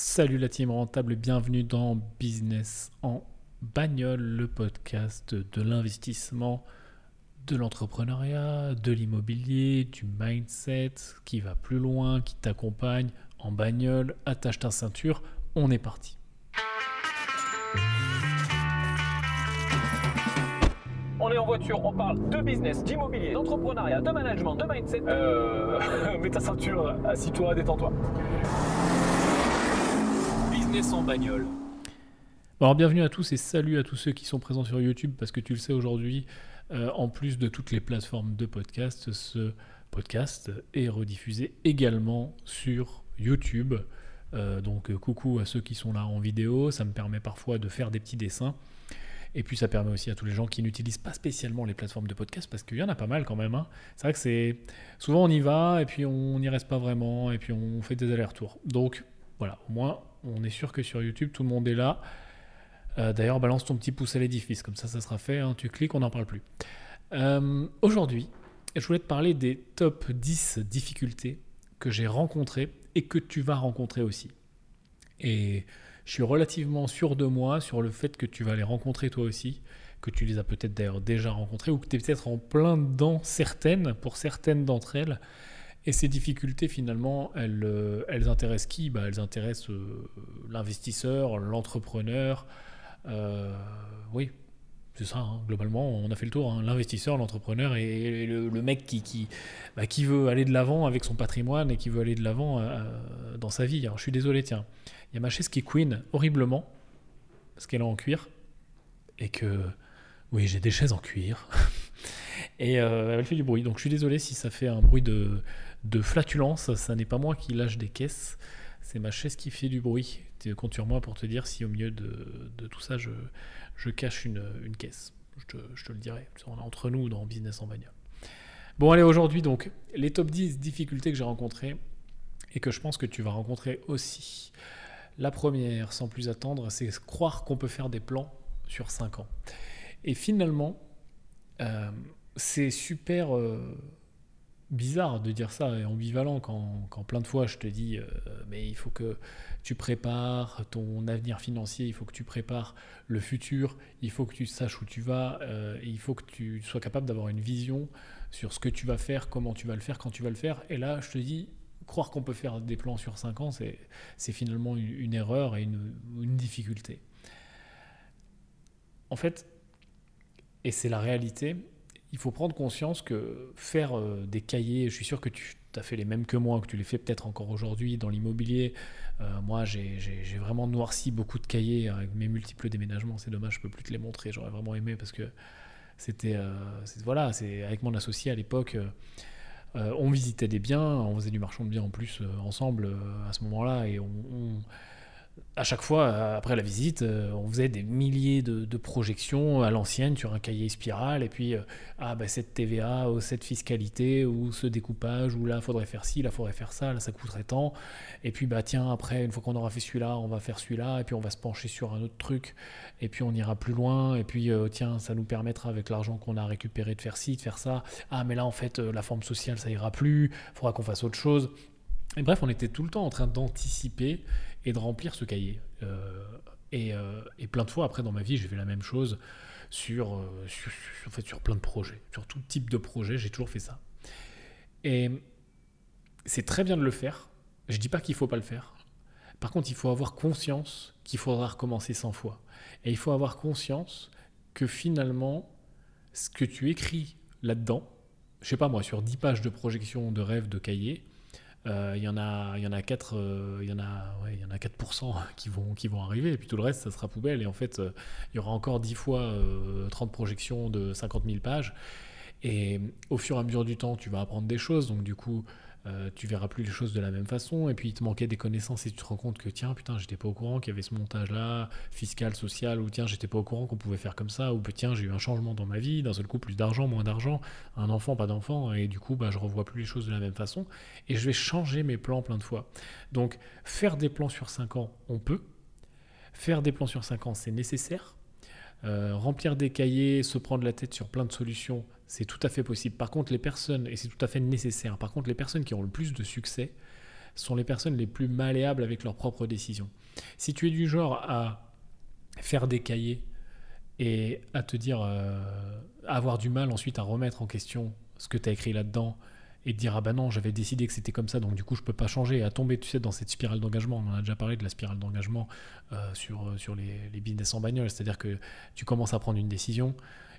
Salut la team rentable bienvenue dans Business en bagnole, le podcast de l'investissement, de l'entrepreneuriat, de l'immobilier, du mindset qui va plus loin, qui t'accompagne en bagnole. Attache ta ceinture, on est parti. On est en voiture, on parle de business, d'immobilier, d'entrepreneuriat, de management, de mindset. Euh, mets ta ceinture, assis-toi, détends-toi. En bagnole. Alors bienvenue à tous et salut à tous ceux qui sont présents sur YouTube parce que tu le sais aujourd'hui, euh, en plus de toutes les plateformes de podcast, ce podcast est rediffusé également sur YouTube. Euh, donc euh, coucou à ceux qui sont là en vidéo, ça me permet parfois de faire des petits dessins. Et puis ça permet aussi à tous les gens qui n'utilisent pas spécialement les plateformes de podcast, parce qu'il y en a pas mal quand même. hein. C'est vrai que c'est souvent on y va et puis on n'y reste pas vraiment et puis on fait des allers-retours. Donc voilà, au moins on est sûr que sur YouTube tout le monde est là. Euh, D'ailleurs, balance ton petit pouce à l'édifice, comme ça ça sera fait. hein. Tu cliques, on n'en parle plus. Euh, Aujourd'hui, je voulais te parler des top 10 difficultés que j'ai rencontrées et que tu vas rencontrer aussi. Et je suis relativement sûr de moi sur le fait que tu vas les rencontrer toi aussi, que tu les as peut-être d'ailleurs déjà rencontrées ou que tu es peut-être en plein dedans certaines, pour certaines d'entre elles. Et ces difficultés, finalement, elles, euh, elles intéressent qui? Bah, Elles intéressent euh, l'investisseur, l'entrepreneur. euh, oui, c'est ça, hein. globalement, on a fait le tour. hein. L'investisseur, l'entrepreneur et, le, mec qui, bah, qui veut aller de l'avant avec son patrimoine et qui veut aller de l'avant dans sa vie. Alors, je suis désolé, tiens. Il y a ma chaise qui queen horriblement parce qu'elle est en cuir et que oui j'ai des chaises en cuir et elle fait du bruit donc je suis désolé si ça fait un bruit de, de flatulence ça n'est pas moi qui lâche des caisses c'est ma chaise qui fait du bruit. Compte sur moi pour te dire si au milieu de, tout ça je, cache une, caisse. Je te, je te le dirai. On est entre nous dans business en bagnole. Bon allez aujourd'hui donc les top 10 difficultés que j'ai rencontrées et que je pense que tu vas rencontrer aussi. La première, sans plus attendre, c'est croire qu'on peut faire des plans sur 5 ans. Et finalement, euh, c'est super euh, bizarre de dire ça et ambivalent quand, quand plein de fois je te dis euh, mais il faut que tu prépares ton avenir financier, il faut que tu prépares le futur, il faut que tu saches où tu vas, euh, et il faut que tu sois capable d'avoir une vision sur ce que tu vas faire, comment tu vas le faire, quand tu vas le faire. Et là, je te dis, croire qu'on peut faire des plans sur 5 ans, c'est finalement une, une erreur et une, une difficulté. En fait, et c'est la réalité, il faut prendre conscience que faire euh, des cahiers, je suis sûr que tu as fait les mêmes que moi, que tu les fais peut-être encore aujourd'hui dans l'immobilier. Euh, moi, j'ai vraiment noirci beaucoup de cahiers avec mes multiples déménagements. C'est dommage, je peux plus te les montrer. J'aurais vraiment aimé parce que c'était, euh, voilà, c'est avec mon associé à l'époque. euh, euh, on visitait des biens, on faisait du marchand de biens en plus euh, ensemble euh, à ce moment-là, et on- à chaque fois euh, après la visite, euh, on faisait des milliers de, projections à l'ancienne sur un cahier spirale, et puis euh, ah bah cette TVA ou cette fiscalité ou ce découpage ou là faudrait faire ci, là faudrait faire ça, là ça coûterait tant, et puis bah tiens après une fois qu'on aura fait celui-là, on va faire celui-là, et puis on va se pencher sur un autre truc, et puis on ira plus loin, et puis euh, tiens ça nous permettra avec l'argent qu'on a récupéré de faire ci, de faire ça, ah mais là en fait la forme sociale ça ira plus, faudra qu'on fasse autre chose. Et bref, on était tout le temps en train d'anticiper et de remplir ce cahier. Euh, et, euh, et plein de fois après dans ma vie, j'ai fait la même chose sur, euh, en fait, sur plein de projets, sur tout type de projet, j'ai toujours fait ça. Et c'est très bien de le faire. Je dis pas qu'il faut pas le faire. Par contre, il faut avoir conscience qu'il faudra recommencer 100 fois. Et il faut avoir conscience que finalement, ce que tu écris là-dedans, je sais pas moi, sur 10 pages de projection de rêve de cahier, il y en a, il y en a 4, euh, il y en a, ouais, il y en a 4% qui vont, qui vont arriver, et puis tout le reste, ça sera poubelle. Et en fait, euh, il y aura encore 10 fois euh, 30 projections de 50 000 pages. Et au fur et à mesure du temps, tu vas apprendre des choses, donc du coup, euh, tu verras plus les choses de la même façon. Et puis, il te manquait des connaissances et tu te rends compte que tiens, putain, j'étais pas au courant qu'il y avait ce montage-là, fiscal, social, ou tiens, j'étais pas au courant qu'on pouvait faire comme ça, ou tiens, j'ai eu un changement dans ma vie, d'un seul coup, plus d'argent, moins d'argent, un enfant, pas d'enfant, et du coup, bah, je revois plus les choses de la même façon. Et je vais changer mes plans plein de fois. Donc, faire des plans sur 5 ans, on peut. Faire des plans sur 5 ans, c'est nécessaire. Euh, remplir des cahiers, se prendre la tête sur plein de solutions, c'est tout à fait possible. Par contre, les personnes, et c'est tout à fait nécessaire, par contre, les personnes qui ont le plus de succès sont les personnes les plus malléables avec leurs propres décisions. Si tu es du genre à faire des cahiers et à te dire, euh, avoir du mal ensuite à remettre en question ce que tu as écrit là-dedans et te dire ah bah non j'avais décidé que c'était comme ça donc du coup je peux pas changer et à tomber tu sais dans cette spirale d'engagement on en a déjà parlé de la spirale d'engagement euh, sur, euh, sur les, les, business en bagnole c'est à dire que tu commences à prendre une décision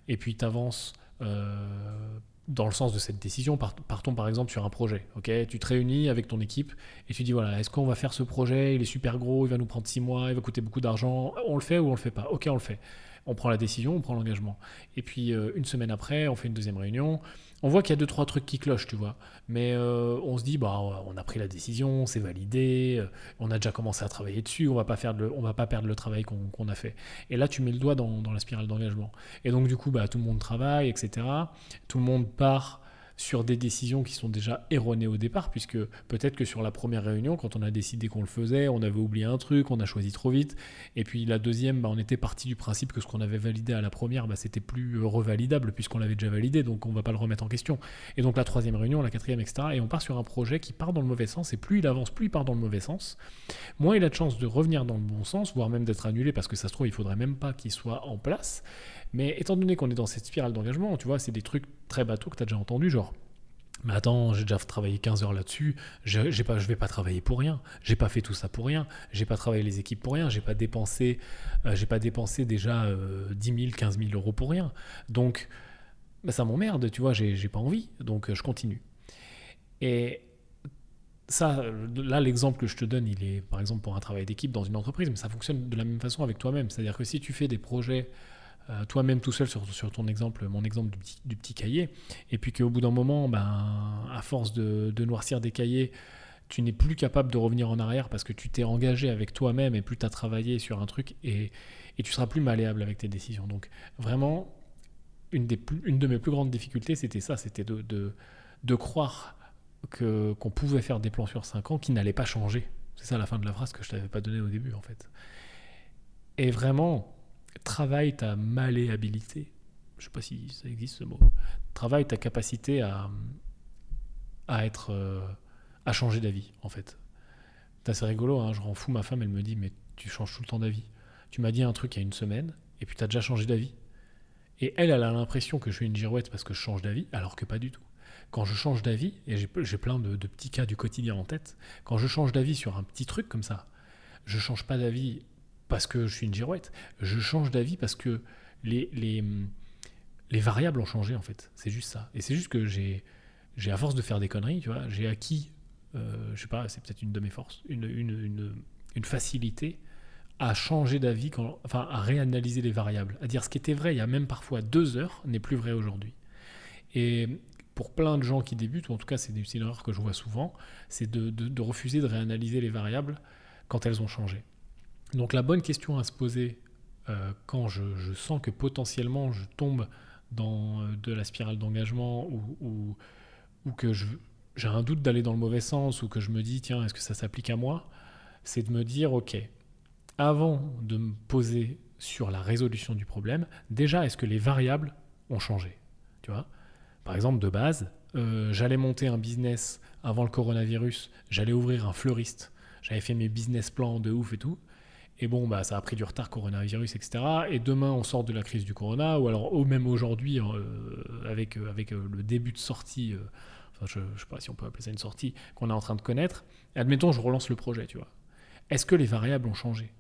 et puis tu avances dans le sens de cette décision, partons par exemple sur un projet. ok? Tu te réunis avec ton équipe et tu dis voilà, est-ce qu'on va faire ce projet? Il est super gros, il va nous prendre six mois, il va coûter beaucoup d'argent. On le fait ou on le fait pas? Ok, on le fait. On prend la décision, on prend l'engagement. Et puis euh, une semaine après, on fait une deuxième réunion on voit qu'il y a deux trois trucs qui clochent, tu vois. Mais euh, on se dit bah on a pris la décision, c'est validé, euh, on a déjà commencé à travailler dessus, on va pas faire on va pas perdre le travail qu'on a fait. Et là tu mets le doigt dans, dans la spirale d'engagement. Et donc du coup bah tout le monde travaille, etc. Tout le monde part sur des décisions qui sont déjà erronées au départ, puisque peut-être que sur la première réunion, quand on a décidé qu'on le faisait, on avait oublié un truc, on a choisi trop vite, et puis la deuxième, bah, on était parti du principe que ce qu'on avait validé à la première, bah, c'était plus revalidable, puisqu'on l'avait déjà validé, donc on ne va pas le remettre en question. Et donc la troisième réunion, la quatrième, etc., et on part sur un projet qui part dans le mauvais sens, et plus il avance, plus il part dans le mauvais sens, moins il a de chances de revenir dans le bon sens, voire même d'être annulé, parce que ça se trouve, il faudrait même pas qu'il soit en place. Mais étant donné qu'on est dans cette spirale d'engagement, tu vois, c'est des trucs très bateaux que tu as déjà entendu, genre mais attends, j'ai déjà travaillé 15 heures là-dessus, je ne vais pas travailler pour rien, j'ai pas fait tout ça pour rien, j'ai pas travaillé les équipes pour rien, j'ai pas dépensé, euh, j'ai pas dépensé déjà 10 000, 15 000 euros pour rien. Donc, bah, ça m'emmerde, tu vois, j'ai pas envie, donc euh, je continue. Et ça, là, l'exemple que je te donne, il est par exemple pour un travail d'équipe dans une entreprise, mais ça fonctionne de la même façon avec toi-même. C'est-à-dire que si tu fais des projets euh, toi-même tout seul sur, ton exemple, mon exemple du petit, cahier, et puis qu'au bout d'un moment, ben, à force de, noircir des cahiers, tu n'es plus capable de revenir en arrière parce que tu t'es engagé avec toi-même et plus tu as travaillé sur un truc et, et, tu seras plus malléable avec tes décisions. Donc vraiment, une, des une de mes plus grandes difficultés, c'était ça, c'était de, de, de, croire que, qu'on pouvait faire des plans sur 5 ans qui n'allaient pas changer. C'est ça la fin de la phrase que je t'avais pas donnée au début en fait. Et vraiment, travaille ta malléabilité. Je ne sais pas si ça existe ce mot. Travaille ta capacité à, à être, euh, à changer d'avis, en fait. C'est assez rigolo, hein, je rends fou ma femme, elle me dit, mais tu changes tout le temps d'avis. Tu m'as dit un truc il y a une semaine, et puis tu as déjà changé d'avis. Et elle, elle a l'impression que je suis une girouette parce que je change d'avis, alors que pas du tout. Quand je change d'avis, et j'ai plein de, de, petits cas du quotidien en tête, quand je change d'avis sur un petit truc comme ça, je change pas d'avis parce que je suis une girouette. Je change d'avis parce que les, les, les, variables ont changé, en fait. C'est juste ça. Et c'est juste que j'ai, j'ai à force de faire des conneries, tu vois, j'ai acquis, euh, je sais pas, c'est peut-être une de mes forces, une, une, une, facilité à changer d'avis, enfin à réanalyser les variables, à dire ce qui était vrai il y a même parfois deux heures n'est plus vrai aujourd'hui. Et pour plein de gens qui débutent, ou en tout cas c'est une erreur que je vois souvent, c'est de, de, refuser de réanalyser les variables quand elles ont changé. Donc la bonne question à se poser euh, quand je, sens que potentiellement je tombe dans euh, de la spirale d'engagement ou, que j'ai un doute d'aller dans le mauvais sens ou que je me dis tiens est-ce que ça s'applique à moi, c'est de me dire ok, avant de me poser sur la résolution du problème, déjà est-ce que les variables ont changé? Tu vois? Par exemple de base, euh, j'allais monter un business avant le coronavirus, j'allais ouvrir un fleuriste, j'avais fait mes business plans de ouf et tout. Et bon, bah, ça a pris du retard, coronavirus, etc. Et demain, on sort de la crise du corona, ou alors même aujourd'hui, euh, avec, euh, euh, le début de sortie, je ne sais pas si on peut appeler ça une sortie, qu'on est en train de connaître. Admettons, je relance le projet, tu vois. Est-ce que les variables ont changé?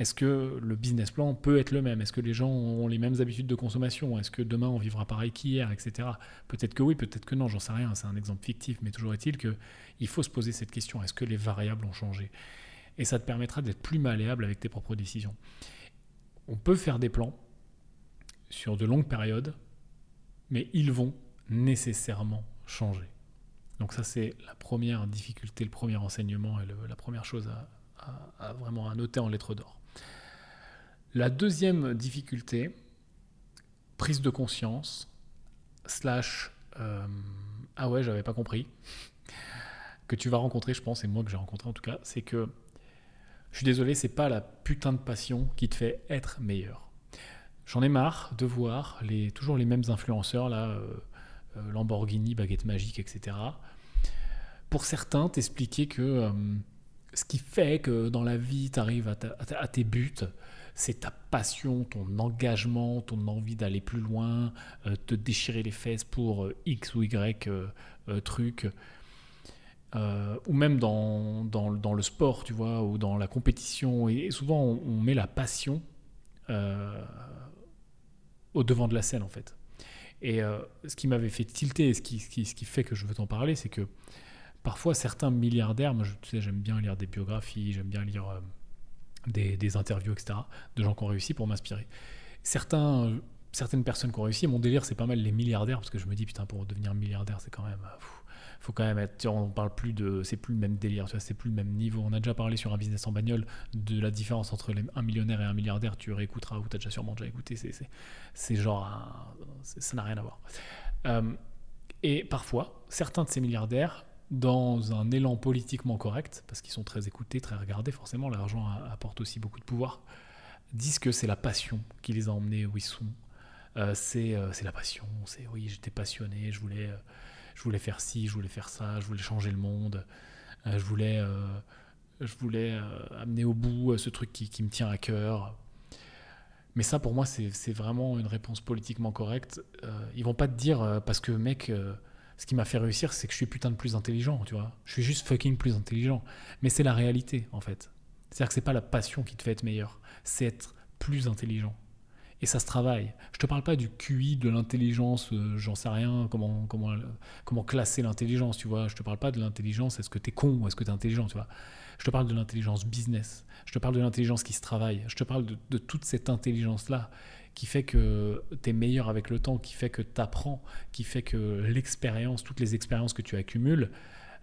Est-ce que le business plan peut être le même? Est-ce que les gens ont les mêmes habitudes de consommation? Est-ce que demain, on vivra pareil qu'hier, etc. Peut-être que oui, peut-être que non, j'en sais rien, c'est un exemple fictif, mais toujours est-il qu'il faut se poser cette question, est-ce que les variables ont changé? Et ça te permettra d'être plus malléable avec tes propres décisions. On peut faire des plans sur de longues périodes, mais ils vont nécessairement changer. Donc ça c'est la première difficulté, le premier enseignement et la première chose à, vraiment noter en lettres d'or. La deuxième difficulté, prise de conscience, slash, euh, ah ouais, j'avais pas compris, que tu vas rencontrer, je pense, et moi que j'ai rencontré en tout cas, c'est que je suis désolé, c'est pas la putain de passion qui te fait être meilleur. J'en ai marre de voir toujours les mêmes influenceurs, là, euh, euh, Lamborghini, baguette magique, etc. pour certains, t'expliquer que euh, ce qui fait que dans la vie, tu arrives à, tes buts, c'est ta passion, ton engagement, ton envie d'aller plus loin, te déchirer les fesses pour X ou Y truc. Ou même dans, dans, le sport, tu vois, ou dans la compétition. Et, souvent, on, met la passion au devant de la scène, en fait. Et ce qui m'avait fait tilter, qui, ce qui, ce qui fait que je veux t'en parler, c'est que parfois certains milliardaires, moi tu sais, j'aime bien lire des biographies, j'aime bien lire euh, des, interviews, etc., de gens qui ont réussi pour m'inspirer. Certains, euh, certaines personnes qui ont réussi, mon délire c'est pas mal les milliardaires, parce que je me dis putain pour devenir milliardaire c'est quand même... Euh, faut quand même être, on parle plus de, c'est plus le même délire, c'est plus le même niveau. On a déjà parlé sur un business en bagnole de la différence entre un millionnaire et un milliardaire. Tu réécouteras ou t'as déjà sûrement déjà écouté. C'est, genre, ça n'a rien à voir. et parfois, certains de ces milliardaires dans un élan politiquement correct, parce qu'ils sont très écoutés, très regardés, forcément, l'argent apporte aussi beaucoup de pouvoir, disent que c'est la passion qui les a emmenés où ils sont. Euh, euh, c'est la passion, c'est oui, j'étais passionné, je voulais, euh, je voulais faire ci, je voulais faire ça, je voulais changer le monde, je voulais, je voulais amener au bout ce truc qui, qui, me tient à cœur. Mais ça, pour moi, c'est vraiment une réponse politiquement correcte. ils vont pas te dire, parce que mec ce qui m'a fait réussir, c'est que je suis putain de plus intelligent, tu vois. Je suis juste fucking plus intelligent. Mais c'est la réalité, en fait. C'est-à-dire que c'est pas la passion qui te fait être meilleur, c'est être plus intelligent. Et ça se travaille. Je te parle pas du QI, de l'intelligence, euh, j'en sais rien, comment, comment, comment classer l'intelligence, tu vois. Je te parle pas de l'intelligence, est-ce que tu es con ou est-ce que tu es intelligent, tu vois. Je te parle de l'intelligence business. Je te parle de l'intelligence qui se travaille. Je te parle de, de toute cette intelligence-là qui fait que tu es meilleur avec le temps, qui fait que tu apprends, qui fait que l'expérience, toutes les expériences que tu accumules,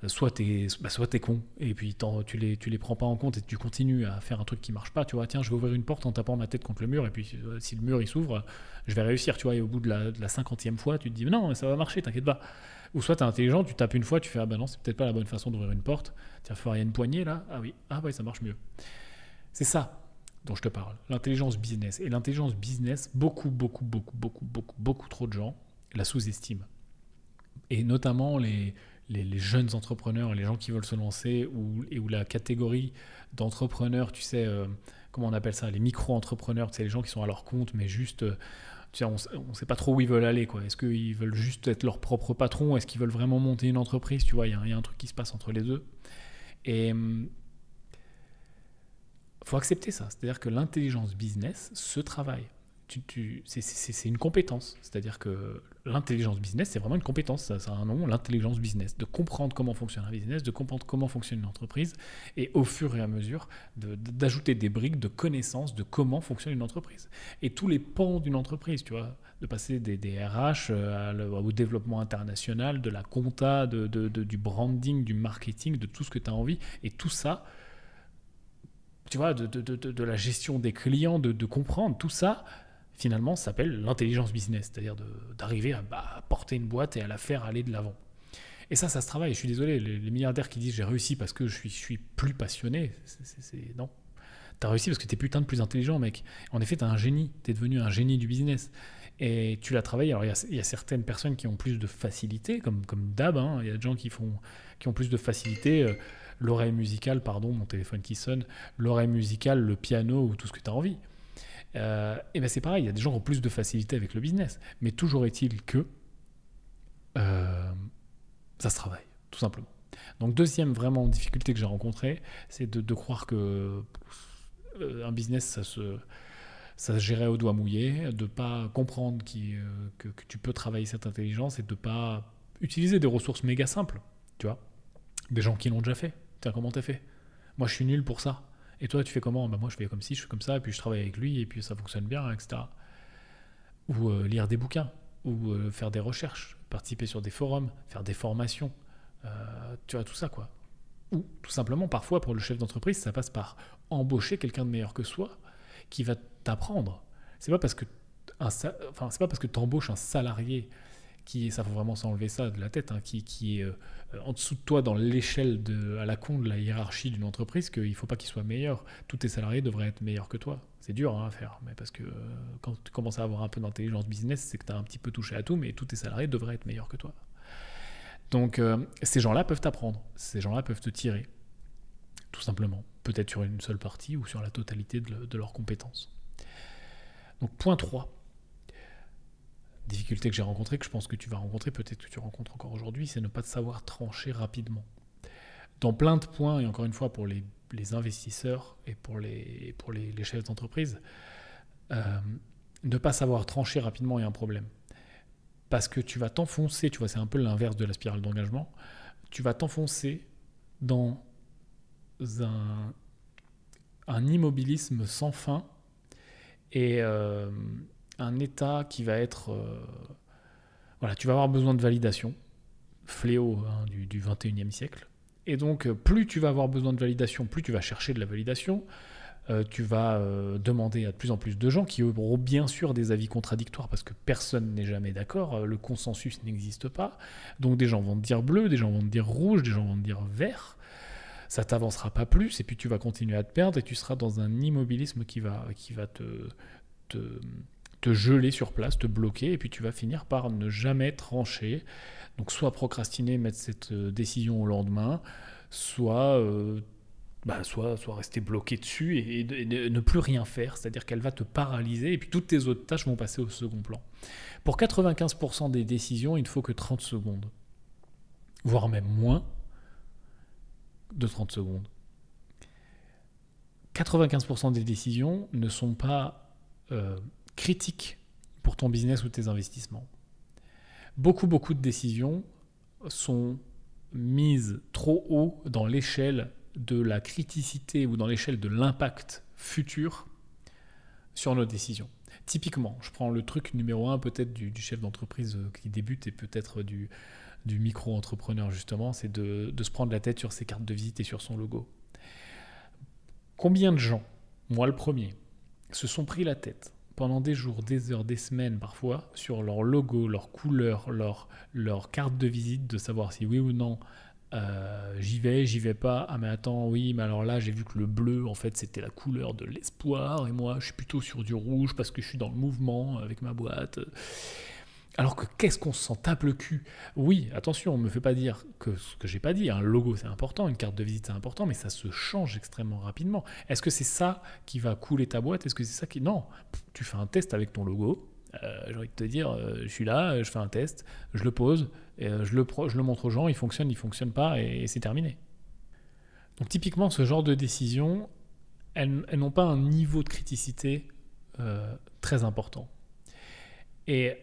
soit tu es, bah, es con, et puis tu les, tu les prends pas en compte et tu continues à faire un truc qui marche pas, tu vois, tiens, je vais ouvrir une porte en tapant ma tête contre le mur, et puis euh, si le mur il s'ouvre, je vais réussir, tu vois, et au bout de la, cinquantième fois, tu te dis, non, ça va marcher, t'inquiète pas. Ou soit tu es intelligent, tu tapes une fois, tu fais, ah ben non, c'est peut-être pas la bonne façon d'ouvrir une porte, tiens, il y a une poignée là, ah oui, ah ouais, ça marche mieux. C'est ça, dont je te parle, l'intelligence business. Et l'intelligence business, beaucoup, beaucoup, beaucoup, beaucoup, beaucoup, beaucoup trop de gens la sous-estiment. Et notamment les, les, jeunes entrepreneurs, les gens qui veulent se lancer, ou, et où la catégorie d'entrepreneurs, tu sais, euh, comment on appelle ça, les micro-entrepreneurs, tu sais, les gens qui sont à leur compte, mais juste, euh, tu sais, on ne sait pas trop où ils veulent aller, quoi. Est-ce qu'ils veulent juste être leur propre patron? Est-ce qu'ils veulent vraiment monter une entreprise? Tu vois, il y, y, a un truc qui se passe entre les deux. Et hum, faut accepter ça. C'est-à-dire que l'intelligence business se travaille. C'est une compétence. C'est-à-dire que l'intelligence business, c'est vraiment une compétence. Ça, ça a un nom, l'intelligence business. De comprendre comment fonctionne un business, de comprendre comment fonctionne une entreprise, et au fur et à mesure, d'ajouter des briques de connaissances de comment fonctionne une entreprise. Et tous les pans d'une entreprise, tu vois, de passer des, des RH euh, au développement international, de la compta, de, du branding, du marketing, de tout ce que tu as envie. Et tout ça, tu vois, de, de, de, de, la gestion des clients, de, comprendre tout ça, finalement, s'appelle l'intelligence business, c'est-à-dire d'arriver à, bah, porter une boîte et à la faire aller de l'avant. Et ça, ça se travaille. Je suis désolé, les, milliardaires qui disent j'ai réussi parce que je suis, plus passionné, c'est non. T'as réussi parce que t'es putain de plus intelligent, mec. En effet, t'es un génie. T'es devenu un génie du business. Et tu l'as travaillé. Alors, il y, a certaines personnes qui ont plus de facilité, comme, comme Dab. Hein. Il y a des gens qui, font, qui ont plus de facilité. Euh, l'oreille musicale, pardon, mon téléphone qui sonne, l'oreille musicale, le piano ou tout ce que tu as envie. Euh, et ben c'est pareil, il y a des gens qui ont plus de facilité avec le business. Mais toujours est-il que euh, ça se travaille, tout simplement. Donc deuxième vraiment difficulté que j'ai rencontrée, c'est de, croire que euh, un business, ça se, ça gérait au doigt mouillé, de pas comprendre que, que, tu peux travailler cette intelligence et de pas utiliser des ressources méga simples, tu vois, des gens qui l'ont déjà fait. Tiens, comment t'as fait? Moi, je suis nul pour ça. Et toi, tu fais comment? Bah, Moi, je fais comme si, je fais comme ça, et puis je travaille avec lui, et puis ça fonctionne bien, etc. Ou euh, lire des bouquins, ou euh, faire des recherches, participer sur des forums, faire des formations. Euh, tu vois, tout ça, quoi. Ou tout simplement, parfois, pour le chef d'entreprise, ça passe par embaucher quelqu'un de meilleur que soi qui va t'apprendre. C'est pas parce que enfin, c'est pas parce que tu embauches un salarié qui, ça faut vraiment s'enlever ça de la tête, hein, qui, est euh, en dessous de toi dans l'échelle à la con de la hiérarchie d'une entreprise, qu'il ne faut pas qu'il soit meilleur. Tous tes salariés devraient être meilleurs que toi. C'est dur hein, à faire, mais parce que euh, quand tu commences à avoir un peu d'intelligence business, c'est que tu as un petit peu touché à tout, mais tous tes salariés devraient être meilleurs que toi. Donc euh, ces gens-là peuvent t'apprendre, ces gens-là peuvent te tirer, tout simplement, peut-être sur une seule partie ou sur la totalité de, de leurs compétences. Donc point 3, difficulté que j'ai rencontrée, que je pense que tu vas rencontrer, peut-être que tu rencontres encore aujourd'hui, c'est ne pas savoir trancher rapidement. Dans plein de points, et encore une fois pour les, investisseurs et pour les, pour les, chefs d'entreprise, euh, ne pas savoir trancher rapidement est un problème. Parce que tu vas t'enfoncer, tu vois, c'est un peu l'inverse de la spirale d'engagement, tu vas t'enfoncer dans un, un immobilisme sans fin et euh, un état qui va être... Euh, voilà, tu vas avoir besoin de validation, fléau hein, du, du 21e siècle. Et donc, plus tu vas avoir besoin de validation, plus tu vas chercher de la validation, euh, tu vas euh, demander à de plus en plus de gens qui auront bien sûr des avis contradictoires parce que personne n'est jamais d'accord, le consensus n'existe pas. Donc des gens vont te dire bleu, des gens vont te dire rouge, des gens vont te dire vert. Ça t'avancera pas plus et puis tu vas continuer à te perdre et tu seras dans un immobilisme qui va, qui va te, te geler sur place, te bloquer, et puis tu vas finir par ne jamais trancher. Donc soit procrastiner, mettre cette euh, décision au lendemain, soit, euh, bah, soit, soit rester bloqué dessus et, ne plus rien faire, c'est-à-dire qu'elle va te paralyser, et puis toutes tes autres tâches vont passer au second plan. Pour 95% des décisions, il ne faut que 30 secondes, voire même moins de 30 secondes. 95% des décisions ne sont pas euh, critique pour ton business ou tes investissements. Beaucoup, beaucoup de décisions sont mises trop haut dans l'échelle de la criticité ou dans l'échelle de l'impact futur sur nos décisions. Typiquement, je prends le truc numéro un peut-être du, chef d'entreprise euh, qui débute et peut-être du, micro-entrepreneur justement, c'est de se prendre la tête sur ses cartes de visite et sur son logo. Combien de gens, moi le premier, se sont pris la tête pendant des jours, des heures, des semaines parfois sur leur logo, leur couleur, leur, carte de visite, de savoir si oui ou non euh, j'y vais, j'y vais pas. Ah mais attends, oui, mais alors là j'ai vu que le bleu en fait c'était la couleur de l'espoir et moi je suis plutôt sur du rouge parce que je suis dans le mouvement avec ma boîte. Alors que qu'est-ce qu'on s'en tape le cul? Oui, attention, on ne me fait pas dire que ce que j'ai pas dit. Un logo, c'est important, une carte de visite, c'est important, mais ça se change extrêmement rapidement. Est-ce que c'est ça qui va couler ta boîte? Est-ce que c'est ça qui... Non, tu fais un test avec ton logo. Euh, j'ai envie de te dire, euh, je suis là, je fais un test, je le pose, euh, je, le montre aux gens, il fonctionne, il fonctionne pas, et, c'est terminé. Donc typiquement, ce genre de décisions, elles, elles n'ont pas un niveau de criticité très important. Et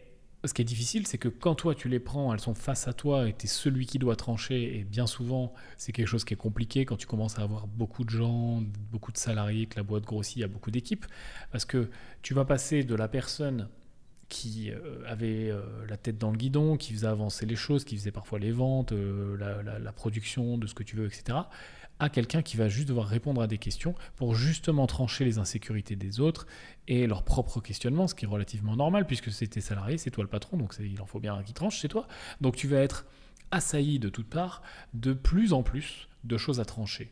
ce qui est difficile, c'est que quand toi tu les prends, elles sont face à toi et tu es celui qui doit trancher. Et bien souvent, c'est quelque chose qui est compliqué quand tu commences à avoir beaucoup de gens, beaucoup de salariés, que la boîte grossit, il y a beaucoup d'équipes. Parce que tu vas passer de la personne qui euh, avait euh, la tête dans le guidon, qui faisait avancer les choses, qui faisait parfois les ventes, euh, la, la, production de ce que tu veux, etc., à quelqu'un qui va juste devoir répondre à des questions pour justement trancher les insécurités des autres et leurs propres questionnements, ce qui est relativement normal puisque c'est tes salariés, c'est toi le patron, donc il en faut bien un qui tranche, c'est toi. Donc tu vas être assailli de toutes parts de plus en plus de choses à trancher.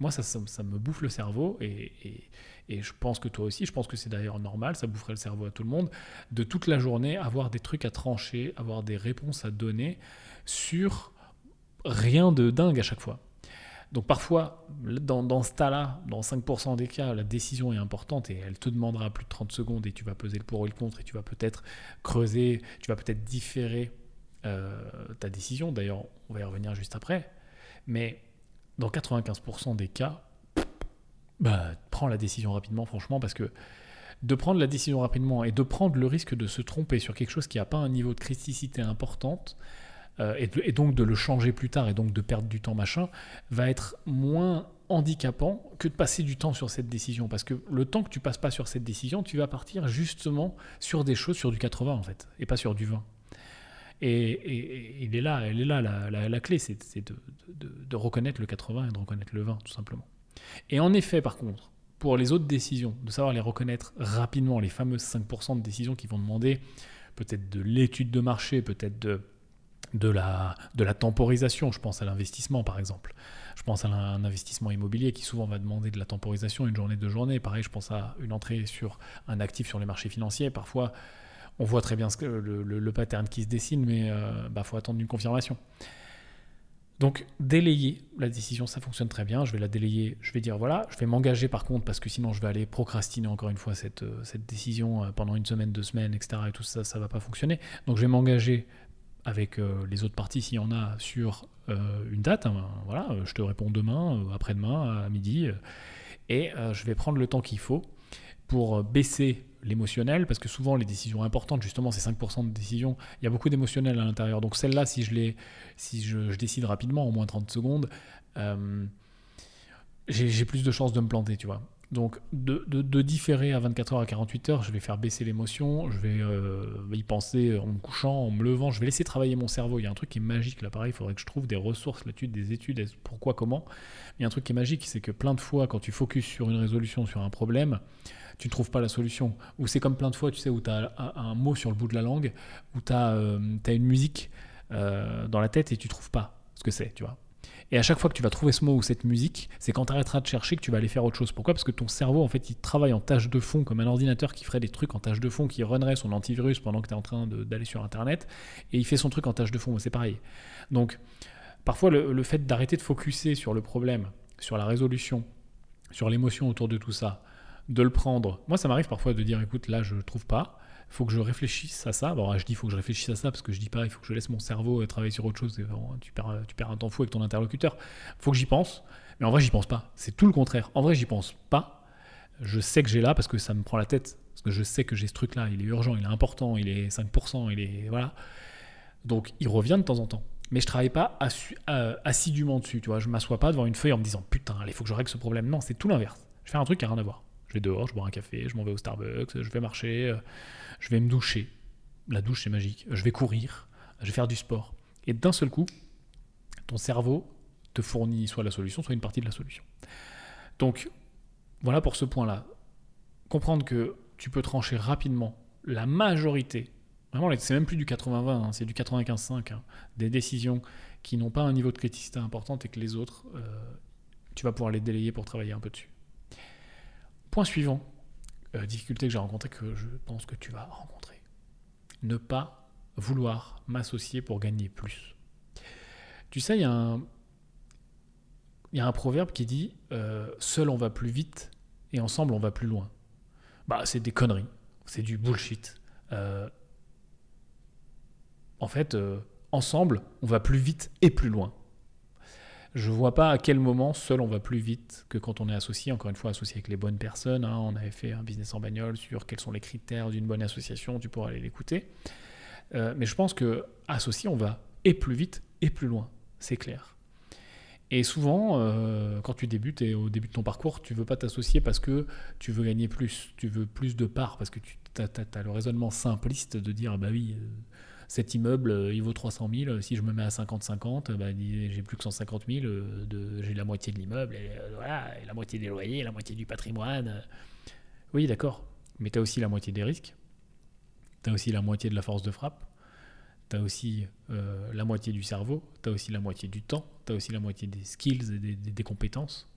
Moi, ça, ça, me bouffe le cerveau et, et, je pense que toi aussi, je pense que c'est d'ailleurs normal, ça boufferait le cerveau à tout le monde, de toute la journée avoir des trucs à trancher, avoir des réponses à donner sur rien de dingue à chaque fois. Donc parfois, dans, ce tas-là, dans 5% des cas, la décision est importante et elle te demandera plus de 30 secondes et tu vas peser le pour et le contre et tu vas peut-être creuser, tu vas peut-être différer euh, ta décision. D'ailleurs, on va y revenir juste après. Mais dans 95% des cas, bah, prends la décision rapidement, franchement, parce que de prendre la décision rapidement et de prendre le risque de se tromper sur quelque chose qui n'a pas un niveau de criticité importante, euh, et, donc de le changer plus tard et donc de perdre du temps machin, va être moins handicapant que de passer du temps sur cette décision. Parce que le temps que tu passes pas sur cette décision, tu vas partir justement sur des choses sur du 80 en fait, et pas sur du 20. Et, il est là, elle est là la, la, clé, c'est de, de, de, reconnaître le 80 et de reconnaître le 20, tout simplement. Et en effet, par contre, pour les autres décisions, de savoir les reconnaître rapidement, les fameuses 5% de décisions qui vont demander peut-être de l'étude de marché, peut-être de de la, de la temporisation. Je pense à l'investissement, par exemple. Je pense à un investissement immobilier qui souvent va demander de la temporisation, une journée, deux journées. Pareil, je pense à une entrée sur un actif sur les marchés financiers. Parfois, on voit très bien que, le, le, pattern qui se dessine, mais il euh, bah, faut attendre une confirmation. Donc délayer la décision, ça fonctionne très bien. Je vais la délayer, je vais dire voilà, je vais m'engager par contre parce que sinon je vais aller procrastiner encore une fois cette, euh, cette décision euh, pendant une semaine, deux semaines, etc. Et tout ça, ça va pas fonctionner. Donc je vais m'engager avec euh, les autres parties s'il y en a sur une date. Hein. voilà, je te réponds demain, après-demain, à midi, et je vais prendre le temps qu'il faut pour baisser l'émotionnel, parce que souvent les décisions importantes, justement, c'est 5% de décisions, il y a beaucoup d'émotionnel à l'intérieur. Donc celle-là, si, je, si je, décide rapidement, en moins 30 secondes, euh, j'ai plus de chances de me planter, tu vois. Donc de, différer à 24 heures à 48 heures, je vais faire baisser l'émotion, je vais euh, y penser en me couchant, en me levant, je vais laisser travailler mon cerveau. Il y a un truc qui est magique là, pareil, il faudrait que je trouve des ressources là-dessus, des études, pourquoi, comment. Il y a un truc qui est magique, c'est que plein de fois, quand tu focuses sur une résolution, sur un problème, tu ne trouves pas la solution. Ou c'est comme plein de fois, tu sais, où tu as un, mot sur le bout de la langue, où tu as, euh, une musique euh, dans la tête et tu trouves pas ce que c'est, tu vois. Et à chaque fois que tu vas trouver ce mot ou cette musique, c'est quand tu arrêteras de chercher que tu vas aller faire autre chose. Pourquoi? Parce que ton cerveau, en fait, il travaille en tâche de fond, comme un ordinateur qui ferait des trucs en tâche de fond, qui runnerait son antivirus pendant que tu es en train d'aller sur Internet, et il fait son truc en tâche de fond. C'est pareil. Donc, parfois, le, le fait d'arrêter de focuser sur le problème, sur la résolution, sur l'émotion autour de tout ça, de le prendre. Moi, ça m'arrive parfois de dire, écoute, là, je ne trouve pas. Faut que je réfléchisse à ça. Bon, je dis, faut que je réfléchisse à ça parce que je dis pas, il faut que je laisse mon cerveau euh, travailler sur autre chose. Tu perds, tu perds un temps fou avec ton interlocuteur. Faut que j'y pense. Mais en vrai, j'y pense pas. C'est tout le contraire. En vrai, j'y pense pas. Je sais que j'ai là parce que ça me prend la tête. Parce que je sais que j'ai ce truc-là. Il est urgent, il est important, il est 5%, il est. Voilà. Donc, il revient de temps en temps. Mais je travaille pas euh, assidûment dessus. Tu vois, je m'assois pas devant une feuille en me disant putain, il faut que je règle ce problème. Non, c'est tout l'inverse. Je fais un truc qui n'a rien à voir. Je vais dehors, je bois un café, je m'en vais au Starbucks, je vais marcher, euh, je vais me doucher. La douche, c'est magique. Je vais courir, je vais faire du sport. Et d'un seul coup, ton cerveau te fournit soit la solution, soit une partie de la solution. Donc, voilà pour ce point-là. Comprendre que tu peux trancher rapidement la majorité, vraiment, c'est même plus du 80-20, hein, c'est du 95-5, hein, des décisions qui n'ont pas un niveau de criticité important et que les autres, euh, tu vas pouvoir les délayer pour travailler un peu dessus. Point suivant, euh, difficulté que j'ai rencontrée, que je pense que tu vas rencontrer. Ne pas vouloir m'associer pour gagner plus. Tu sais, il y, a un, proverbe qui dit euh, Seul on va plus vite et ensemble on va plus loin. Bah, c'est des conneries, c'est du bullshit. Euh, en fait, ensemble, on va plus vite et plus loin. Je vois pas à quel moment seul on va plus vite que quand on est associé, encore une fois associé avec les bonnes personnes. Hein. On avait fait un business en bagnole sur quels sont les critères d'une bonne association, tu pourras aller l'écouter. Euh, mais je pense que associé, on va et plus vite et plus loin, c'est clair. Et souvent, euh, quand tu débutes et au début de ton parcours, tu veux pas t'associer parce que tu veux gagner plus, tu veux plus de parts, parce que tu as, le raisonnement simpliste de dire, bah oui, euh, cet immeuble, euh, il vaut 300 000, si je me mets à 50-50, bah, j'ai plus que 150 000, euh, j'ai la moitié de l'immeuble, et, euh, voilà, la moitié des loyers, la moitié du patrimoine. Oui, d'accord, mais tu as aussi la moitié des risques, tu as aussi la moitié de la force de frappe, tu as aussi la moitié du cerveau, tu as aussi la moitié du temps, tu as aussi la moitié des skills et des, compétences.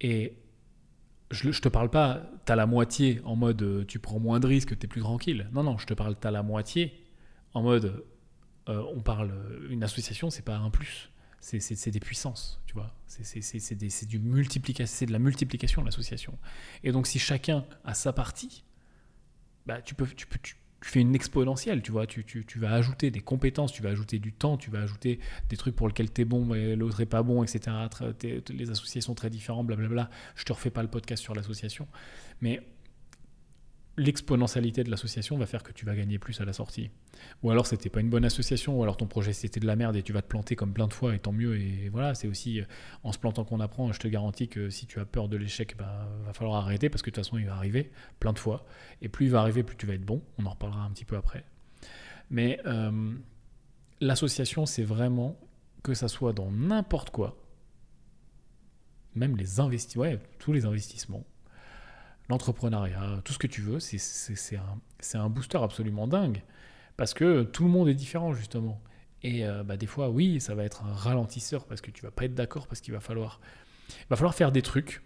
Et je, je te parle pas, tu as la moitié en mode tu prends moins de risques, tu es plus tranquille. Non, non, je te parle, tu as la moitié en mode, euh, on parle, une association, c'est pas un plus, c'est des puissances, tu vois. C'est du multiplication, de la multiplication l'association. Et donc si chacun a sa partie, bah tu peux, tu peux, tu, fais une exponentielle, tu vois. Tu, vas ajouter des compétences, tu vas ajouter du temps, tu vas ajouter des trucs pour lesquels tu es bon, mais l'autre est pas bon, etc. Les associations très différentes, blablabla. Je te refais pas le podcast sur l'association, mais l'exponentialité de l'association va faire que tu vas gagner plus à la sortie. Ou alors c'était pas une bonne association, ou alors ton projet c'était de la merde et tu vas te planter comme plein de fois et tant mieux. Et voilà, c'est aussi euh, en se plantant qu'on apprend. Je te garantis que si tu as peur de l'échec, bah, va falloir arrêter parce que de toute façon il va arriver plein de fois. Et plus il va arriver, plus tu vas être bon. On en reparlera un petit peu après. Mais euh, l'association, c'est vraiment que ça soit dans n'importe quoi, même les investissements, ouais, tous les investissements, l'entrepreneuriat, tout ce que tu veux, c'est un, un, booster absolument dingue. Parce que tout le monde est différent, justement. Et euh, bah, des fois, oui, ça va être un ralentisseur parce que tu vas pas être d'accord, parce qu'il va falloir, va falloir faire des trucs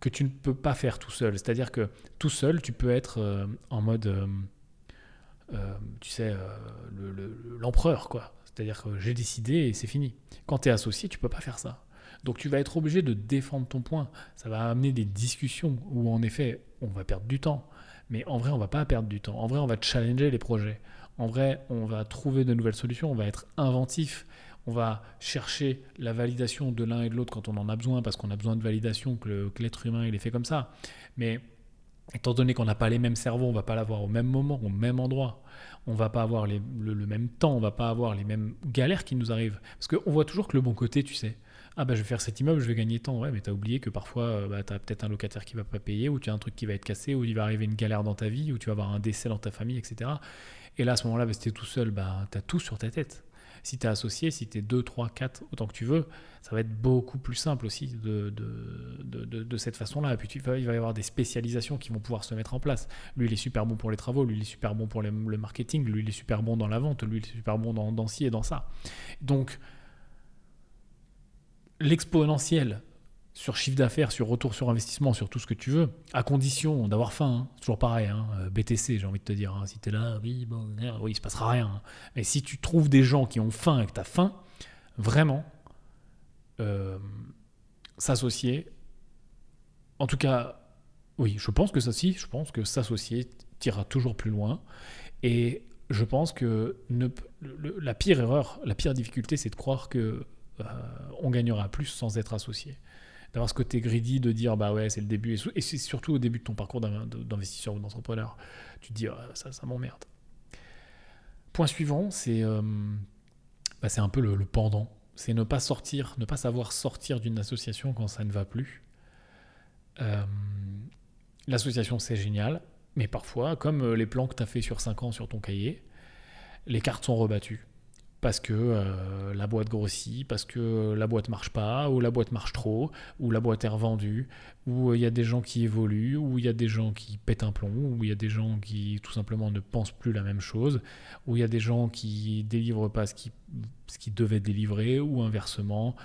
que tu ne peux pas faire tout seul. C'est-à-dire que tout seul, tu peux être euh, en mode, euh, tu sais, l'empereur, quoi. C'est-à-dire que j'ai décidé et c'est fini. Quand tu es associé, tu peux pas faire ça. Donc tu vas être obligé de défendre ton point. Ça va amener des discussions où en effet, on va perdre du temps. Mais en vrai, on va pas perdre du temps. En vrai, on va challenger les projets. En vrai, on va trouver de nouvelles solutions, on va être inventif. On va chercher la validation de l'un et de l'autre quand on en a besoin, parce qu'on a besoin de validation, que l'être humain il est fait comme ça. Mais étant donné qu'on n'a pas les mêmes cerveaux, on va pas l'avoir au même moment, au même endroit. On va pas avoir le, même temps, on va pas avoir les mêmes galères qui nous arrivent. Parce qu'on voit toujours que le bon côté, tu sais. Ah bah je vais faire cet immeuble, je vais gagner tant. Ouais, mais tu as oublié que parfois euh, bah, tu as peut-être un locataire qui va pas payer, ou tu as un truc qui va être cassé, ou il va arriver une galère dans ta vie, ou tu vas avoir un décès dans ta famille, etc. Et là, à ce moment-là, bah, si tu es tout seul, bah, tu as tout sur ta tête. Si tu es associé, si tu es 2, 3, 4, autant que tu veux, ça va être beaucoup plus simple aussi de, de, de, de cette façon-là. Et puis il va y avoir des spécialisations qui vont pouvoir se mettre en place. Lui, il est super bon pour les travaux, lui, il est super bon pour le marketing, lui, il est super bon dans la vente, lui, il est super bon dans, dans ci et dans ça. Donc, l'exponentiel sur chiffre d'affaires, sur retour sur investissement, sur tout ce que tu veux, à condition d'avoir faim. Hein. toujours pareil, hein. euh, BTC, j'ai envie de te dire. Hein. si tu es là, oui, bon, oui, il se passera rien. Mais si tu trouves des gens qui ont faim et que tu as faim, vraiment, euh, s'associer, en tout cas, oui, je pense que ça, si, je pense que s'associer tirera toujours plus loin. Et je pense que la pire erreur, la pire difficulté, c'est de croire que euh, on gagnera plus sans être associé d'avoir ce côté greedy, de dire bah ouais, c'est le début, et c'est surtout au début de ton parcours d'investisseur ou d'entrepreneur. Tu te dis ah, ça, m'emmerde. Point suivant, c'est euh, bah, un peu le, pendant. C'est ne pas sortir, ne pas savoir sortir d'une association quand ça ne va plus. Euh, l'association, c'est génial, mais parfois, comme les plans que tu as fait sur 5 ans sur ton cahier, les cartes sont rebattues parce que euh, la boîte grossit, parce que la boîte marche pas, ou la boîte marche trop, ou la boîte est revendue, ou euh, il y a des gens qui évoluent, ou il y a des gens qui pètent un plomb, ou il y a des gens qui tout simplement ne pensent plus la même chose, ou il y a des gens qui délivrent pas ce qu'ils ce devaient délivrer, ou inversement.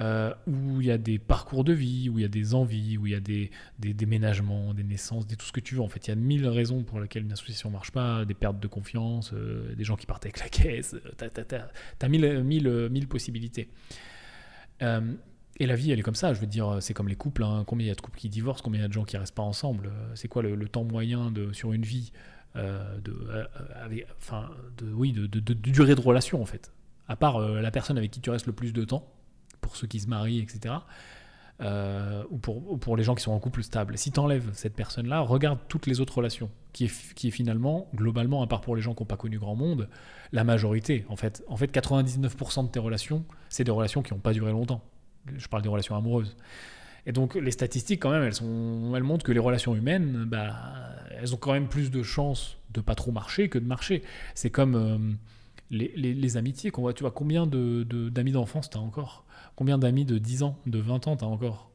Euh, où il y a des parcours de vie, où il y a des envies, où il y a des, déménagements, des naissances, tout ce que tu veux. En fait, il y a mille raisons pour lesquelles une association marche pas, des pertes de confiance, euh, des gens qui partent avec la caisse, tu as, mille, possibilités. Euh, et la vie, elle est comme ça. Je veux dire, c'est comme les couples. Hein. Combien il y a de couples qui divorcent Combien il y a de gens qui restent pas ensemble? C'est quoi le, temps moyen sur une vie de, durée de relation, en fait À part la personne avec qui tu restes le plus de temps, pour ceux qui se marient, etc. Euh, ou, pour, pour, les gens qui sont en couple stable. Si tu enlèves cette personne-là, regarde toutes les autres relations, qui est, qui est finalement, globalement, à part pour les gens qui n'ont pas connu grand monde, la majorité. En fait, en fait 99% de tes relations, c'est des relations qui n'ont pas duré longtemps. Je parle des relations amoureuses. Et donc les statistiques, quand même, elles, sont, elles montrent que les relations humaines, bah, elles ont quand même plus de chances de pas trop marcher que de marcher. C'est comme euh, les, les, amitiés qu'on voit. Tu vois, combien d'amis de, d'amis d'enfance tu as encore? Combien d'amis de 10 ans, de 20 ans t'as encore?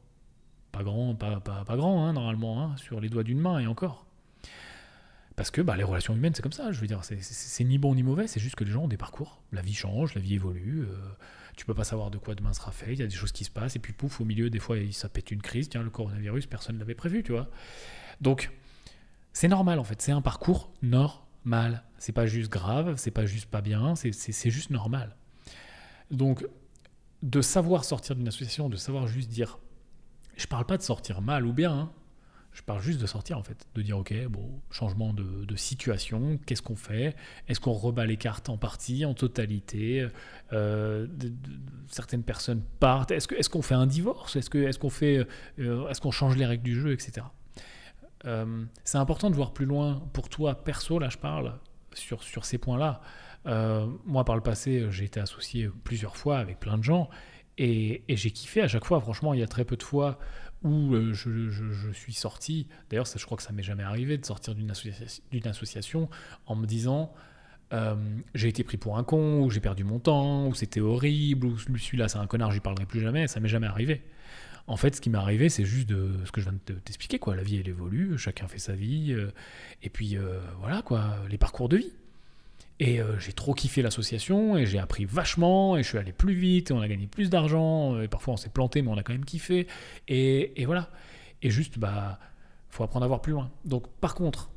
Pas grand, pas, pas, pas grand, hein, normalement, hein, sur les doigts d'une main et encore. Parce que bah, les relations humaines, c'est comme ça. Je veux dire, c'est ni bon ni mauvais, c'est juste que les gens ont des parcours. La vie change, la vie évolue. Euh, tu peux pas savoir de quoi demain sera fait. Il y a des choses qui se passent. Et puis, pouf, au milieu, des fois, ça pète une crise. Tiens, le coronavirus, personne ne l'avait prévu, tu vois. Donc, c'est normal, en fait. C'est un parcours normal. C'est pas juste grave, c'est pas juste pas bien, c'est juste normal. Donc, de savoir sortir d'une association, de savoir juste dire, je parle pas de sortir mal ou bien, hein. je parle juste de sortir en fait, de dire ok, bon, changement de, situation, qu'est-ce qu'on fait? Est-ce qu'on rebat les cartes en partie, en totalité? Euh, Certaines personnes partent. Est-ce qu'on est qu'on fait un divorce? Est-ce qu'on est qu'on fait, euh, qu'on change les règles du jeu, etc. Euh, c'est important de voir plus loin pour toi perso, là je parle sur, sur ces points-là. Euh, moi, par le passé, j'ai été associé plusieurs fois avec plein de gens et, j'ai kiffé à chaque fois. Franchement, il y a très peu de fois où euh, je, suis sorti. D'ailleurs, je crois que ça m'est jamais arrivé de sortir d'une association, en me disant euh, j'ai été pris pour un con, ou j'ai perdu mon temps, ou c'était horrible, ou celui-là c'est un connard, je lui parlerai plus jamais. Ça m'est jamais arrivé. En fait, ce qui m'est arrivé, c'est juste ce que je viens de t'expliquer. La vie, elle évolue, chacun fait sa vie. et puis, voilà, les parcours de vie. Et euh, j'ai trop kiffé l'association et j'ai appris vachement et je suis allé plus vite et on a gagné plus d'argent et parfois on s'est planté mais on a quand même kiffé et, voilà. Et juste, bah, faut apprendre à voir plus loin. Donc par contre,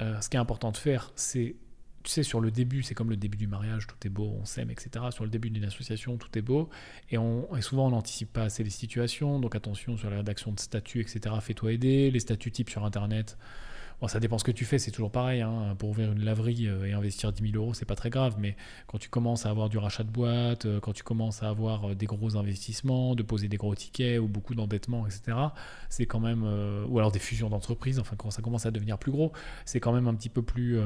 euh, ce qui est important de faire, c'est tu sais, sur le début, c'est comme le début du mariage, tout est beau, on s'aime, etc. Sur le début d'une association, tout est beau. Et, on, et souvent, on n'anticipe pas assez les situations. Donc attention sur la rédaction de statuts, etc. Fais-toi aider. Les statuts types sur Internet, Bon, ça dépend ce que tu fais, c'est toujours pareil. Hein. Pour ouvrir une laverie euh, et investir 10 000 euros, c'est pas très grave. Mais quand tu commences à avoir du rachat de boîte, euh, quand tu commences à avoir euh, des gros investissements, de poser des gros tickets ou beaucoup d'endettement, etc., c'est quand même. ou alors des fusions d'entreprises, enfin, quand ça commence à devenir plus gros, c'est quand même un petit peu plus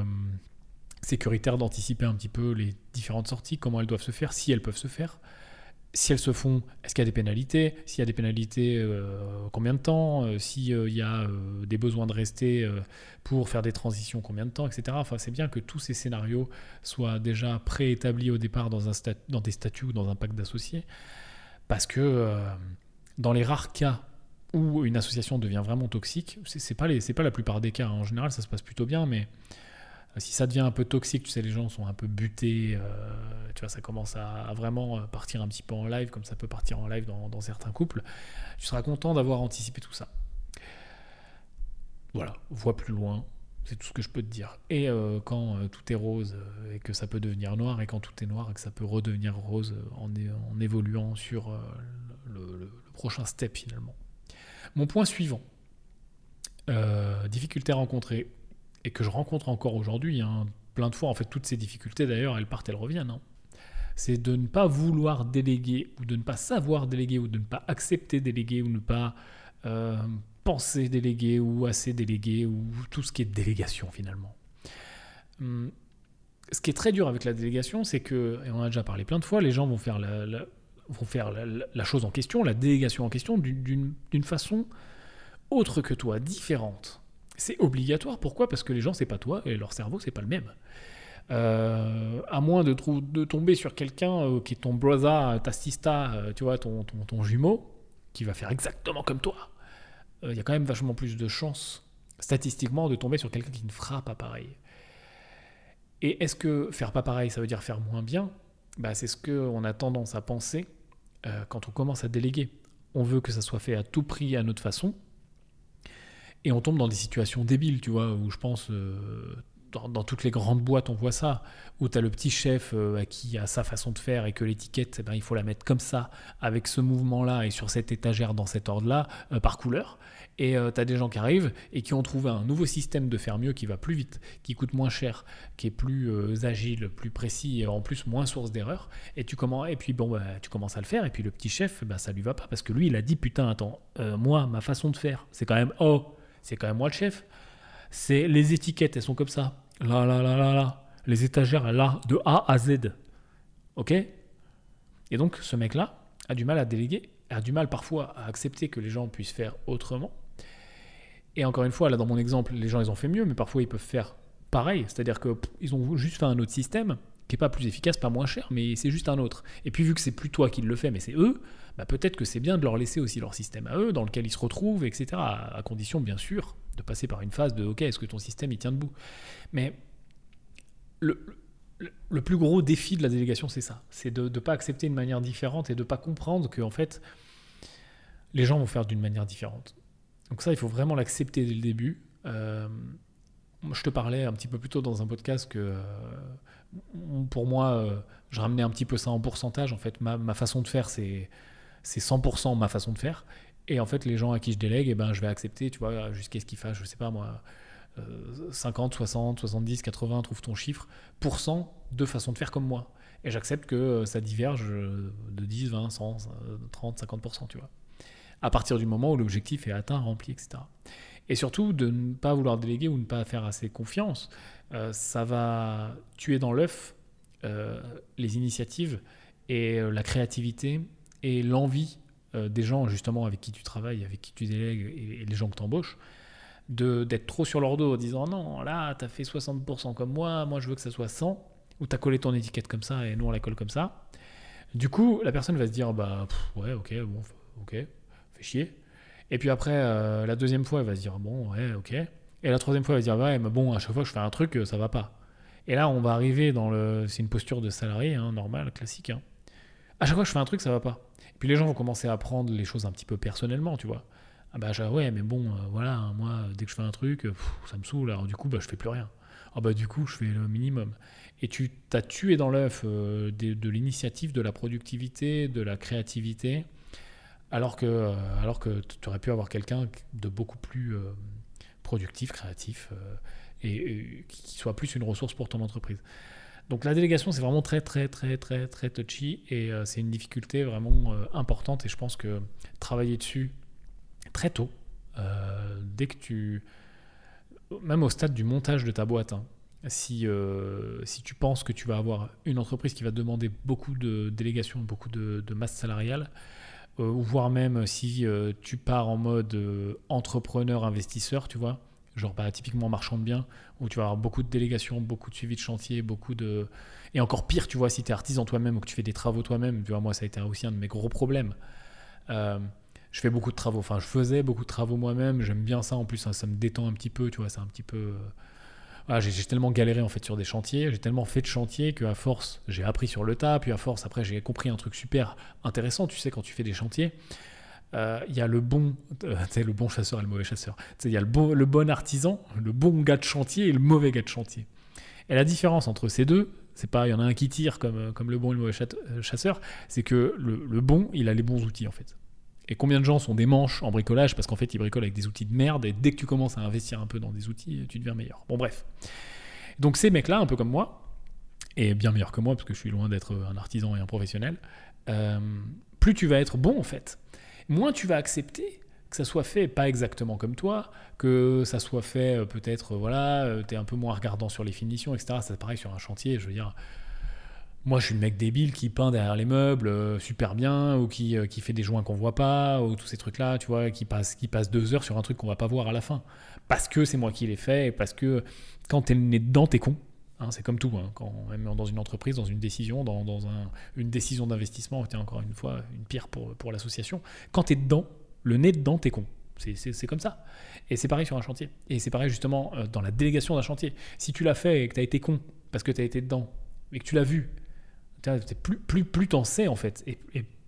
sécuritaire d'anticiper un petit peu les différentes sorties, comment elles doivent se faire, si elles peuvent se faire si elles se font, est-ce qu'il y a des pénalités? S'il y a des pénalités, euh, combien de temps? Euh, S'il euh, y a des besoins de rester pour faire des transitions, combien de temps, etc. Enfin, c'est bien que tous ces scénarios soient déjà préétablis au départ dans, des statuts ou dans un pacte d'associés. Parce que dans les rares cas où une association devient vraiment toxique, c'est pas, pas la plupart des cas. Hein. En général, ça se passe plutôt bien, mais si ça devient un peu toxique, tu sais, les gens sont un peu butés, euh, tu vois, ça commence à, vraiment euh, partir un petit peu en live, comme ça peut partir en live dans, certains couples, tu seras content d'avoir anticipé tout ça. Voilà, vois plus loin, c'est tout ce que je peux te dire. Et euh, quand tout est rose et que ça peut devenir noir, et quand tout est noir et que ça peut redevenir rose en, évoluant sur le, prochain step finalement. Mon point suivant, difficulté rencontrée et que je rencontre encore aujourd'hui, hein, plein de fois, en fait, toutes ces difficultés d'ailleurs, elles partent, elles reviennent. Hein. C'est de ne pas vouloir déléguer, ou de ne pas savoir déléguer, ou de ne pas accepter déléguer, ou ne pas euh, penser déléguer, ou assez déléguer, ou tout ce qui est délégation finalement. Hum, ce qui est très dur avec la délégation, c'est que, et on a déjà parlé plein de fois, les gens vont faire la, vont faire la chose en question, la délégation en question, d'une façon autre que toi, différente. C'est obligatoire. Pourquoi? Parce que les gens, c'est pas toi et leur cerveau, c'est pas le même. Euh, à moins de, tomber sur quelqu'un euh, qui est ton brother, ta sista, euh, tu vois, ton, ton, jumeau, qui va faire exactement comme toi, il y a quand même vachement plus de chances, statistiquement, de tomber sur quelqu'un qui ne fera pas pareil. Et est-ce que faire pas pareil, ça veut dire faire moins bien? Bah, C'est ce qu'on a tendance à penser quand on commence à déléguer. On veut que ça soit fait à tout prix, à notre façon, et on tombe dans des situations débiles, tu vois, où je pense, euh, dans, toutes les grandes boîtes, on voit ça, où tu as le petit chef euh, qui a sa façon de faire et que l'étiquette, eh ben, il faut la mettre comme ça, avec ce mouvement-là et sur cette étagère dans cet ordre-là, euh, par couleur. Et tu as des gens qui arrivent et qui ont trouvé un nouveau système de faire mieux qui va plus vite, qui coûte moins cher, qui est plus agile, plus précis et en plus moins source d'erreur. Et tu commences, et puis bon, bah, tu commences à le faire et puis le petit chef, bah, ça lui va pas parce que lui, il a dit putain, attends, moi, ma façon de faire, c'est quand même oh c'est quand même moi le chef. C'est les étiquettes, elles sont comme ça. Là, là, là, là, là. Les étagères, là, de A à Z. OK? Et donc, ce mec-là a du mal à déléguer, a du mal parfois à accepter que les gens puissent faire autrement. Et encore une fois, là, dans mon exemple, les gens, ils ont fait mieux, mais parfois, ils peuvent faire pareil. C'est-à-dire qu'ils ont juste fait un autre système qui n'est pas plus efficace, pas moins cher, mais c'est juste un autre. Et puis, vu que c'est plus toi qui le fais, mais c'est eux, bah, peut-être que c'est bien de leur laisser aussi leur système à eux, dans lequel ils se retrouvent, etc. À, condition, bien sûr, de passer par une phase de OK, est-ce que ton système il tient debout? Mais le, plus gros défi de la délégation, c'est ça c'est de ne pas accepter une manière différente et de ne pas comprendre que, en fait, les gens vont faire d'une manière différente. Donc, ça, il faut vraiment l'accepter dès le début. Euh, je te parlais un petit peu plus tôt dans un podcast que euh, pour moi, euh, je ramenais un petit peu ça en pourcentage. En fait, ma, façon de faire, c'est c'est 100% ma façon de faire. Et en fait, les gens à qui je délègue, eh ben, je vais accepter, tu vois, jusqu'à ce qu'ils fassent, je sais pas moi, 50, 60, 70, 80, trouve ton chiffre, pour cent de façon de faire comme moi. Et j'accepte que euh, ça diverge euh, de 10, 20, 100, 30, 50%, tu vois. À partir du moment où l'objectif est atteint, rempli, etc. Et surtout, de ne pas vouloir déléguer ou ne pas faire assez confiance, euh, ça va tuer dans l'œuf les initiatives et la créativité et l'envie euh, des gens justement avec qui tu travailles, avec qui tu délègues et, les gens que tu embauches, d'être trop sur leur dos en disant non, là, tu as fait 60% comme moi, moi je veux que ça soit 100, ou tu as collé ton étiquette comme ça et nous on la colle comme ça. Du coup, la personne va se dire bah ouais, ok, bon, ok, fait chier. Et puis après, euh, la deuxième fois, elle va se dire bon, ouais, ok. Et la troisième fois, elle va se dire ouais, mais bon, à chaque fois que je fais un truc, ça va pas. Et là, on va arriver dans le. C'est une posture de salarié, hein, normal, classique. Hein. À chaque fois que je fais un truc, ça va pas. Puis les gens vont commencer à prendre les choses un petit peu personnellement, tu vois. Ah bah ouais, mais bon, euh, voilà, moi, dès que je fais un truc, ça me saoule. Alors du coup, bah, je fais plus rien. Ah bah du coup, je fais le minimum. Et tu t'as tué dans l'œuf de l'initiative, de la productivité, de la créativité, alors que, alors que tu aurais pu avoir quelqu'un de beaucoup plus productif, créatif, et, qui soit plus une ressource pour ton entreprise. Donc la délégation, c'est vraiment très, très, très, très, très touchy et euh, c'est une difficulté vraiment euh, importante et je pense que travailler dessus très tôt, euh, dès que tu... Même au stade du montage de ta boîte, hein, si, si tu penses que tu vas avoir une entreprise qui va demander beaucoup de délégation, beaucoup de masse salariale, ou voire même si tu pars en mode entrepreneur-investisseur, tu vois, genre bah, typiquement marchand de biens, où tu vas avoir beaucoup de délégations, beaucoup de suivi de chantier, beaucoup de... Et encore pire, tu vois, si tu es artisan toi-même ou que tu fais des travaux toi-même, tu vois, moi ça a été aussi un de mes gros problèmes. Euh, je fais beaucoup de travaux, enfin je faisais beaucoup de travaux moi-même, j'aime bien ça. En plus, ça, me détend un petit peu, tu vois, c'est un petit peu... Ah, j'ai tellement galéré en fait sur des chantiers, j'ai tellement fait de chantiers qu'à force j'ai appris sur le tas, puis à force après j'ai compris un truc super intéressant, tu sais, quand tu fais des chantiers, euh, il y a le bon, euh, le bon chasseur et le mauvais chasseur. Il y a le bon, le bon artisan, le bon gars de chantier et le mauvais gars de chantier. Et la différence entre ces deux, c'est pas il y en a un qui tire comme, euh, comme le bon et le mauvais chasseur, c'est que le, le, bon, il a les bons outils en fait. Et combien de gens sont des manches en bricolage parce qu'en fait ils bricolent avec des outils de merde et dès que tu commences à investir un peu dans des outils, tu deviens meilleur. Bon bref. Donc ces mecs-là, un peu comme moi, et bien meilleur que moi parce que je suis loin d'être un artisan et un professionnel, plus tu vas être bon en fait, moins tu vas accepter que ça soit fait pas exactement comme toi, que ça soit fait euh, peut-être, euh, voilà, euh, tu es un peu moins regardant sur les finitions, etc. C'est pareil sur un chantier, je veux dire. Moi, je suis le mec débile qui peint derrière les meubles super bien, ou qui, qui fait des joints qu'on voit pas, ou tous ces trucs-là, tu vois, qui passe, qui passe deux heures sur un truc qu'on va pas voir à la fin. Parce que c'est moi qui l'ai fait, et parce que quand t'es nez dedans, t'es con. Hein, c'est comme tout, hein, quand même dans une entreprise, dans une décision, dans, une décision d'investissement, c'est encore une fois une pierre pour, pour l'association. Quand tu es dedans, le nez dedans, tu es con. C'est comme ça. Et c'est pareil sur un chantier. Et c'est pareil justement euh, dans la délégation d'un chantier. Si tu l'as fait et que tu as été con parce que tu as été dedans et que tu l'as vu, plus, plus, plus t'en sais en fait. Et,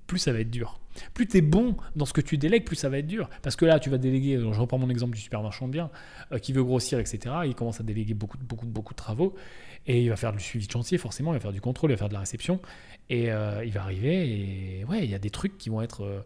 plus ça va être dur. Plus tu es bon dans ce que tu délègues, plus ça va être dur. Parce que là, tu vas déléguer, je reprends mon exemple du super marchand de biens, euh, qui veut grossir, etc. Il commence à déléguer beaucoup, beaucoup, beaucoup de travaux. Et il va faire du suivi de chantier, forcément, il va faire du contrôle, il va faire de la réception. Et euh, il va arriver, et ouais, il y a des trucs qui vont être euh,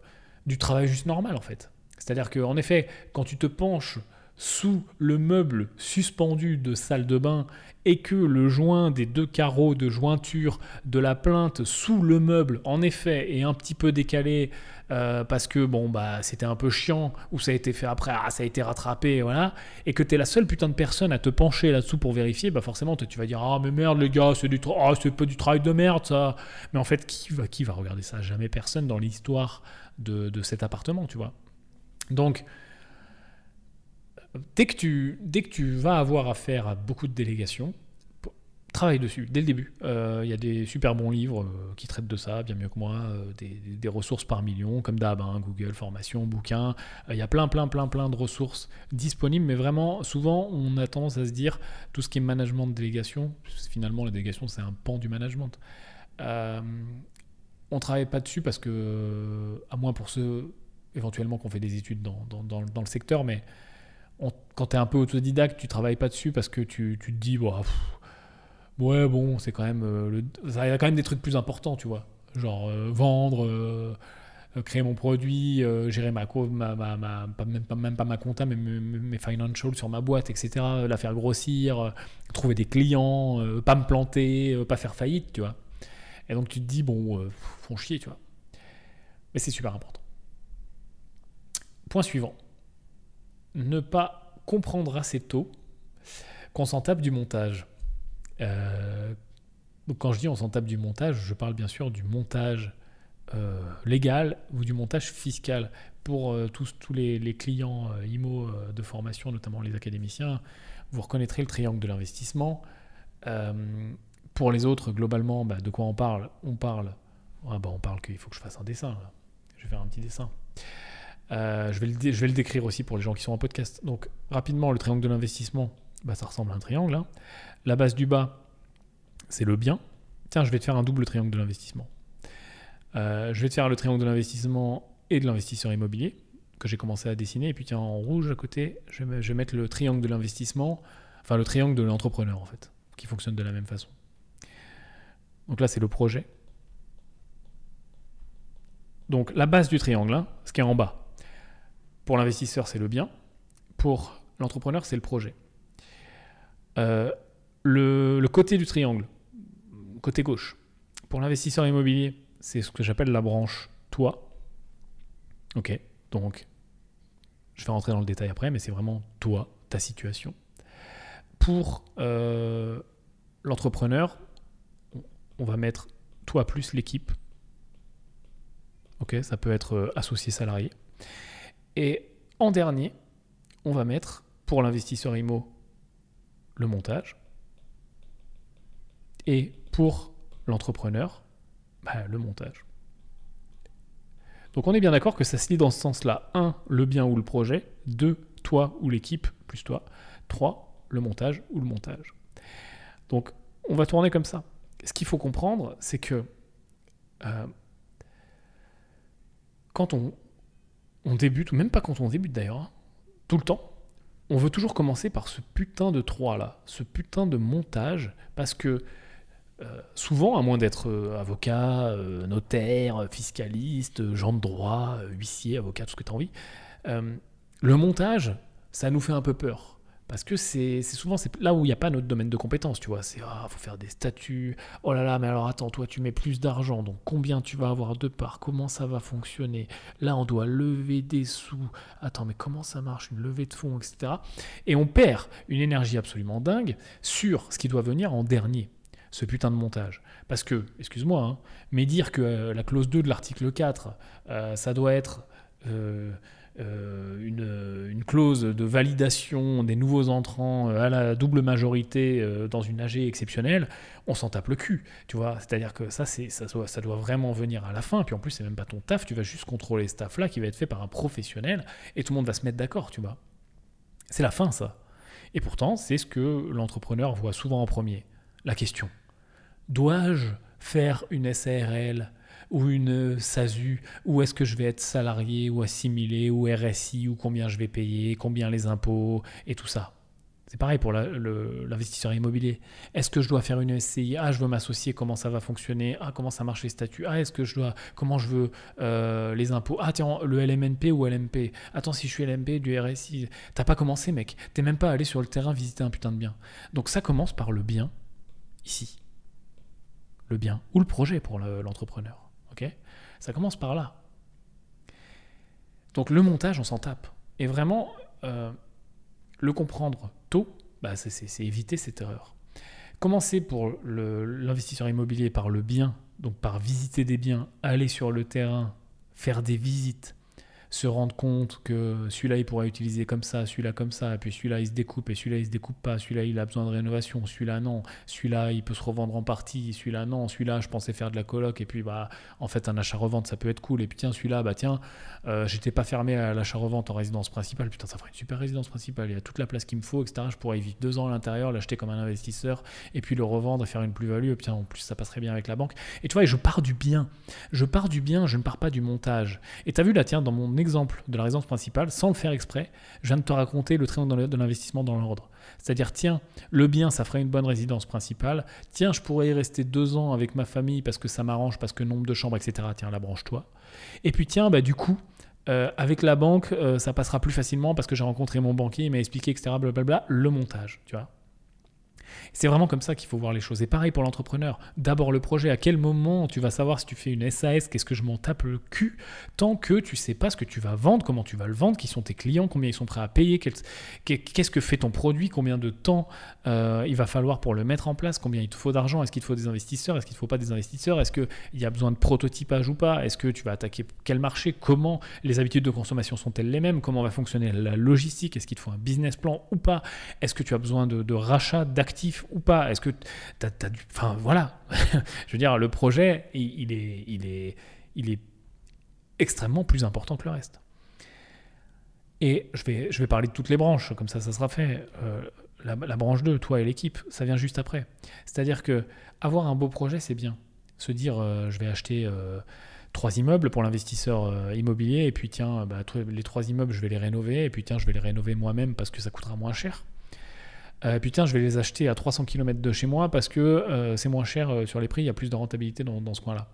du travail juste normal, en fait. C'est-à-dire qu'en effet, quand tu te penches sous le meuble suspendu de salle de bain et que le joint des deux carreaux de jointure de la plainte sous le meuble, en effet, est un petit peu décalé euh, parce que bon bah c'était un peu chiant ou ça a été fait après, ah, ça a été rattrapé, voilà, et que tu es la seule putain de personne à te pencher là-dessous pour vérifier, bah forcément tu vas dire ah mais merde les gars c'est du ah, c'est pas du travail de merde ça, mais en fait qui va qui va regarder ça? Jamais personne dans l'histoire de, de cet appartement, tu vois. Donc dès que, tu, dès que tu vas avoir affaire à beaucoup de délégations, travaille dessus dès le début. Euh, il y a des super bons livres euh, qui traitent de ça, bien mieux que moi, euh, des, ressources par million, comme d'hab, hein, Google, formation, bouquins. Il y a plein, plein, plein, plein de ressources disponibles, mais vraiment, souvent, on a tendance à se dire tout ce qui est management de délégation, finalement, la délégation, c'est un pan du management. on travaille pas dessus parce que, à moins pour ceux éventuellement qu'on fait des études dans, dans le secteur, mais quand tu es un peu autodidacte, tu travailles pas dessus parce que tu, tu te dis, ouais, bon, c'est quand même. Euh, il y a quand même des trucs plus importants, tu vois. Genre euh, vendre, euh, créer mon produit, gérer ma, ma, ma, ma même, pas, ma compta, mais mes, financials sur ma boîte, etc. La faire grossir, trouver des clients, pas me planter, pas faire faillite, tu vois. Et donc tu te dis, bon, font chier, tu vois. Mais c'est super important. Point suivant ne pas comprendre assez tôt qu'on s'en tape du montage. Euh, quand je dis on s'en tape du montage, je parle bien sûr du montage euh, légal ou du montage fiscal. Pour euh, tous, tous les, clients IMO de formation, notamment les académiciens, vous reconnaîtrez le triangle de l'investissement. pour les autres, globalement, bah, de quoi on parle? On parle, ah bah, on parle qu'il faut que je fasse un dessin. Je vais faire un petit dessin. Euh, je, vais le, décrire aussi pour les gens qui sont en podcast. Donc, rapidement, le triangle de l'investissement, bah, ça ressemble à un triangle. Hein. La base du bas, c'est le bien. Tiens, je vais te faire un double triangle de l'investissement. Euh, je vais te faire le triangle de l'investissement et de l'investisseur immobilier. que j'ai commencé à dessiner. Et puis tiens, en rouge à côté, je vais, je vais mettre le triangle de l'investissement, enfin le triangle de l'entrepreneur en fait, qui fonctionne de la même façon. Donc là, c'est le projet. Donc la base du triangle, hein, ce qui est en bas. Pour l'investisseur, c'est le bien. Pour l'entrepreneur, c'est le projet. Euh, le, côté du triangle, côté gauche, pour l'investisseur immobilier, c'est ce que j'appelle la branche toi. Ok, donc je vais rentrer dans le détail après, mais c'est vraiment toi, ta situation. Pour euh, l'entrepreneur, on va mettre toi plus l'équipe. Ok, ça peut être euh, associé salarié. Et en dernier, on va mettre pour l'investisseur IMO le montage. Et pour l'entrepreneur, bah, le montage. Donc on est bien d'accord que ça se lit dans ce sens-là. 1, le bien ou le projet. 2, toi ou l'équipe, plus toi. 3, le montage ou le montage. Donc on va tourner comme ça. Ce qu'il faut comprendre, c'est que euh, quand on, on débute, ou même pas quand on débute d'ailleurs, hein, tout le temps, on veut toujours commencer par ce putain de 3 là, ce putain de montage, parce que euh, souvent, à moins d'être euh, avocat, euh, notaire, fiscaliste, gens de droit, huissier, avocat, tout ce que tu as envie, le montage, ça nous fait un peu peur. Parce que c'est souvent là où il n'y a pas notre domaine de compétence, tu vois. C'est ah, faut faire des statuts. Oh là là, mais alors attends, toi tu mets plus d'argent, donc combien tu vas avoir de parts? Comment ça va fonctionner? Là, on doit lever des sous. Attends, mais comment ça marche? Une levée de fonds, etc. Et on perd une énergie absolument dingue sur ce qui doit venir en dernier ce putain de montage. Parce que, excuse-moi, hein, mais dire que euh, la clause 2 de l'article 4, euh, ça doit être euh, une, une, clause de validation des nouveaux entrants à la double majorité dans une AG exceptionnelle, on s'en tape le cul. Tu vois, c'est-à-dire que ça, ça, doit, ça doit vraiment venir à la fin. Puis en plus, c'est même pas ton taf, tu vas juste contrôler ce taf-là qui va être fait par un professionnel et tout le monde va se mettre d'accord, tu vois. C'est la fin, ça. Et pourtant, c'est ce que l'entrepreneur voit souvent en premier. La question dois-je faire une SARL ou une SASU ou est-ce que je vais être salarié ou assimilé ou RSI ou combien je vais payer, combien les impôts et tout ça. C'est pareil pour l'investisseur immobilier. Est-ce que je dois faire une SCI Ah, je veux m'associer, comment ça va fonctionner? Ah, comment ça marche les statuts? Ah, est-ce que je dois, comment je veux euh, les impôts? Ah, tiens, le LMNP ou LMP Attends, si je suis LMP, du RSI, t'as pas commencé, mec. T'es même pas allé sur le terrain visiter un putain de bien. Donc ça commence par le bien, ici le bien ou le projet pour l'entrepreneur. Ça commence par là. Donc le montage, on s'en tape. Et vraiment, euh, le comprendre tôt, bah, c'est éviter cette erreur. Commencer pour l'investisseur immobilier par le bien, donc par visiter des biens, aller sur le terrain, faire des visites, se rendre compte que celui-là il pourra utiliser comme ça, celui-là comme ça, et puis celui-là il se découpe et celui-là il se découpe pas, celui-là il a besoin de rénovation, celui-là non, celui-là il peut se revendre en partie, celui-là non, celui-là je pensais faire de la coloc et puis bah en fait un achat-revente ça peut être cool. Et puis tiens celui-là bah tiens euh, j'étais pas fermé à l'achat-revente en résidence principale, putain ça ferait une super résidence principale, il y a toute la place qu'il me faut etc. Je pourrais y vivre deux ans à l'intérieur, l'acheter comme un investisseur et puis le revendre et faire une plus-value. Et puis en plus ça passerait bien avec la banque. Et tu vois je pars du bien, je pars du bien, je ne pars pas du montage. Et tu as vu là tiens dans mon exemple de la résidence principale, sans le faire exprès, je viens de te raconter le triangle de l'investissement dans l'ordre. C'est-à-dire, tiens, le bien, ça ferait une bonne résidence principale. Tiens, je pourrais y rester deux ans avec ma famille parce que ça m'arrange, parce que nombre de chambres, etc. Tiens, la branche-toi. Et puis, tiens, bah, du coup, euh, avec la banque, euh, ça passera plus facilement parce que j'ai rencontré mon banquier, il m'a expliqué, etc. Blablabla, le montage, tu vois. C'est vraiment comme ça qu'il faut voir les choses. Et pareil pour l'entrepreneur. D'abord le projet. À quel moment tu vas savoir si tu fais une SAS, qu'est-ce que je m'en tape le cul, tant que tu sais pas ce que tu vas vendre, comment tu vas le vendre, qui sont tes clients, combien ils sont prêts à payer, qu'est-ce que fait ton produit, combien de temps euh, il va falloir pour le mettre en place, combien il te faut d'argent, est-ce qu'il te faut des investisseurs, est-ce qu'il ne faut pas des investisseurs, est-ce qu'il y a besoin de prototypage ou pas, est-ce que tu vas attaquer quel marché, comment les habitudes de consommation sont-elles les mêmes, comment va fonctionner la logistique, est-ce qu'il te faut un business plan ou pas, est-ce que tu as besoin de, de rachat d'actifs ou pas? Est-ce que tu as, du... Enfin, voilà. Je veux dire, le projet, il, est, il, est, il est extrêmement plus important que le reste. Et je vais, je vais parler de toutes les branches, comme ça, ça sera fait. Euh, la, branche 2, toi et l'équipe, ça vient juste après. C'est-à-dire que avoir un beau projet, c'est bien. Se dire, euh, je vais acheter trois immeubles pour l'investisseur euh, immobilier, et puis tiens, bah, les trois immeubles, je vais les rénover, et puis tiens, je vais les rénover moi-même parce que ça coûtera moins cher. Euh, tiens, je vais les acheter à 300 km de chez moi parce que euh, c'est moins cher sur les prix, il y a plus de rentabilité dans, ce coin-là.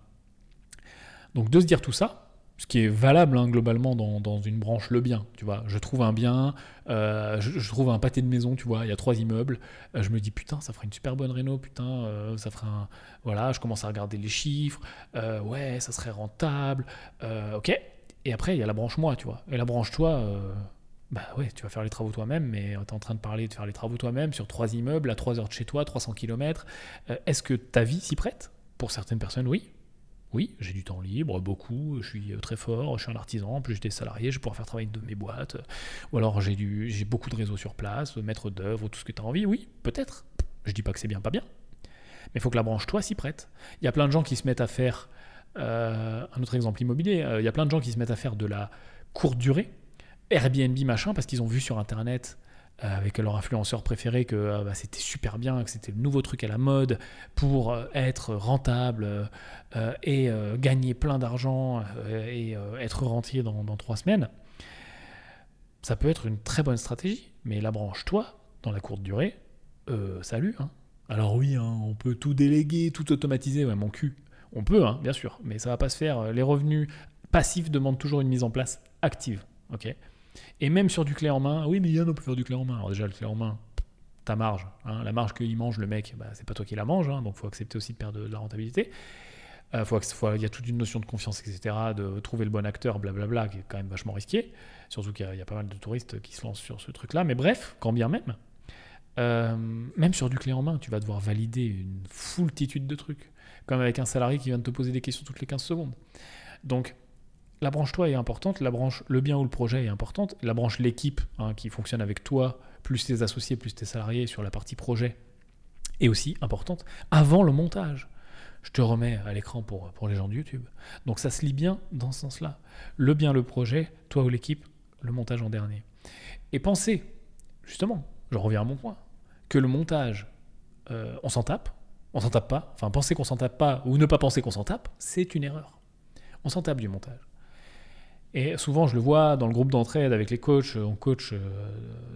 Donc de se dire tout ça, ce qui est valable hein, globalement dans, une branche le bien, tu vois. Je trouve un bien, euh, je, trouve un pâté de maison, tu vois, il y a trois immeubles, euh, je me dis putain, ça ferait une super bonne réno, putain, euh, ça ferait un... Voilà, je commence à regarder les chiffres, ouais, ça serait rentable, ok. Et après, il y a la branche moi, tu vois. Et la branche toi, bah ouais, tu vas faire les travaux toi-même, mais tu es en train de parler de faire les travaux toi-même sur trois immeubles, à trois heures de chez toi, 300 km. Est-ce que ta vie s'y prête? Pour certaines personnes, oui. Oui, j'ai du temps libre, beaucoup, je suis euh, très fort, je suis un artisan, en plus j'étais salarié, je vais pouvoir faire travailler de mes boîtes, ou alors j'ai, j'ai beaucoup de réseaux sur place, maître d'œuvre, tout ce que tu as envie, oui, peut-être. Je dis pas que c'est bien, pas bien. Mais il faut que la branche toi s'y prête. Il y a plein de gens qui se mettent à faire, euh, un autre exemple immobilier, euh, il y a plein de gens qui se mettent à faire de la courte durée, Airbnb machin, parce qu'ils ont vu sur Internet euh, avec leur influenceur préféré que euh, bah, c'était super bien, que c'était le nouveau truc à la mode pour euh, être rentable et gagner plein d'argent et être rentier dans, trois semaines, ça peut être une très bonne stratégie. Mais la branche, toi, dans la courte durée, salut. Hein. Alors oui, hein, on peut tout déléguer, tout automatiser, ouais, mon cul. On peut, hein, bien sûr, mais ça va pas se faire. Les revenus passifs demandent toujours une mise en place active. ok? Et même sur du clé en main, oui, mais Yann, on peut faire du clé en main. Alors déjà, le clé en main, ta marge, hein, la marge qu'il mange, le mec, bah, c'est pas toi qui la mange, hein, donc il faut accepter aussi de perdre de, la rentabilité. Il euh, faut, il y a toute une notion de confiance, etc., de trouver le bon acteur, blablabla, qui est quand même vachement risqué. Surtout qu'il y, a pas mal de touristes qui se lancent sur ce truc-là. Mais bref, quand bien même, euh, même sur du clé en main, tu vas devoir valider une foultitude de trucs. Comme avec un salarié qui vient de te poser des questions toutes les 15 secondes. Donc, la branche toi est importante, la branche le bien ou le projet est importante, la branche l'équipe hein, qui fonctionne avec toi, plus tes associés, plus tes salariés sur la partie projet est aussi importante avant le montage. Je te remets à l'écran pour, pour les gens de YouTube. Donc ça se lit bien dans ce sens-là. Le bien, le projet, toi ou l'équipe, le montage en dernier. Et pensez, justement, je reviens à mon point, que le montage, euh, on s'en tape, on s'en tape pas, enfin penser qu'on s'en tape pas ou ne pas penser qu'on s'en tape, c'est une erreur. On s'en tape du montage. Et souvent, je le vois dans le groupe d'entraide avec les coachs. On coach euh,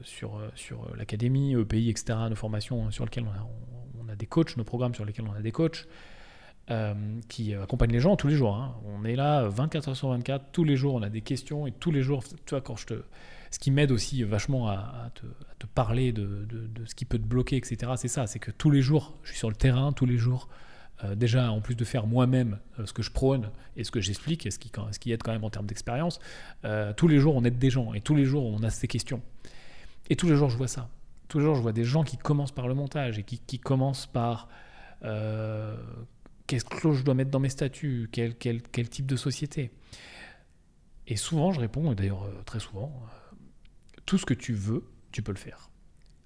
sur, euh, sur euh, l'académie, EPI, etc., nos formations sur lesquelles on a, des coachs, nos programmes sur lesquels on a des coachs qui accompagnent les gens tous les jours. Hein. On est là 24 heures sur 24, tous les jours, on a des questions et tous les jours, tu vois, quand je te. Ce qui m'aide aussi vachement à, te, parler de, de, ce qui peut te bloquer, etc., c'est ça, c'est que tous les jours, je suis sur le terrain, tous les jours, euh, déjà, en plus de faire moi-même euh, ce que je prône et ce que j'explique, et ce qui, qui aide quand même en termes d'expérience, euh, tous les jours on aide des gens et tous les jours on a ces questions. Et tous les jours je vois ça. Tous les jours je vois des gens qui commencent par le montage et qui, commencent par qu'est-ce que je dois mettre dans mes statuts, quel type de société. Et souvent je réponds, et d'ailleurs très souvent, tout ce que tu veux, tu peux le faire.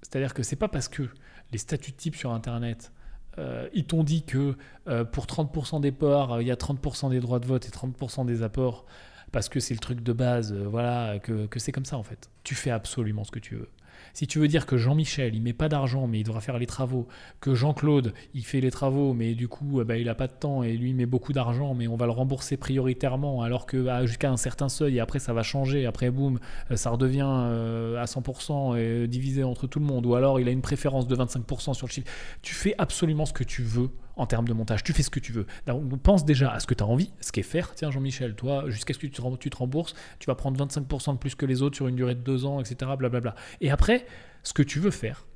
C'est-à-dire que c'est pas parce que les statuts types sur Internet euh, ils t'ont dit que euh, pour 30% des ports, il y a 30% des droits de vote et 30% des apports, parce que c'est le truc de base, euh, voilà, que c'est comme ça en fait. Tu fais absolument ce que tu veux. Si tu veux dire que Jean-Michel, il met pas d'argent, mais il devra faire les travaux, que Jean-Claude, il fait les travaux, mais du coup, bah, il a pas de temps et lui, met beaucoup d'argent, mais on va le rembourser prioritairement, alors que ah, jusqu'à un certain seuil, et après, ça va changer, après, boum, euh, ça redevient euh, à 100% et divisé entre tout le monde, ou alors il a une préférence de 25% sur le chiffre. Tu fais absolument ce que tu veux en termes de montage. Tu fais ce que tu veux. Donc, pense déjà à ce que tu as envie, ce qu'est faire. Tiens, Jean-Michel, toi, jusqu'à ce que tu te, rembourses, tu vas prendre 25% de plus que les autres sur une durée de deux ans, etc. Blablabla. Et après, ce que tu veux faire,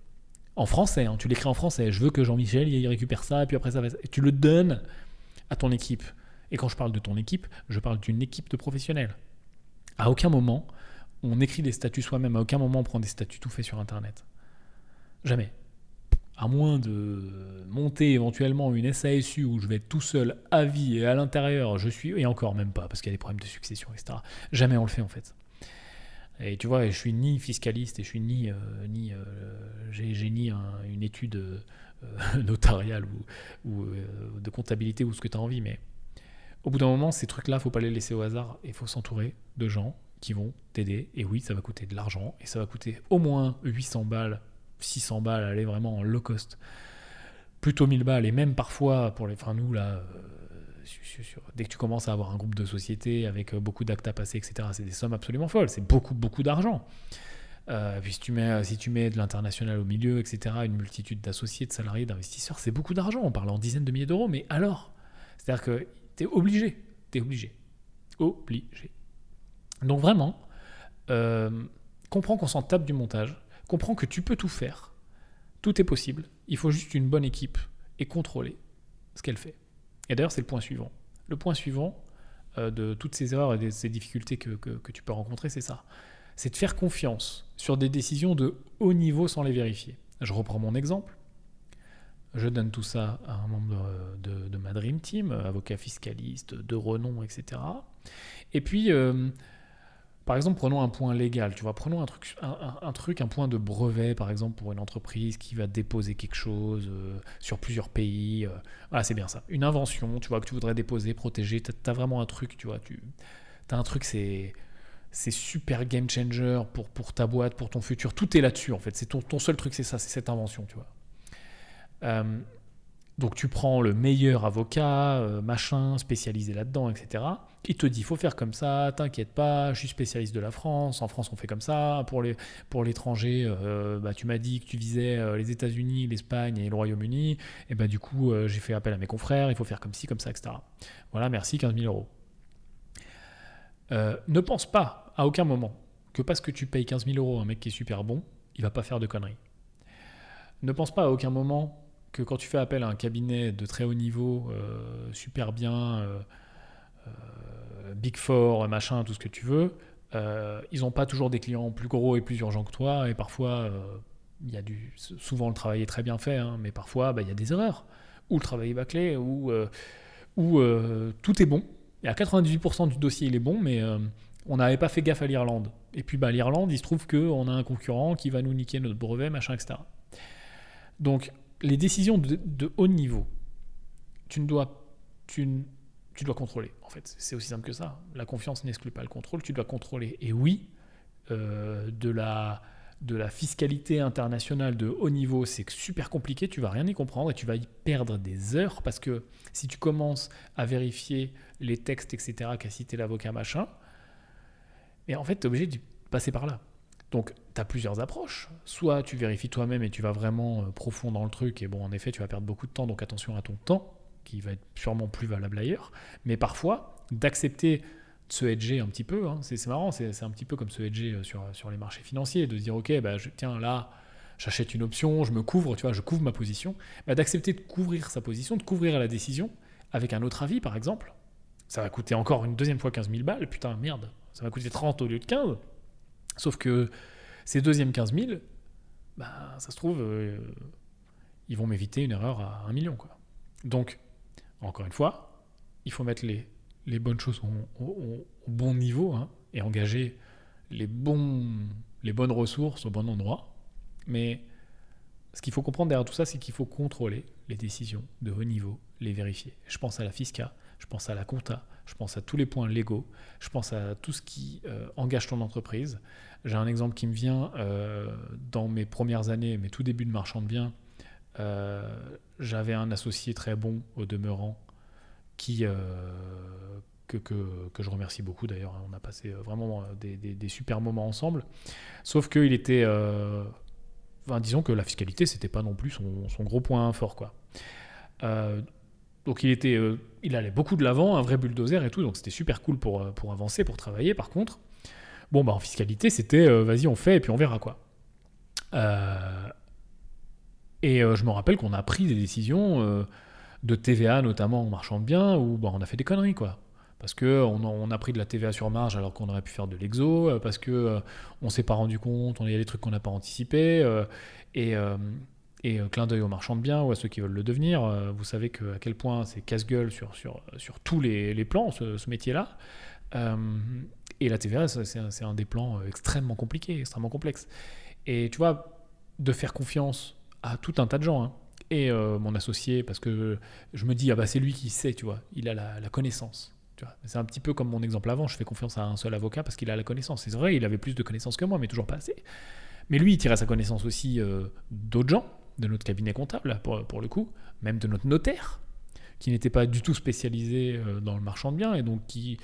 en français, hein, tu l'écris en français, je veux que Jean-Michel il récupère ça, et puis après ça va. Tu le donnes à ton équipe. Et quand je parle de ton équipe, je parle d'une équipe de professionnels. À aucun moment, on écrit des statuts soi-même, à aucun moment on prend des statuts tout faits sur Internet. Jamais à moins de monter éventuellement une SASU où je vais être tout seul à vie et à l'intérieur, je suis, et encore même pas, parce qu'il y a des problèmes de succession, etc. Jamais on le fait en fait. Et tu vois, je suis ni fiscaliste et je suis ni, euh, ni euh, j'ai ni une étude euh, notariale ou, de comptabilité ou ce que tu as envie, mais au bout d'un moment, ces trucs-là, faut pas les laisser au hasard et faut s'entourer de gens qui vont t'aider. Et oui, ça va coûter de l'argent et ça va coûter au moins 800 balles 600 balles, aller vraiment en low cost. Plutôt 1000 balles, et même parfois, pour les, enfin nous là, euh, dès que tu commences à avoir un groupe de sociétés avec beaucoup d'actes à passer, etc., c'est des sommes absolument folles. C'est beaucoup, beaucoup d'argent. puis si tu, mets, si tu mets de l'international au milieu, etc., une multitude d'associés, de salariés, d'investisseurs, c'est beaucoup d'argent. On parle en dizaines de milliers d'euros, mais alors C'est-à-dire que tu es obligé. Tu es obligé. Obligé. Donc vraiment, comprends qu'on s'en tape du montage, comprends que tu peux tout faire, tout est possible, il faut juste une bonne équipe et contrôler ce qu'elle fait. Et d'ailleurs, c'est le point suivant. Le point suivant euh, de toutes ces erreurs et de ces difficultés que, tu peux rencontrer, c'est ça. C'est de faire confiance sur des décisions de haut niveau sans les vérifier. Je reprends mon exemple. Je donne tout ça à un membre de, de ma Dream Team, avocat fiscaliste, de renom, etc. Et puis, euh, par exemple, prenons un point légal, tu vois, prenons un truc, un, truc, un point de brevet, par exemple, pour une entreprise qui va déposer quelque chose euh, sur plusieurs pays. Euh, voilà, c'est bien ça. Une invention, tu vois, que tu voudrais déposer, protéger. Tu as, vraiment un truc, tu vois, tu as un truc, c'est super game changer pour, pour ta boîte, pour ton futur. Tout est là-dessus, en fait. C'est ton, ton seul truc, c'est ça, c'est cette invention, tu vois. Euh, donc tu prends le meilleur avocat, euh, machin, spécialisé là-dedans, etc. Il te dit, faut faire comme ça, t'inquiète pas, je suis spécialiste de la France, en France on fait comme ça, pour, les, pour l'étranger, euh, bah, tu m'as dit que tu visais euh, les États-Unis, l'Espagne et le Royaume-Uni, et bah, du coup j'ai fait appel à mes confrères, il faut faire comme ci, comme ça, etc. Voilà, merci, 15 000 euros. ne pense pas à aucun moment que parce que tu payes 15 000 euros à un mec qui est super bon, il va pas faire de conneries. Ne pense pas à aucun moment que quand tu fais appel à un cabinet de très haut niveau, euh, super bien, euh, euh, Big Four, machin, tout ce que tu veux, ils n'ont pas toujours des clients plus gros et plus urgents que toi, et parfois, il y a du, souvent le travail est très bien fait, hein, mais parfois, bah, il y a des erreurs, ou le travail est bâclé, ou, ou tout est bon. Et à 98% du dossier, il est bon, mais on n'avait pas fait gaffe à l'Irlande. Et puis bah, l'Irlande, il se trouve qu'on a un concurrent qui va nous niquer notre brevet, machin, etc. Donc les décisions de, haut niveau, tu ne dois, tu, tu dois contrôler. En fait, c'est aussi simple que ça. La confiance n'exclut pas le contrôle. Tu dois contrôler. Et oui, euh, de la de la fiscalité internationale de haut niveau, c'est super compliqué, tu vas rien y comprendre et tu vas y perdre des heures parce que si tu commences à vérifier les textes, etc., qu'a cité l'avocat machin, et en fait, tu es obligé de passer par là. Donc, tu as plusieurs approches. Soit tu vérifies toi-même et tu vas vraiment euh, profond dans le truc, et bon, en effet, tu vas perdre beaucoup de temps, donc attention à ton temps, qui va être sûrement plus valable ailleurs. Mais parfois, d'accepter de se hedger un petit peu, hein, c'est marrant, c'est un petit peu comme se hedger euh, sur, sur les marchés financiers, de se dire, ok, bah, je, tiens, là, j'achète une option, je me couvre, tu vois, je couvre ma position. Bah, d'accepter de couvrir sa position, de couvrir la décision, avec un autre avis, par exemple. Ça va coûter encore une deuxième fois 15 000 balles, putain, merde, ça va coûter 30 au lieu de 15 Sauf que ces deuxièmes 15 000, bah, ça se trouve, euh, ils vont m'éviter une erreur à 1 million. Quoi. Donc, encore une fois, il faut mettre les, les bonnes choses au, bon niveau hein, et engager les, bons, les bonnes ressources au bon endroit. Mais ce qu'il faut comprendre derrière tout ça, c'est qu'il faut contrôler les décisions de haut niveau, les vérifier. Je pense à la FISCA, je pense à la compta, je pense à tous les points légaux, je pense à tout ce qui euh, engage ton entreprise. J'ai un exemple qui me vient euh, dans mes premières années, mes tout débuts de marchand de biens. Euh, j'avais un associé très bon au demeurant que, que, que, je remercie beaucoup d'ailleurs. On a passé vraiment des, super moments ensemble. Sauf qu'il était. Disons que la fiscalité, c'était pas non plus son, son, gros point fort. quoi. Donc il, était, euh, il allait beaucoup de l'avant, un vrai bulldozer et tout, donc c'était super cool pour, euh, pour avancer, pour travailler. Par contre, bon, bah, en fiscalité, c'était euh, vas-y, on fait et puis on verra quoi. et je me rappelle qu'on a pris des décisions de TVA, notamment en marchand de biens, où bah, on a fait des conneries quoi. Parce qu'on on a pris de la TVA sur marge alors qu'on aurait pu faire de l'exo, parce qu'on on s'est pas rendu compte, il y a des trucs qu'on n'a pas anticipés. et et euh, clin d'œil aux marchands de biens ou à ceux qui veulent le devenir. Euh, vous savez à quel point c'est casse-gueule sur, sur, sur tous les, les plans, ce, métier-là. Euh, et la TVA, c'est un, des plans extrêmement compliqués, extrêmement complexes. Et tu vois, de faire confiance à tout un tas de gens, hein. et mon associé, parce que je me dis, ah bah c'est lui qui sait, tu vois, il a la, la connaissance. C'est un petit peu comme mon exemple avant, je fais confiance à un seul avocat parce qu'il a la connaissance. C'est vrai, il avait plus de connaissances que moi, mais toujours pas assez. Mais lui, il tirait sa connaissance aussi d'autres gens, de notre cabinet comptable, pour, le coup, même de notre notaire, qui n'étaient pas du tout spécialisés dans le marchand de biens et donc qui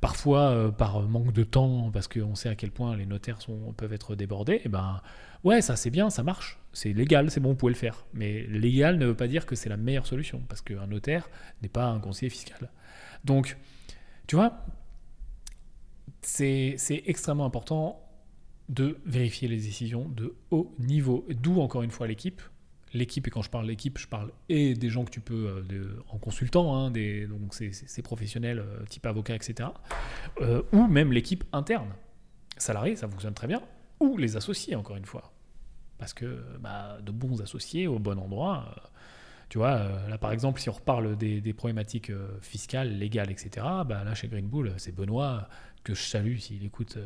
parfois par manque de temps, parce qu'on sait à quel point les notaires sont, peuvent être débordés, et eh ben ouais, ça c'est bien, ça marche, c'est légal, c'est bon, vous pouvez le faire. Mais légal ne veut pas dire que c'est la meilleure solution, parce qu'un notaire n'est pas un conseiller fiscal. Donc, tu vois, c'est extrêmement important de vérifier les décisions de haut niveau. D'où encore une fois l'équipe. L'équipe, et quand je parle d'équipe, je parle et des gens que tu peux, euh, en consultant, hein, donc ces, professionnels euh, type avocat, etc. Euh, ou même l'équipe interne. Salarié, ça fonctionne très bien. Ou les associés, encore une fois. Parce que bah, de bons associés au bon endroit, tu vois, là par exemple, si on reparle des, problématiques fiscales, légales, etc., bah, là chez Green Bull, c'est Benoît que je salue s'il écoute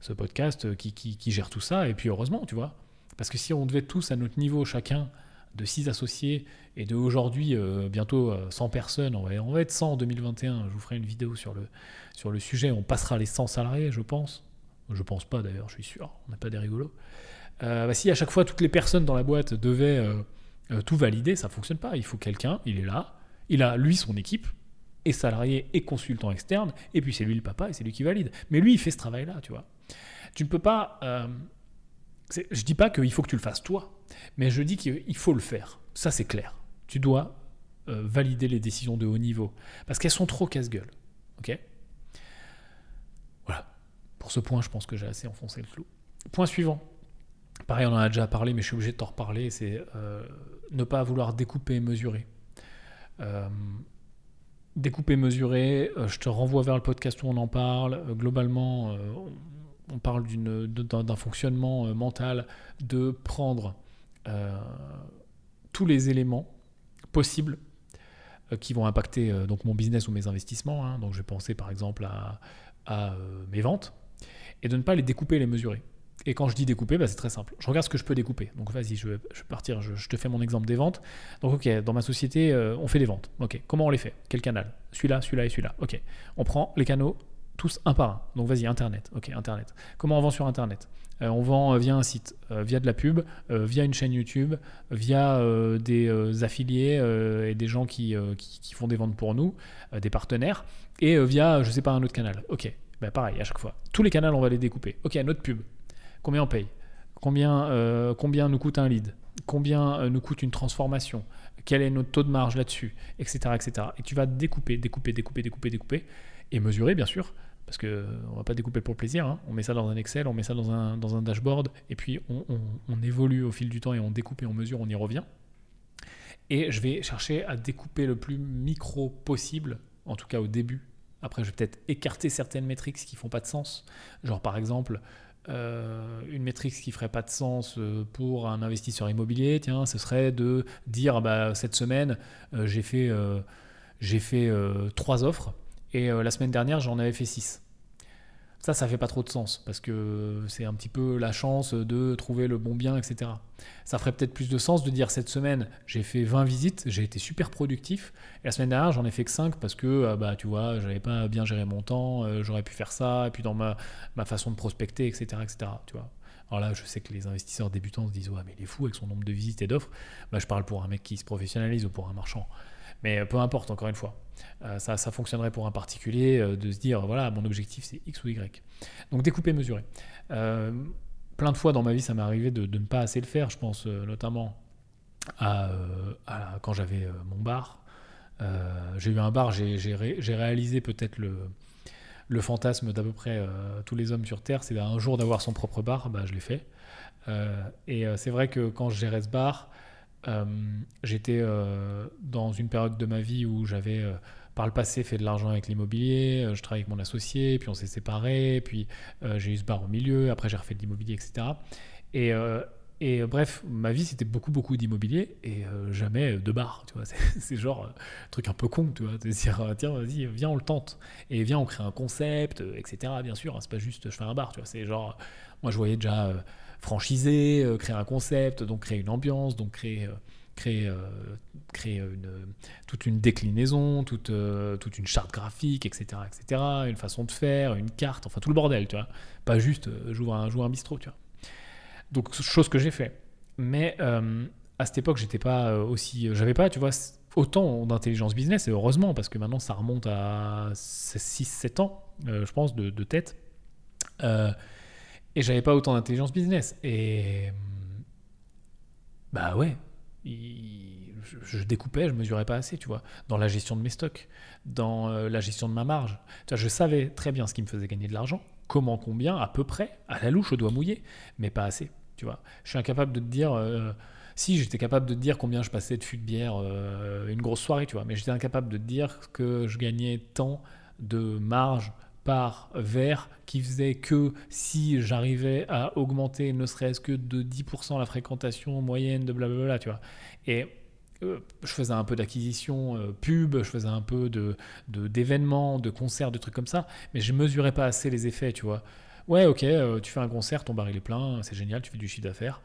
ce podcast, euh, qui, qui, gère tout ça. Et puis heureusement, tu vois. Parce que si on devait tous à notre niveau, chacun, de 6 associés, et de aujourd'hui, euh, bientôt 100 personnes, on va, être 100 en 2021, je vous ferai une vidéo sur le, sur le sujet, on passera les 100 salariés, je pense. Je pense pas d'ailleurs, je suis sûr, on n'a pas des rigolos. bah, si à chaque fois toutes les personnes dans la boîte devaient tout valider, ça fonctionne pas. Il faut quelqu'un, il est là, il a lui son équipe, et salarié et consultant externe, et puis c'est lui le papa et c'est lui qui valide. Mais lui, il fait ce travail-là, tu vois. Tu ne peux pas. Euh, je dis pas qu'il faut que tu le fasses toi, mais je dis qu'il faut le faire. Ça, c'est clair. Tu dois euh, valider les décisions de haut niveau parce qu'elles sont trop casse-gueule. Ok? Voilà. Pour ce point, je pense que j'ai assez enfoncé le clou. Point suivant. Pareil, on en a déjà parlé, mais je suis obligé de t'en reparler. C'est euh, ne pas vouloir découper et mesurer. Euh, découpé, mesuré. Euh, je te renvoie vers le podcast où on en parle. Globalement, on parle d'un fonctionnement mental de prendre tous les éléments possibles qui vont impacter donc mon business ou mes investissements. Hein. Donc, je vais penser par exemple à, mes ventes et de ne pas les découper les mesurer. Et quand je dis découper, bah, c'est très simple. Je regarde ce que je peux découper. Donc vas-y, je vais, partir, je, te fais mon exemple des ventes. Donc ok, dans ma société, euh, on fait des ventes. Ok, comment on les fait? Quel canal? Celui-là, celui-là et celui-là. Ok, on prend les canaux tous un par un. Donc vas-y, Internet. Ok, Internet. Comment on vend sur Internet euh, On vend euh, via un site, via de la pub, via une chaîne YouTube, via des affiliés et des gens qui, qui, font des ventes pour nous, des partenaires, et via, je sais pas, un autre canal. Ok, bah, pareil à chaque fois. Tous les canaux, on va les découper. Ok, notre pub. Combien on paye? Combien, euh, combien nous coûte un lead? Combien euh, nous coûte une transformation? Quel est notre taux de marge là-dessus? Etc. etc. Et tu vas découper, découper, découper, découper, découper et mesurer, bien sûr. Parce qu'on ne va pas découper pour plaisir. Hein. On met ça dans un Excel, on met ça dans un, dans un dashboard, et puis on, évolue au fil du temps et on découpe et on mesure, on y revient. Et je vais chercher à découper le plus micro possible, en tout cas au début. Après, je vais peut-être écarter certaines métriques qui font pas de sens. Genre, par exemple, euh, une métrique qui ferait pas de sens euh, pour un investisseur immobilier, tiens, ce serait de dire bah, cette semaine euh, j'ai fait, j'ai fait trois offres et la semaine dernière j'en avais fait six. Ça, ça fait pas trop de sens parce que c'est un petit peu la chance de trouver le bon bien, etc. Ça ferait peut-être plus de sens de dire cette semaine, j'ai fait 20 visites, j'ai été super productif. Et la semaine dernière, j'en ai fait que 5 parce que, ah bah, tu vois, j'avais pas bien géré mon temps, euh, j'aurais pu faire ça, et puis dans ma, façon de prospecter, etc., etc. Tu vois. Alors là, je sais que les investisseurs débutants se disent, ouais, mais il est fou avec son nombre de visites et d'offres. Bah, je parle pour un mec qui se professionnalise ou pour un marchand. Mais peu importe, encore une fois. Euh, ça, fonctionnerait pour un particulier euh, de se dire, voilà, mon objectif c'est X ou Y. Donc découper, mesurer. Euh, plein de fois dans ma vie, ça m'est arrivé de, ne pas assez le faire. Je pense notamment à, quand j'avais mon bar. j'ai eu un bar, j'ai réalisé peut-être le, fantasme d'à peu près tous les hommes sur Terre, c'est un jour d'avoir son propre bar, bah, je l'ai fait. et c'est vrai que quand je gérais ce bar, j'étais euh, dans une période de ma vie où j'avais euh, par le passé fait de l'argent avec l'immobilier, je travaillais avec mon associé, puis on s'est séparés, puis j'ai eu ce bar au milieu, après j'ai refait de l'immobilier, etc. Et, bref, ma vie c'était beaucoup beaucoup d'immobilier et jamais de bar. C'est genre un truc un peu con, tu vois. De dire tiens vas-y viens on le tente et viens on crée un concept, etc. Bien sûr, hein, c'est pas juste je fais un bar, tu vois. C'est genre moi je voyais déjà franchiser, euh, créer un concept, donc créer une ambiance, donc créer, euh, créer, euh, créer une, toute une déclinaison, toute, toute une charte graphique, etc., etc., une façon de faire, une carte, enfin tout le bordel, tu vois. Pas juste jouer un, un bistrot, tu vois. Donc, chose que j'ai fait. Mais à cette époque, j'étais pas aussi. J'avais pas, tu vois, autant d'intelligence business, et heureusement, parce que maintenant ça remonte à 6-7 ans, je pense, de, tête. Et j'avais pas autant d'intelligence business. Et bah ouais, je, découpais, je mesurais pas assez, tu vois, dans la gestion de mes stocks, dans euh, la gestion de ma marge. Je savais très bien ce qui me faisait gagner de l'argent, comment, combien, à peu près, à la louche, au doigt mouillé, mais pas assez, tu vois. Je suis incapable de te dire, euh, si j'étais capable de te dire combien je passais de fûts de bière euh, une grosse soirée, tu vois, mais j'étais incapable de te dire que je gagnais tant de marge par verre qui faisait que si j'arrivais à augmenter ne serait-ce que de 10% la fréquentation moyenne de blablabla, tu vois. Et euh, je faisais un peu d'acquisition euh, pub, je faisais un peu de, d'événements, de, concerts, de trucs comme ça, mais je mesurais pas assez les effets, tu vois. Ouais, ok, euh, tu fais un concert, ton baril est plein, c'est génial, tu fais du chiffre d'affaires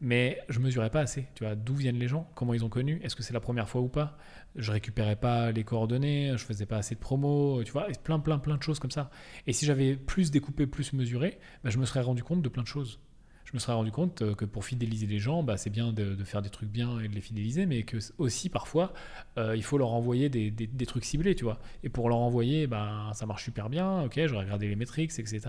mais je mesurais pas assez. Tu vois, d'où viennent les gens, comment ils ont connu, est-ce que c'est la première fois ou pas? Je récupérais pas les coordonnées, je faisais pas assez de promos, tu vois, plein, plein, plein de choses comme ça. Et si j'avais plus découpé, plus mesuré, bah, je me serais rendu compte de plein de choses je me serais rendu compte euh, que pour fidéliser les gens, bah, c'est bien de, faire des trucs bien et de les fidéliser, mais que aussi parfois, euh, il faut leur envoyer des, trucs ciblés, tu vois. Et pour leur envoyer, bah, ça marche super bien, ok, j'aurais regardé les métriques, etc.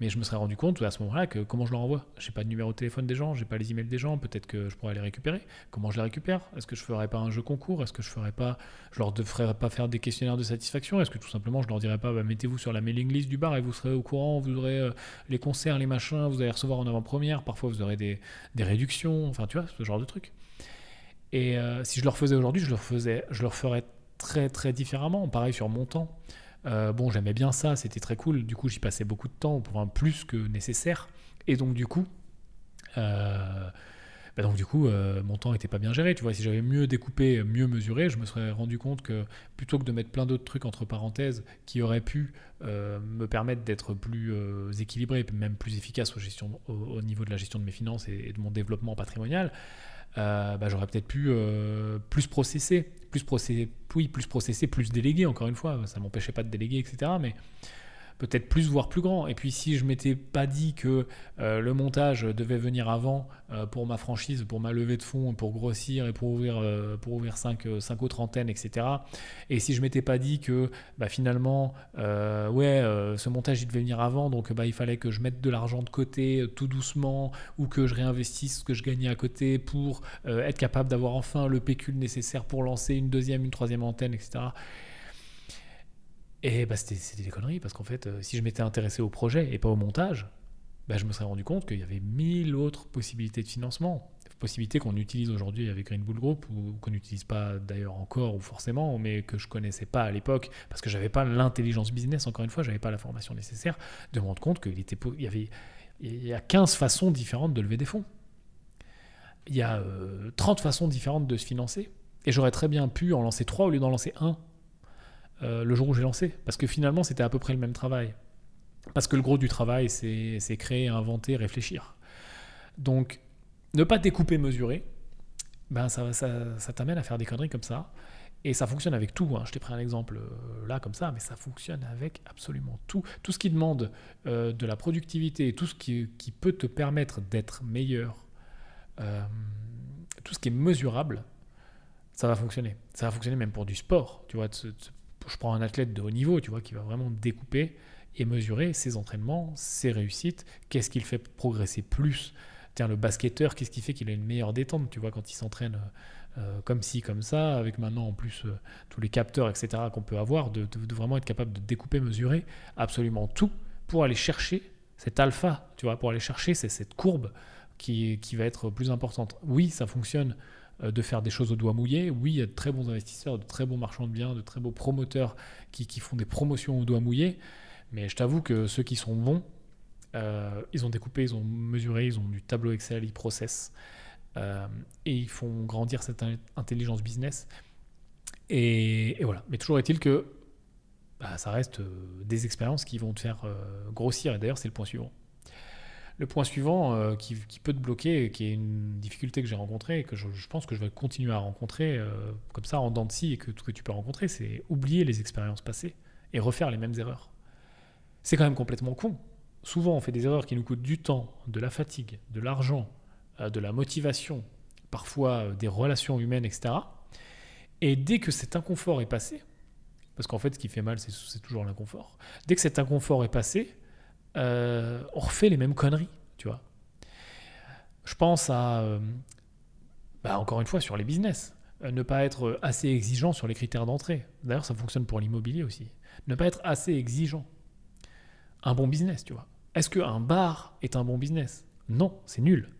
Mais je me serais rendu compte à ce moment-là que comment je leur envoie? J'ai pas de numéro de téléphone des gens, j'ai pas les emails des gens, peut-être que je pourrais les récupérer. Comment je les récupère? Est-ce que je ferais pas un jeu concours? Est-ce que je ferais pas, je leur ferais pas faire des questionnaires de satisfaction? Est-ce que tout simplement je leur dirais pas, bah, mettez-vous sur la mailing list du bar et vous serez au courant, vous aurez euh, les concerts, les machins, vous allez recevoir en avant-première, parfois vous aurez des réductions, enfin tu vois, ce genre de truc. Et euh, si je le refaisais aujourd'hui, je le refaisais, je le très très différemment. Pareil sur mon temps. Euh, bon, j'aimais bien ça, c'était très cool. Du coup, j'y passais beaucoup de temps, pour plus que nécessaire. Et donc, du coup, euh, bah donc du coup, euh, mon temps n'était pas bien géré. Tu vois, si j'avais mieux découpé, mieux mesuré, je me serais rendu compte que plutôt que de mettre plein d'autres trucs entre parenthèses qui auraient pu euh, me permettre d'être plus euh, équilibré, même plus efficace au, niveau de la gestion de mes finances et, de mon développement patrimonial, bah, j'aurais peut-être pu plus processer, plus processer, oui, plus processer, plus déléguer. Encore une fois, ça m'empêchait pas de déléguer, etc. Mais peut-être plus, voire plus grand. Et puis si je m'étais pas dit que euh, le montage devait venir avant euh, pour ma franchise, pour ma levée de fonds, pour grossir et pour ouvrir, euh, pour ouvrir 5, autres antennes, etc. Et si je m'étais pas dit que bah, finalement, ouais, ce montage il devait venir avant, donc bah, il fallait que je mette de l'argent de côté tout doucement ou que je réinvestisse ce que je gagnais à côté pour être capable d'avoir enfin le pécule nécessaire pour lancer une deuxième, une troisième antenne, etc. Et bah, c'était des conneries, parce qu'en fait, euh, si je m'étais intéressé au projet et pas au montage, bah, je me serais rendu compte qu'il y avait mille autres possibilités de financement. Possibilités qu'on utilise aujourd'hui avec Green Bull Group, ou qu'on n'utilise pas d'ailleurs encore ou forcément, mais que je connaissais pas à l'époque, parce que j'avais pas l'intelligence business, encore une fois, j'avais pas la formation nécessaire, de me rendre compte qu'il y avait il y a 15 façons différentes de lever des fonds. Il y a 30 euh, façons différentes de se financer. Et j'aurais très bien pu en lancer 3 au lieu d'en lancer un euh, le jour où j'ai lancé. Parce que finalement, c'était à peu près le même travail. Parce que le gros du travail, c'est créer, inventer, réfléchir. Donc, ne pas découper, mesurer, ben ça, ça, ça t'amène à faire des conneries comme ça. Et ça fonctionne avec tout. Hein. Je t'ai pris un exemple euh, là comme ça, mais ça fonctionne avec absolument tout. Tout ce qui demande euh, de la productivité, tout ce qui, peut te permettre d'être meilleur, tout ce qui est mesurable, ça va fonctionner. Ça va fonctionner même pour du sport. Tu vois, je prends un athlète de haut niveau, tu vois, qui va vraiment découper et mesurer ses entraînements, ses réussites, qu'est-ce qu'il fait progresser plus. Tiens, le basketteur, qu'est-ce qui fait qu'il a une meilleure détente, tu vois, quand il s'entraîne euh, comme ci, comme ça, avec maintenant en plus euh, tous les capteurs, etc., qu'on peut avoir, de, vraiment être capable de découper, mesurer absolument tout pour aller chercher cet alpha, tu vois, pour aller chercher cette courbe qui, qui va être plus importante. Oui, ça fonctionne de faire des choses au doigt mouillé. Oui, il y a de très bons investisseurs, de très bons marchands de biens, de très beaux promoteurs qui, font des promotions au doigt mouillé. Mais je t'avoue que ceux qui sont bons, euh, ils ont découpé, ils ont mesuré, ils ont du tableau Excel, ils processent. Euh, et ils font grandir cette intelligence business. Et, voilà. Mais toujours est-il que bah, ça reste des expériences qui vont te faire grossir. Et d'ailleurs, c'est le point suivant. Le point suivant euh, qui, peut te bloquer, qui est une difficulté que j'ai rencontrée et que je, pense que je vais continuer à rencontrer euh, comme ça en dents de scie et que, que tu peux rencontrer, c'est oublier les expériences passées et refaire les mêmes erreurs. C'est quand même complètement con. Souvent, on fait des erreurs qui nous coûtent du temps, de la fatigue, de l'argent, euh, de la motivation, parfois des relations humaines, etc. Et dès que cet inconfort est passé, parce qu'en fait, ce qui fait mal, c'est toujours l'inconfort. Dès que cet inconfort est passé, euh, on refait les mêmes conneries, tu vois. Je pense à, euh, bah, encore une fois, sur les business. Euh, ne pas être assez exigeant sur les critères d'entrée. D'ailleurs, ça fonctionne pour l'immobilier aussi. Ne pas être assez exigeant. Un bon business, tu vois. Est-ce qu'un bar est un bon business? Non, c'est nul.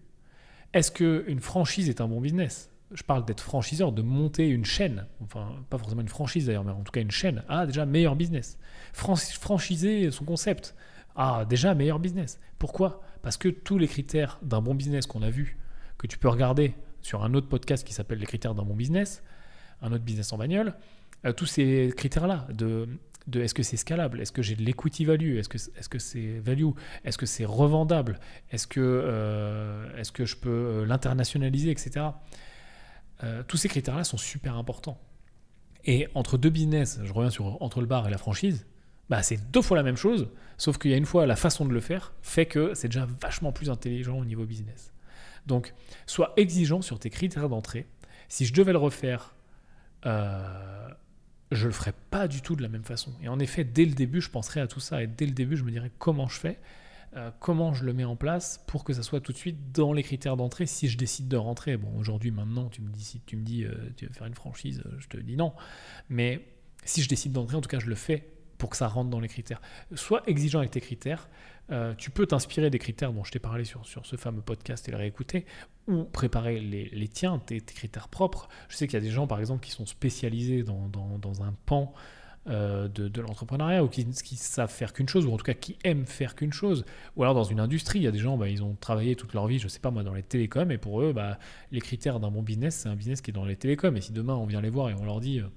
Est-ce qu'une franchise est un bon business? Je parle d'être franchiseur, de monter une chaîne, enfin pas forcément une franchise d'ailleurs, mais en tout cas une chaîne, ah déjà meilleur business. franchiser son concept, ah déjà meilleur business. Pourquoi? Parce que tous les critères d'un bon business qu'on a vu, que tu peux regarder sur un autre podcast qui s'appelle les critères d'un bon business, un autre business en bagnole, euh, tous ces critères-là de, est-ce que c'est scalable, est-ce que j'ai de l'equity value, est-ce que est-ce que c'est value, est-ce que c'est revendable, est-ce que euh, est-ce que je peux euh, l'internationaliser, etc. Tous ces critères-là sont super importants. Et entre deux business, je reviens sur entre le bar et la franchise, bah c'est deux fois la même chose, sauf qu'il y a une fois la façon de le faire fait que c'est déjà vachement plus intelligent au niveau business. Donc, sois exigeant sur tes critères d'entrée. Si je devais le refaire, euh, je le ferais pas du tout de la même façon. Et en effet, dès le début, je penserais à tout ça. Et dès le début, je me dirais comment je fais euh, comment je le mets en place pour que ça soit tout de suite dans les critères d'entrée si je décide de rentrer. Bon, aujourd'hui, maintenant, tu me dis, si tu me dis, euh, tu veux faire une franchise, euh, je te dis non. Mais si je décide d'entrer, en tout cas, je le fais pour que ça rentre dans les critères. Sois exigeant avec tes critères. tu peux t'inspirer des critères dont je t'ai parlé sur, sur ce fameux podcast et le réécouter, ou préparer les, les tiens, tes, critères propres. Je sais qu'il y a des gens, par exemple, qui sont spécialisés dans, dans, dans un pan euh, de, l'entrepreneuriat ou qui, qui, savent faire qu'une chose ou en tout cas qui aiment faire qu'une chose ou alors dans une industrie il y a des gens bah, ils ont travaillé toute leur vie je sais pas moi dans les télécoms et pour eux bah, les critères d'un bon business c'est un business qui est dans les télécoms et si demain on vient les voir et on leur dit euh,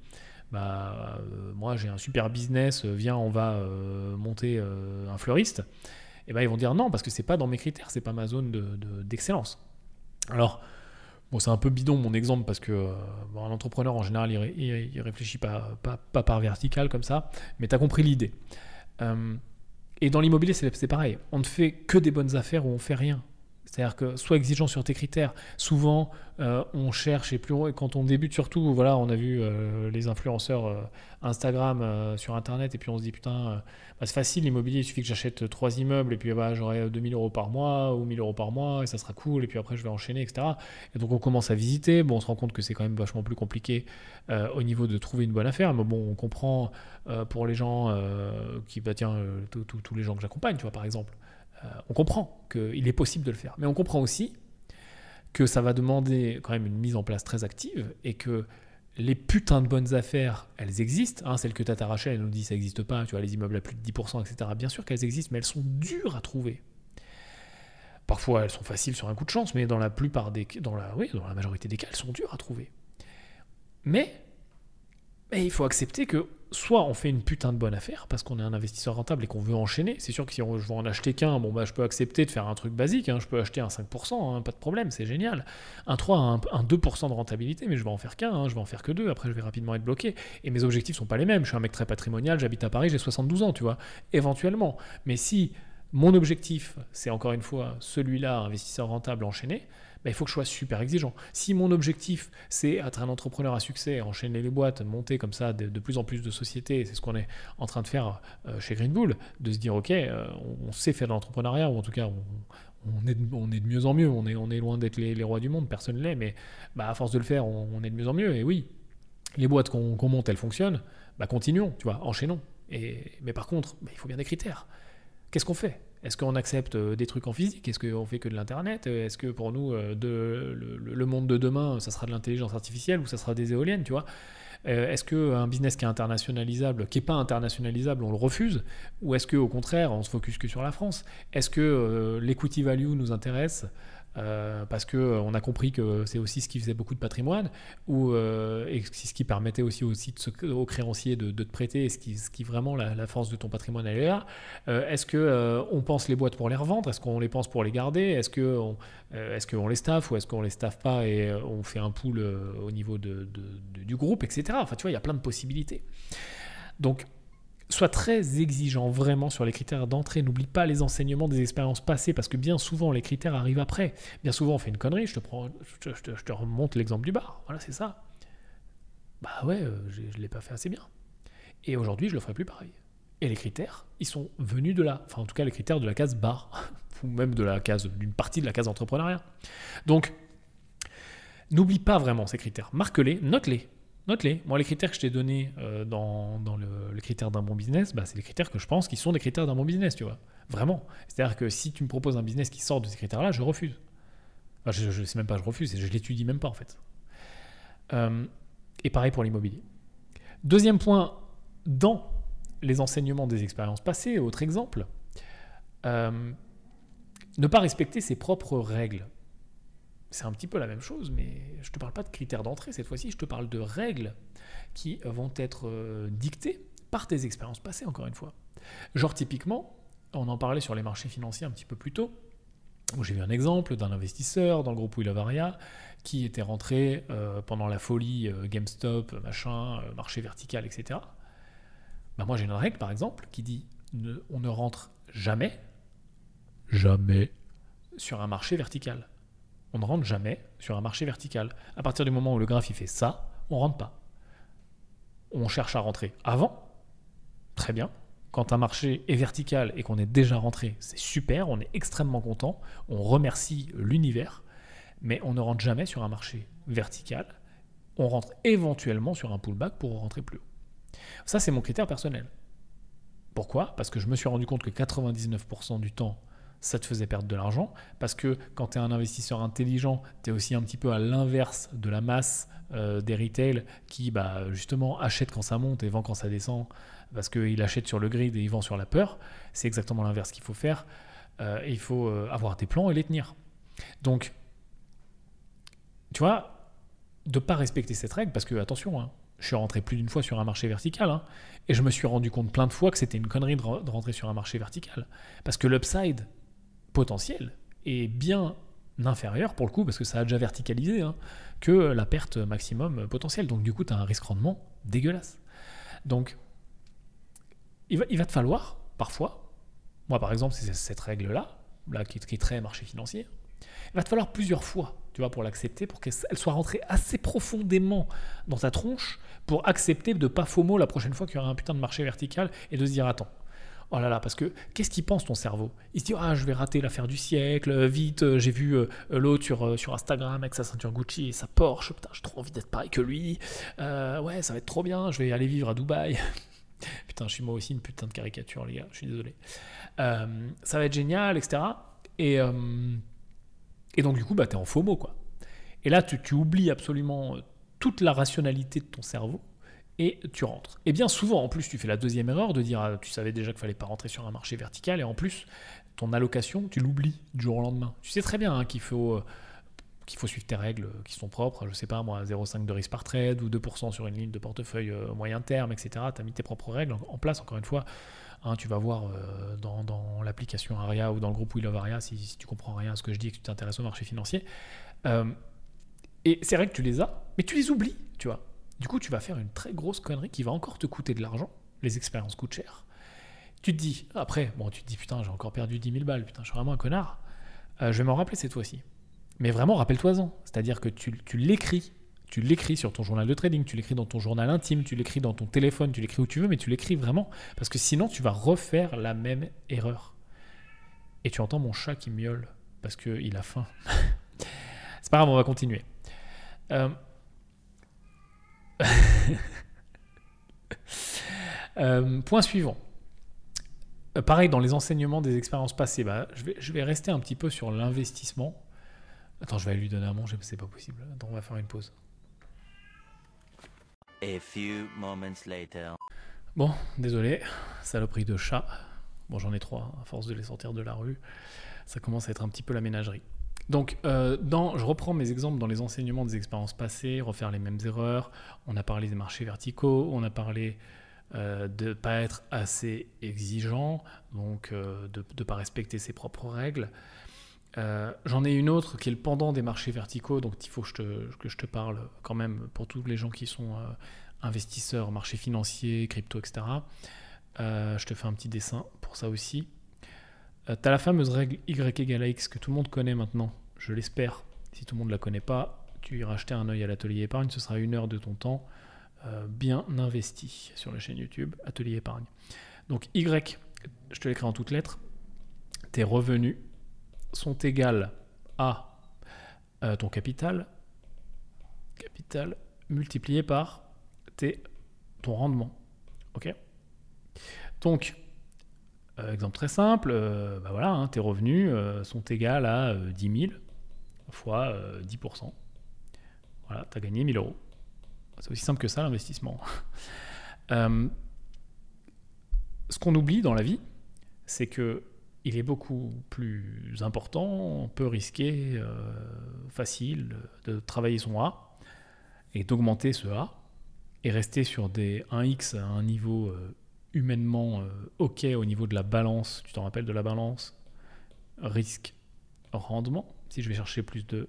bah euh, moi j'ai un super business viens on va monter un fleuriste et ben ils vont dire non parce que c'est pas dans mes critères c'est pas ma zone d'excellence de, alors Bon, c'est un peu bidon mon exemple parce que euh, un entrepreneur en général il, il, réfléchit pas, pas, pas, par vertical comme ça, mais tu as compris l'idée. Euh, et dans l'immobilier, c'est pareil. On ne fait que des bonnes affaires ou on fait rien. C'est-à-dire que sois exigeant sur tes critères. Souvent, euh, on cherche et plus quand on débute surtout, voilà, on a vu euh, les influenceurs euh, Instagram sur Internet et puis on se dit putain, bah, c'est facile l'immobilier, il suffit que j'achète trois immeubles et puis bah, j'aurai 2000 euros par mois ou 1000 euros par mois et ça sera cool et puis après je vais enchaîner, etc. Et donc on commence à visiter. Bon, on se rend compte que c'est quand même vachement plus compliqué au niveau de trouver une bonne affaire, mais bon, on comprend pour les gens qui, bah tiens, tous les gens que j'accompagne, tu vois, par exemple. Euh, on comprend qu'il est possible de le faire. Mais on comprend aussi que ça va demander quand même une mise en place très active et que les putains de bonnes affaires, elles existent. Hein, celles que Tata Rachel elle nous dit ça n'existe pas, tu vois, les immeubles à plus de 10%, etc. Bien sûr qu'elles existent, mais elles sont dures à trouver. Parfois, elles sont faciles sur un coup de chance, mais dans la plupart des dans la, oui, dans la majorité des cas, elles sont dures à trouver. Mais, mais il faut accepter que soit on fait une putain de bonne affaire parce qu'on est un investisseur rentable et qu'on veut enchaîner. C'est sûr que si je veux en acheter qu'un, bon bah je peux accepter de faire un truc basique, hein. je peux acheter un 5%, hein, pas de problème, c'est génial. Un 3, un, 2% de rentabilité, mais je vais en faire qu'un, hein. je vais en faire que deux, après je vais rapidement être bloqué. Et mes objectifs sont pas les mêmes. Je suis un mec très patrimonial, j'habite à Paris, j'ai 72 ans, tu vois, éventuellement. Mais si mon objectif, c'est encore une fois celui-là, investisseur rentable enchaîné, bah, il faut que je sois super exigeant. Si mon objectif, c'est être un entrepreneur à succès, enchaîner les boîtes, monter comme ça de, plus en plus de sociétés, c'est ce qu'on est en train de faire euh, chez Green Bull, de se dire, OK, euh, on, sait faire de l'entrepreneuriat, ou en tout cas, on, est, de, on est de mieux en mieux, on est, on est loin d'être les, rois du monde, personne ne l'est, mais bah, à force de le faire, on, est de mieux en mieux, et oui, les boîtes qu'on monte, elles fonctionnent, bah, continuons, tu vois, enchaînons. Et, mais par contre, bah, il faut bien des critères. Qu'est-ce qu'on fait? Est-ce qu'on accepte euh, des trucs en physique? Est-ce qu'on fait que de l'Internet? Est-ce que pour nous, euh, le, monde de demain, ça sera de l'intelligence artificielle ou ça sera des éoliennes, tu vois? Euh, Est-ce qu'un business qui est internationalisable, qui n'est pas internationalisable, on le refuse? Ou est-ce qu'au contraire, on se focus que sur la France? Est-ce que l'equity value nous intéresse euh, parce que euh, a compris que c'est aussi ce qui faisait beaucoup de patrimoine, ou euh, et ce qui permettait aussi, aux créanciers de, te prêter, et ce qui, ce qui vraiment la, force de ton patrimoine elle est là. est-ce que on pense les boîtes pour les revendre? Est-ce qu'on les pense pour les garder? Est-ce qu'on les staff ou est-ce qu'on les staff pas et on fait un pool au niveau du groupe, etc. Enfin, tu vois, il y a plein de possibilités. Donc Sois très exigeant vraiment sur les critères d'entrée. N'oublie pas les enseignements des expériences passées parce que bien souvent les critères arrivent après. Bien souvent on fait une connerie. Je te, remonte l'exemple du bar. Voilà, c'est ça. Bah ouais, euh, je ne l'ai pas fait assez bien. Et aujourd'hui, je le ferai plus pareil. Et les critères, ils sont venus de là. Enfin, en tout cas, les critères de la case bar, ou même de la case, d'une partie de la case entrepreneuriat. Donc, n'oublie pas vraiment ces critères. Marque-les, note-les. Note-les. Moi, les critères que je t'ai donnés euh, dans, dans le, les critères d'un bon business, bah, c'est les critères que je pense qui sont des critères d'un bon business, tu vois. Vraiment. C'est-à-dire que si tu me proposes un business qui sort de ces critères-là, je refuse. Enfin, je ne sais même pas, je refuse, je l'étudie même pas en fait. Euh, et pareil pour l'immobilier. Deuxième point, dans les enseignements des expériences passées, autre exemple, euh, ne pas respecter ses propres règles. C'est un petit peu la même chose, mais je ne te parle pas de critères d'entrée cette fois-ci, je te parle de règles qui vont être euh, dictées par tes expériences passées, encore une fois. Genre typiquement, on en parlait sur les marchés financiers un petit peu plus tôt, où j'ai vu un exemple d'un investisseur dans le groupe Willavaria qui était rentré euh, pendant la folie GameStop, machin, marché vertical, etc. Bah, moi j'ai une règle par exemple qui dit on ne rentre jamais, jamais sur un marché vertical. On ne rentre jamais sur un marché vertical. À partir du moment où le graphe fait ça, on rentre pas. On cherche à rentrer avant, très bien. Quand un marché est vertical et qu'on est déjà rentré, c'est super, on est extrêmement content, on remercie l'univers, mais on ne rentre jamais sur un marché vertical. On rentre éventuellement sur un pullback pour rentrer plus haut. Ça, c'est mon critère personnel. Pourquoi? Parce que je me suis rendu compte que 99% du temps, ça te faisait perdre de l'argent. Parce que quand tu es un investisseur intelligent, tu es aussi un petit peu à l'inverse de la masse euh, des retail qui, bah, justement, achètent quand ça monte et vend quand ça descend. Parce qu'il achète sur le grid et il vend sur la peur. C'est exactement l'inverse qu'il faut faire. Euh, il faut euh, avoir des plans et les tenir. Donc, tu vois, de ne pas respecter cette règle, parce que, attention, hein, je suis rentré plus d'une fois sur un marché vertical, hein, et je me suis rendu compte plein de fois que c'était une connerie de, rentrer sur un marché vertical. Parce que l'upside potentiel est bien inférieur, pour le coup, parce que ça a déjà verticalisé, hein, que la perte maximum potentielle. Donc du coup, tu as un risque rendement dégueulasse. Donc, il va, te falloir, parfois, moi par exemple, c'est cette règle-là, là, qui, qui est très marché financier, il va te falloir plusieurs fois, tu vois, pour l'accepter, pour qu'elle soit rentrée assez profondément dans ta tronche pour accepter de pas FOMO la prochaine fois qu'il y aura un putain de marché vertical et de se dire attends. Oh là là, parce que qu'est-ce qu'il pense ton cerveau? Il se dit ah je vais rater l'affaire du siècle, euh, vite euh, j'ai vu euh, l'autre sur, sur Instagram avec sa ceinture Gucci et sa Porsche, putain j'ai trop envie d'être pareil que lui, ouais ça va être trop bien, je vais aller vivre à Dubaï. putain je suis moi aussi une putain de caricature les gars, je suis désolé. ça va être génial, etc. Et, et donc du coup bah t'es en FOMO quoi. Et là tu, tu oublies absolument toute la rationalité de ton cerveau et tu rentres. Et bien souvent, en plus, tu fais la deuxième erreur de dire, ah, tu savais déjà qu'il fallait pas rentrer sur un marché vertical, et en plus, ton allocation, tu l'oublies du jour au lendemain. Tu sais très bien hein, qu'il faut, euh, faut suivre tes règles qui sont propres, je sais pas moi, 0,5 de risque par trade ou 2% sur une ligne de portefeuille euh, moyen terme, etc. Tu as mis tes propres règles en, place, encore une fois. Hein, tu vas voir euh, dans, l'application Aria ou dans le groupe Will of Aria si, si tu comprends rien à ce que je dis et que tu t'intéresses au marché financier. Et c'est vrai que tu les as, mais tu les oublies, tu vois. Du coup, tu vas faire une très grosse connerie qui va encore te coûter de l'argent. Les expériences coûtent cher. Tu te dis, après, bon, tu te dis, putain, j'ai encore perdu 10 000 balles, putain, je suis vraiment un connard. Euh, je vais m'en rappeler cette fois-ci. Mais vraiment, rappelle-toi-en. C'est-à-dire que tu, tu l'écris. Tu l'écris sur ton journal de trading, tu l'écris dans ton journal intime, tu l'écris dans ton téléphone, tu l'écris où tu veux, mais tu l'écris vraiment. Parce que sinon, tu vas refaire la même erreur. Et tu entends mon chat qui miaule parce qu'il a faim. C'est pas grave, on va continuer. Euh, euh, point suivant. Euh, pareil, dans les enseignements des expériences passées, bah, je, vais, je vais rester un petit peu sur l'investissement. Attends, je vais lui donner à manger, c'est pas possible. Attends, on va faire une pause. Bon, désolé, saloperie de chat. Bon, j'en ai trois, à force de les sortir de la rue. Ça commence à être un petit peu la ménagerie. Donc, euh, je reprends mes exemples dans les enseignements des expériences passées, refaire les mêmes erreurs. On a parlé des marchés verticaux, on a parlé euh, de ne pas être assez exigeant, donc euh, de ne pas respecter ses propres règles. J'en ai une autre qui est le pendant des marchés verticaux, donc il faut que je, te, que je te parle quand même pour tous les gens qui sont investisseurs, marchés financiers, crypto, etc. je te fais un petit dessin pour ça aussi. Euh, tu as la fameuse règle Y égale à X que tout le monde connaît maintenant, je l'espère. Si tout le monde ne la connaît pas, tu iras acheter un œil à l'atelier épargne, ce sera une heure de ton temps. euh, bien investi sur la chaîne YouTube Atelier Épargne. Donc Y, je te l'écris en toutes lettres, tes revenus sont égaux à euh, ton capital, capital multiplié par tes, ton rendement. Ok? Donc, euh, exemple très simple, bah voilà, hein, tes revenus sont égaux à 10 000 fois 10%. Voilà, tu as gagné 1000 euros. C'est aussi simple que ça l'investissement. Euh, ce qu'on oublie dans la vie, c'est que il est beaucoup plus important, peu risqué, euh, facile de travailler son A et d'augmenter ce A et rester sur des 1x à un niveau euh, humainement OK au niveau de la balance. Tu t'en rappelles de la balance? Risque-rendement. Si je vais chercher plus de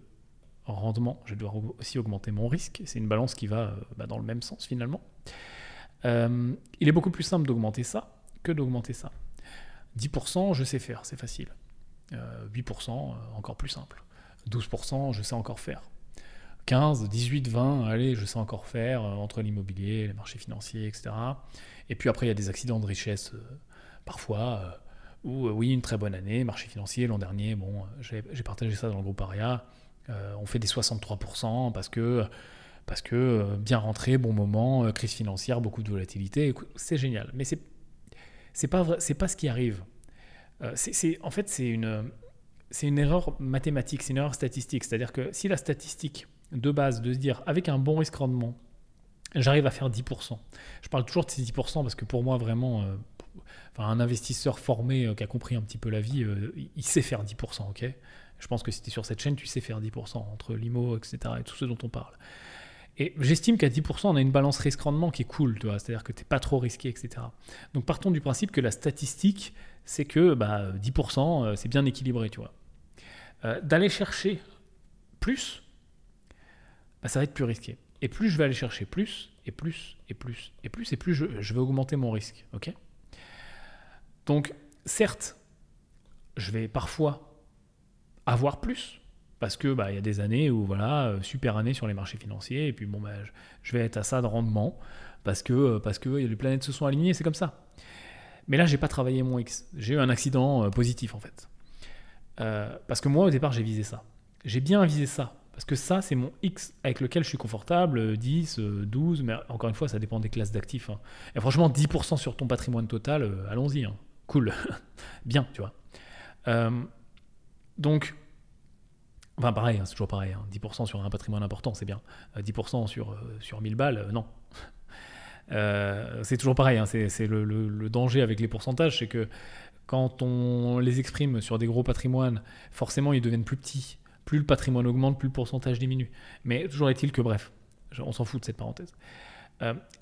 rendement, je vais devoir aussi augmenter mon risque. C'est une balance qui va euh, bah, dans le même sens finalement. Euh, il est beaucoup plus simple d'augmenter ça que d'augmenter ça. 10%, je sais faire, c'est facile. 8%, euh, encore plus simple. 12%, je sais encore faire. 15, 18, 20, allez, je sais encore faire entre l'immobilier, les marchés financiers, etc. Et puis après, il y a des accidents de richesse parfois, ou oui, une très bonne année, marché financier, l'an dernier, bon, j'ai partagé ça dans le groupe ARIA, euh, on fait des 63% parce que, parce que euh, bien rentré, bon moment, euh, crise financière, beaucoup de volatilité. C'est génial. Mais c'est c'est pas pas ce qui arrive. c'est en fait c'est une c'est une erreur mathématique, c'est une erreur statistique. C'est-à-dire que si la statistique de base de se dire avec un bon risque rendement, j'arrive à faire 10%. Je parle toujours de ces 10% parce que pour moi vraiment, enfin, un investisseur formé qui a compris un petit peu la vie, il sait faire 10%, ok? Je pense que si tu es sur cette chaîne, tu sais faire 10% entre l'IMO, etc. et tout ce dont on parle. Et j'estime qu'à 10%, on a une balance risque-rendement qui est cool, c'est-à-dire que tu n'es pas trop risqué, etc. Donc partons du principe que la statistique, c'est que bah, 10%, euh, c'est bien équilibré, tu vois. Euh, d'aller chercher plus, bah, ça va être plus risqué. Et plus je vais aller chercher plus, et plus, et plus, et plus, et plus je, je vais augmenter mon risque, ok? Donc, certes, je vais parfois avoir plus. Parce que bah, y a des années où voilà, euh, super année sur les marchés financiers, et puis bon bah, je, vais être à ça de rendement parce que euh, parce que les planètes se sont alignées, c'est comme ça. Mais là, j'ai pas travaillé mon X. J'ai eu un accident euh, positif en fait. parce que moi, au départ, j'ai visé ça. J'ai bien visé ça. Parce que ça, c'est mon X avec lequel je suis confortable, 10, 12, mais encore une fois, ça dépend des classes d'actifs. Hein. Et franchement, 10% sur ton patrimoine total, allons-y. Hein. Cool. bien, tu vois. donc, Enfin, pareil, hein, c'est toujours pareil. 10% hein. sur un patrimoine important, c'est bien. 10% euh, sur, euh, sur 1000 balles, euh, non. c'est toujours pareil. C'est le, danger avec les pourcentages, c'est que quand on les exprime sur des gros patrimoines, forcément, ils deviennent plus petits. Plus le patrimoine augmente, plus le pourcentage diminue. Mais toujours est-il que, bref, on s'en fout de cette parenthèse.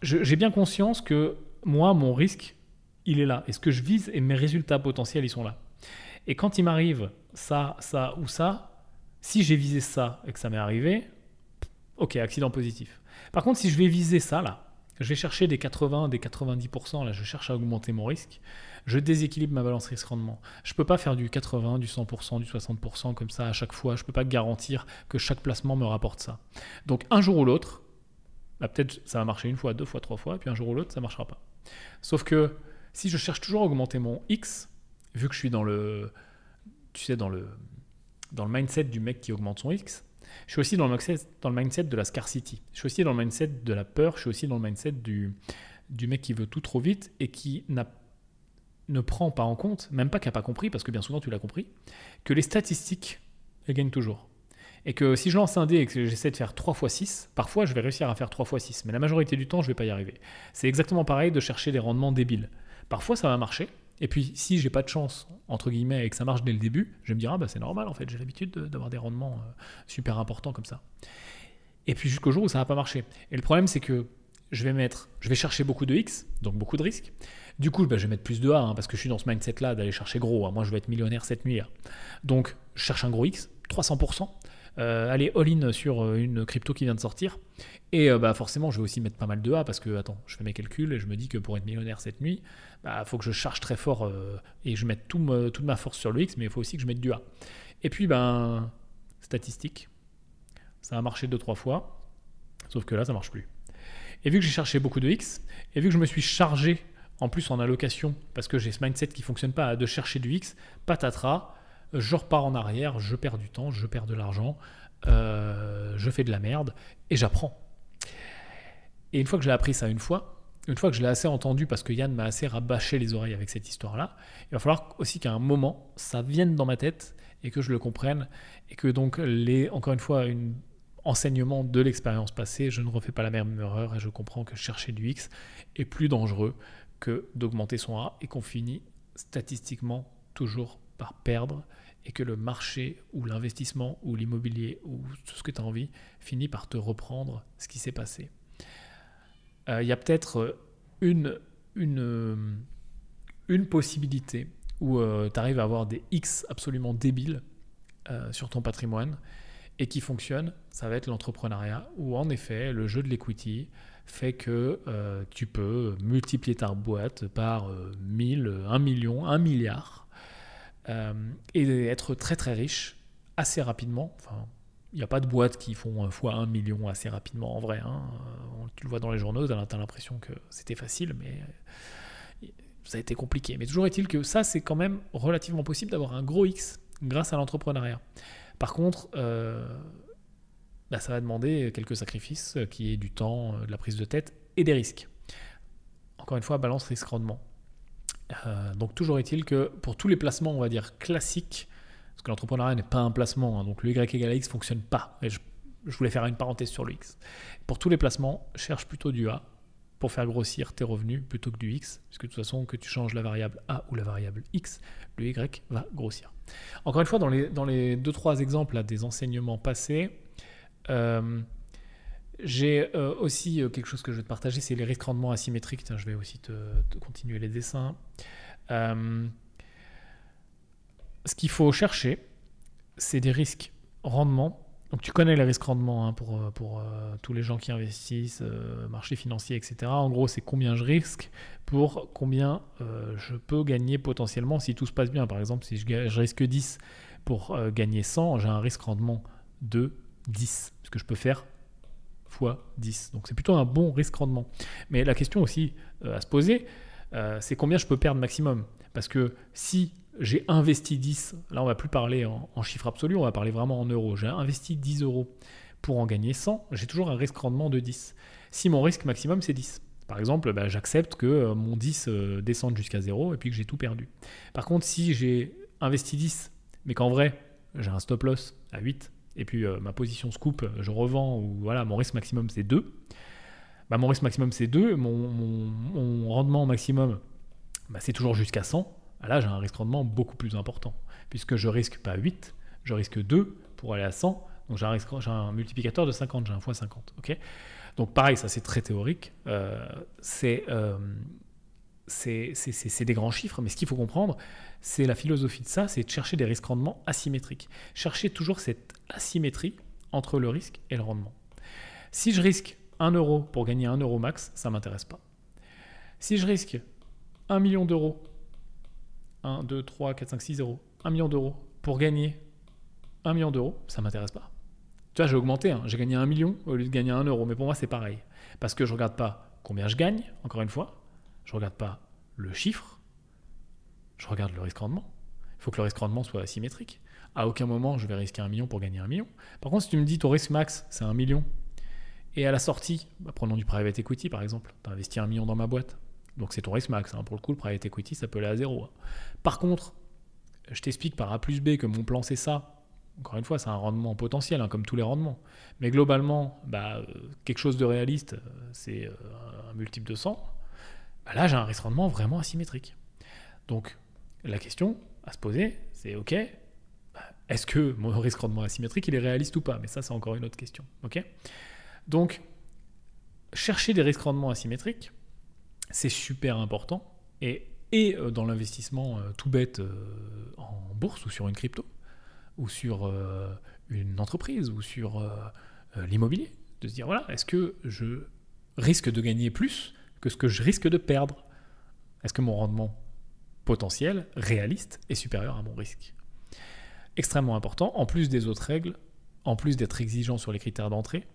J'ai bien conscience que moi, mon risque, il est là. Et ce que je vise et mes résultats potentiels, ils sont là. Et quand il m'arrive ça, ça ou ça, si j'ai visé ça et que ça m'est arrivé, ok, accident positif. Par contre, si je vais viser ça là, je vais chercher des 80, des 90%, là je cherche à augmenter mon risque, je déséquilibre ma balance risque-rendement. Je ne peux pas faire du 80, du 100%, du 60% comme ça à chaque fois. Je ne peux pas garantir que chaque placement me rapporte ça. Donc un jour ou l'autre, bah, peut-être ça va marcher une fois, deux fois, trois fois, et puis un jour ou l'autre, ça ne marchera pas. Sauf que si je cherche toujours à augmenter mon X, vu que je suis dans le, tu sais, dans le, dans le mindset du mec qui augmente son X. Je suis aussi dans le, mindset, de la scarcity. Je suis aussi dans le mindset de la peur. Je suis aussi dans le mindset du, du mec qui veut tout trop vite et qui ne prend pas en compte, même pas qui n'a pas compris, parce que bien souvent tu l'as compris, que les statistiques, elles gagnent toujours. Et que si je lance un dé et que j'essaie de faire 3 x 6, parfois je vais réussir à faire 3 x 6, mais la majorité du temps je ne vais pas y arriver. C'est exactement pareil de chercher des rendements débiles. Parfois ça va marcher, et puis, si j'ai pas de chance, entre guillemets, et que ça marche dès le début, je vais me dire, ah bah c'est normal en fait, j'ai l'habitude d'avoir des rendements euh, super importants comme ça. Et puis jusqu'au jour où ça va pas marcher. Et le problème, c'est que je vais mettre, je vais chercher beaucoup de X, donc beaucoup de risques. Du coup, bah, je vais mettre plus de A, hein, parce que je suis dans ce mindset-là d'aller chercher gros. Hein. Moi, je vais être millionnaire cette nuit. Hein. Donc, je cherche un gros X, 300%. Euh, aller all-in sur euh, une crypto qui vient de sortir. Et euh, bah, forcément, je vais aussi mettre pas mal de A parce que, attends, je fais mes calculs et je me dis que pour être millionnaire cette nuit, il bah, faut que je charge très fort et je mette tout toute ma force sur le X, mais il faut aussi que je mette du A. Et puis, ben, statistique, ça a marché deux, trois fois, sauf que là, ça marche plus. Et vu que j'ai cherché beaucoup de X, et vu que je me suis chargé en plus en allocation, parce que j'ai ce mindset qui fonctionne pas, de chercher du X, patatras, je repars en arrière, je perds du temps, je perds de l'argent, euh, je fais de la merde, et j'apprends. Et une fois que j'ai appris ça une fois, une fois que je l'ai assez entendu, parce que Yann m'a assez rabâché les oreilles avec cette histoire-là, il va falloir aussi qu'à un moment, ça vienne dans ma tête et que je le comprenne, et que donc, les, encore une fois, une enseignement de l'expérience passée, je ne refais pas la même erreur et je comprends que chercher du X est plus dangereux que d'augmenter son A et qu'on finit statistiquement toujours par perdre et que le marché ou l'investissement ou l'immobilier ou tout ce que tu as envie finit par te reprendre ce qui s'est passé. Euh, il y a peut-être une, possibilité où euh, tu arrives à avoir des X absolument débiles euh, sur ton patrimoine et qui fonctionne, ça va être l'entrepreneuriat, où en effet, le jeu de l'equity fait que euh, tu peux multiplier ta boîte par 1000, 1 million, 1 milliard, et être très très riche assez rapidement. Enfin, il n'y a pas de boîtes qui font fois 1 million assez rapidement en vrai. Hein. Tu le vois dans les journaux, tu as l'impression que c'était facile, mais ça a été compliqué. Mais toujours est-il que ça, c'est quand même relativement possible d'avoir un gros X grâce à l'entrepreneuriat. Par contre, euh, bah, ça va demander quelques sacrifices, euh, qui est du temps, euh, de la prise de tête et des risques. Encore une fois, balance risque-rendement. Donc toujours est-il que pour tous les placements, on va dire classiques, parce que l'entrepreneuriat n'est pas un placement, hein, donc le Y égale X fonctionne pas. Et je, je, voulais faire une parenthèse sur le X. Pour tous les placements, cherche plutôt du A pour faire grossir tes revenus plutôt que du X, puisque de toute façon, que tu changes la variable A ou la variable X, le Y va grossir. Encore une fois, dans les, dans les deux, trois exemples des enseignements passés, euh, j'ai euh, aussi euh, quelque chose que je vais te partager, c'est les risques rendements asymétriques. Je vais aussi te, continuer les dessins. ce qu'il faut chercher, c'est des risques rendements donc tu connais les risques rendement hein, pour, euh, pour euh, tous les gens qui investissent, euh, marché financier, etc. En gros, c'est combien je risque pour combien je peux gagner potentiellement si tout se passe bien. Par exemple, si je, je risque 10 pour gagner 100, j'ai un risque rendement de 10, ce que je peux faire fois 10. Donc c'est plutôt un bon risque rendement. Mais la question aussi à se poser, c'est combien je peux perdre maximum? Parce que si j'ai investi 10, là on va plus parler en, chiffre absolu, on va parler vraiment en euros. J'ai investi 10 euros pour en gagner 100, j'ai toujours un risque rendement de 10. Si mon risque maximum c'est 10, par exemple, bah, j'accepte que euh, mon 10 euh, descende jusqu'à 0 et puis que j'ai tout perdu. Par contre, si j'ai investi 10, mais qu'en vrai j'ai un stop loss à 8, et puis euh, ma position se coupe, je revends, ou voilà, mon risque maximum c'est 2, bah, mon risque maximum c'est 2, mon, rendement maximum bah, c'est toujours jusqu'à 100, ah, là j'ai un risque rendement beaucoup plus important, puisque je risque pas 8, je risque 2 pour aller à 100, donc j'ai un, un, multiplicateur de 50, j'ai un fois 50. ok? Donc pareil, ça c'est très théorique, euh, euh, c'est des grands chiffres, mais ce qu'il faut comprendre, c'est la philosophie de ça, c'est de chercher des risques rendements asymétriques. Chercher toujours cette asymétrie entre le risque et le rendement. Si je risque 1 euro pour gagner 1 euro max, ça ne m'intéresse pas. Si je risque 1 million d'euros 1, 2, 3, 4, 5, 6 euros, 1 million d'euros pour gagner 1 million d'euros, ça m'intéresse pas. Tu vois, j'ai augmenté, hein. j'ai gagné 1 million au lieu de gagner 1 euro, mais pour moi c'est pareil. Parce que je regarde pas combien je gagne, encore une fois, je regarde pas le chiffre, je regarde le risque rendement. Il faut que le risque rendement soit asymétrique. À aucun moment je vais risquer 1 million pour gagner 1 million. Par contre, si tu me dis ton risque max c'est 1 million, et à la sortie, bah, prenons du private equity par exemple, tu as investi 1 million dans ma boîte, donc c'est ton risque max. Hein. Pour le coup, le private equity, ça peut aller à zéro. Hein. Par contre, je t'explique par A plus B que mon plan c'est ça. Encore une fois, c'est un rendement potentiel, hein, comme tous les rendements. Mais globalement, bah, euh, quelque chose de réaliste, euh, c'est euh, un multiple de 100. Bah, là, j'ai un risque rendement vraiment asymétrique. Donc, la question à se poser, c'est OK, bah, est-ce que mon risque rendement asymétrique, il est réaliste ou pas? Mais ça, c'est encore une autre question. Donc, chercher des risques rendement asymétriques, c'est super important. Et, et euh, dans l'investissement euh, tout bête euh, en bourse ou sur une crypto, ou sur une entreprise, ou sur l'immobilier, de se dire, voilà, est-ce que je risque de gagner plus que ce que je risque de perdre. Est-ce que mon rendement potentiel, réaliste, est supérieur à mon risque? Extrêmement important, en plus des autres règles, en plus d'être exigeant sur les critères d'entrée,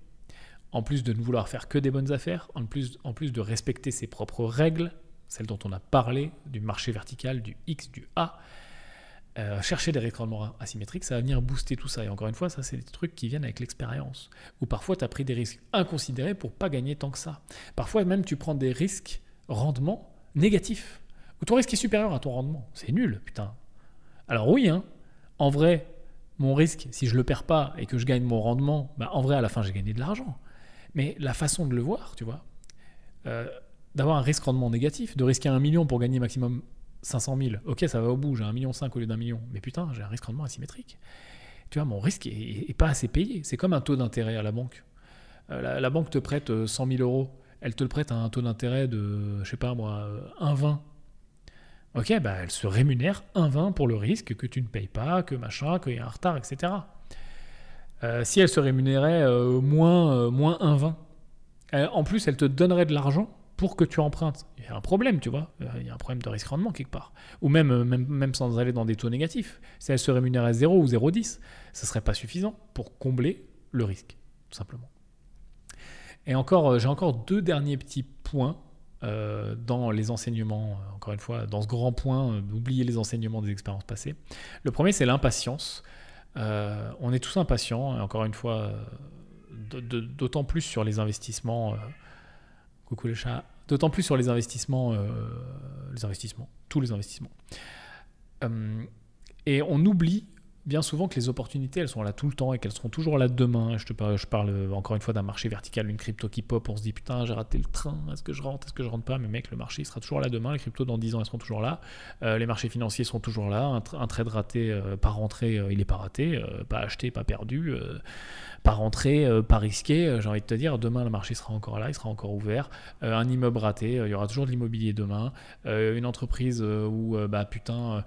en plus de ne vouloir faire que des bonnes affaires, en plus, en plus de respecter ses propres règles, celles dont on a parlé, du marché vertical, du X, du A, euh, chercher des risques asymétriques, ça va venir booster tout ça. Et encore une fois, ça, c'est des trucs qui viennent avec l'expérience. Ou parfois, tu as pris des risques inconsidérés pour pas gagner tant que ça. Parfois, même, tu prends des risques rendement négatifs. Ou ton risque est supérieur à ton rendement. C'est nul, putain. Alors oui, hein, en vrai, mon risque, si je le perds pas et que je gagne mon rendement, bah, en vrai, à la fin, j'ai gagné de l'argent. Mais la façon de le voir, tu vois, euh, d'avoir un risque rendement négatif, de risquer un million pour gagner maximum 500 000, ok, ça va au bout, j'ai un million cinq au lieu d'un million, mais putain, j'ai un risque rendement asymétrique. Tu vois, mon risque est, pas assez payé. C'est comme un taux d'intérêt à la banque. Euh, la, banque te prête 100 euh, 000 euros, elle te le prête à un taux d'intérêt de, je sais pas moi, 1,20. Ok, bah elle se rémunère 1,20 pour le risque que tu ne payes pas, que machin, qu'il y a un retard, etc. Euh, si elle se rémunérait moins, moins 1,20, en plus elle te donnerait de l'argent pour que tu empruntes. Il y a un problème, tu vois. Euh, il y a un problème de risque-rendement quelque part. Ou même, euh, même, même sans aller dans des taux négatifs. Si elle se rémunérait à 0 ou 0,10, ce ne serait pas suffisant pour combler le risque, tout simplement. Et encore, euh, j'ai encore deux derniers petits points dans les enseignements, encore une fois, dans ce grand point d'oublier les enseignements des expériences passées. Le premier, c'est l'impatience. on est tous impatients, encore une fois, d'autant plus sur les investissements Coucou les chats. D'autant plus sur les investissements, euh, les investissements, tous les investissements. Euh, et on oublie bien souvent que les opportunités, elles sont là tout le temps et qu'elles seront toujours là demain. Je, te parle, je parle euh, encore une fois d'un marché vertical, une crypto qui pop, on se dit putain, j'ai raté le train, est-ce que je rentre, est-ce que je rentre pas? Mais mec, le marché sera toujours là demain, les cryptos dans 10 ans, elles seront toujours là. les marchés financiers seront toujours là, un, trade raté, pas rentré, il est pas raté, pas acheté, pas perdu pas rentrer, euh, pas risquer, euh, j'ai envie de te dire, demain le marché sera encore là, il sera encore ouvert, euh, un immeuble raté, il y aura toujours de l'immobilier demain, une entreprise où, bah putain,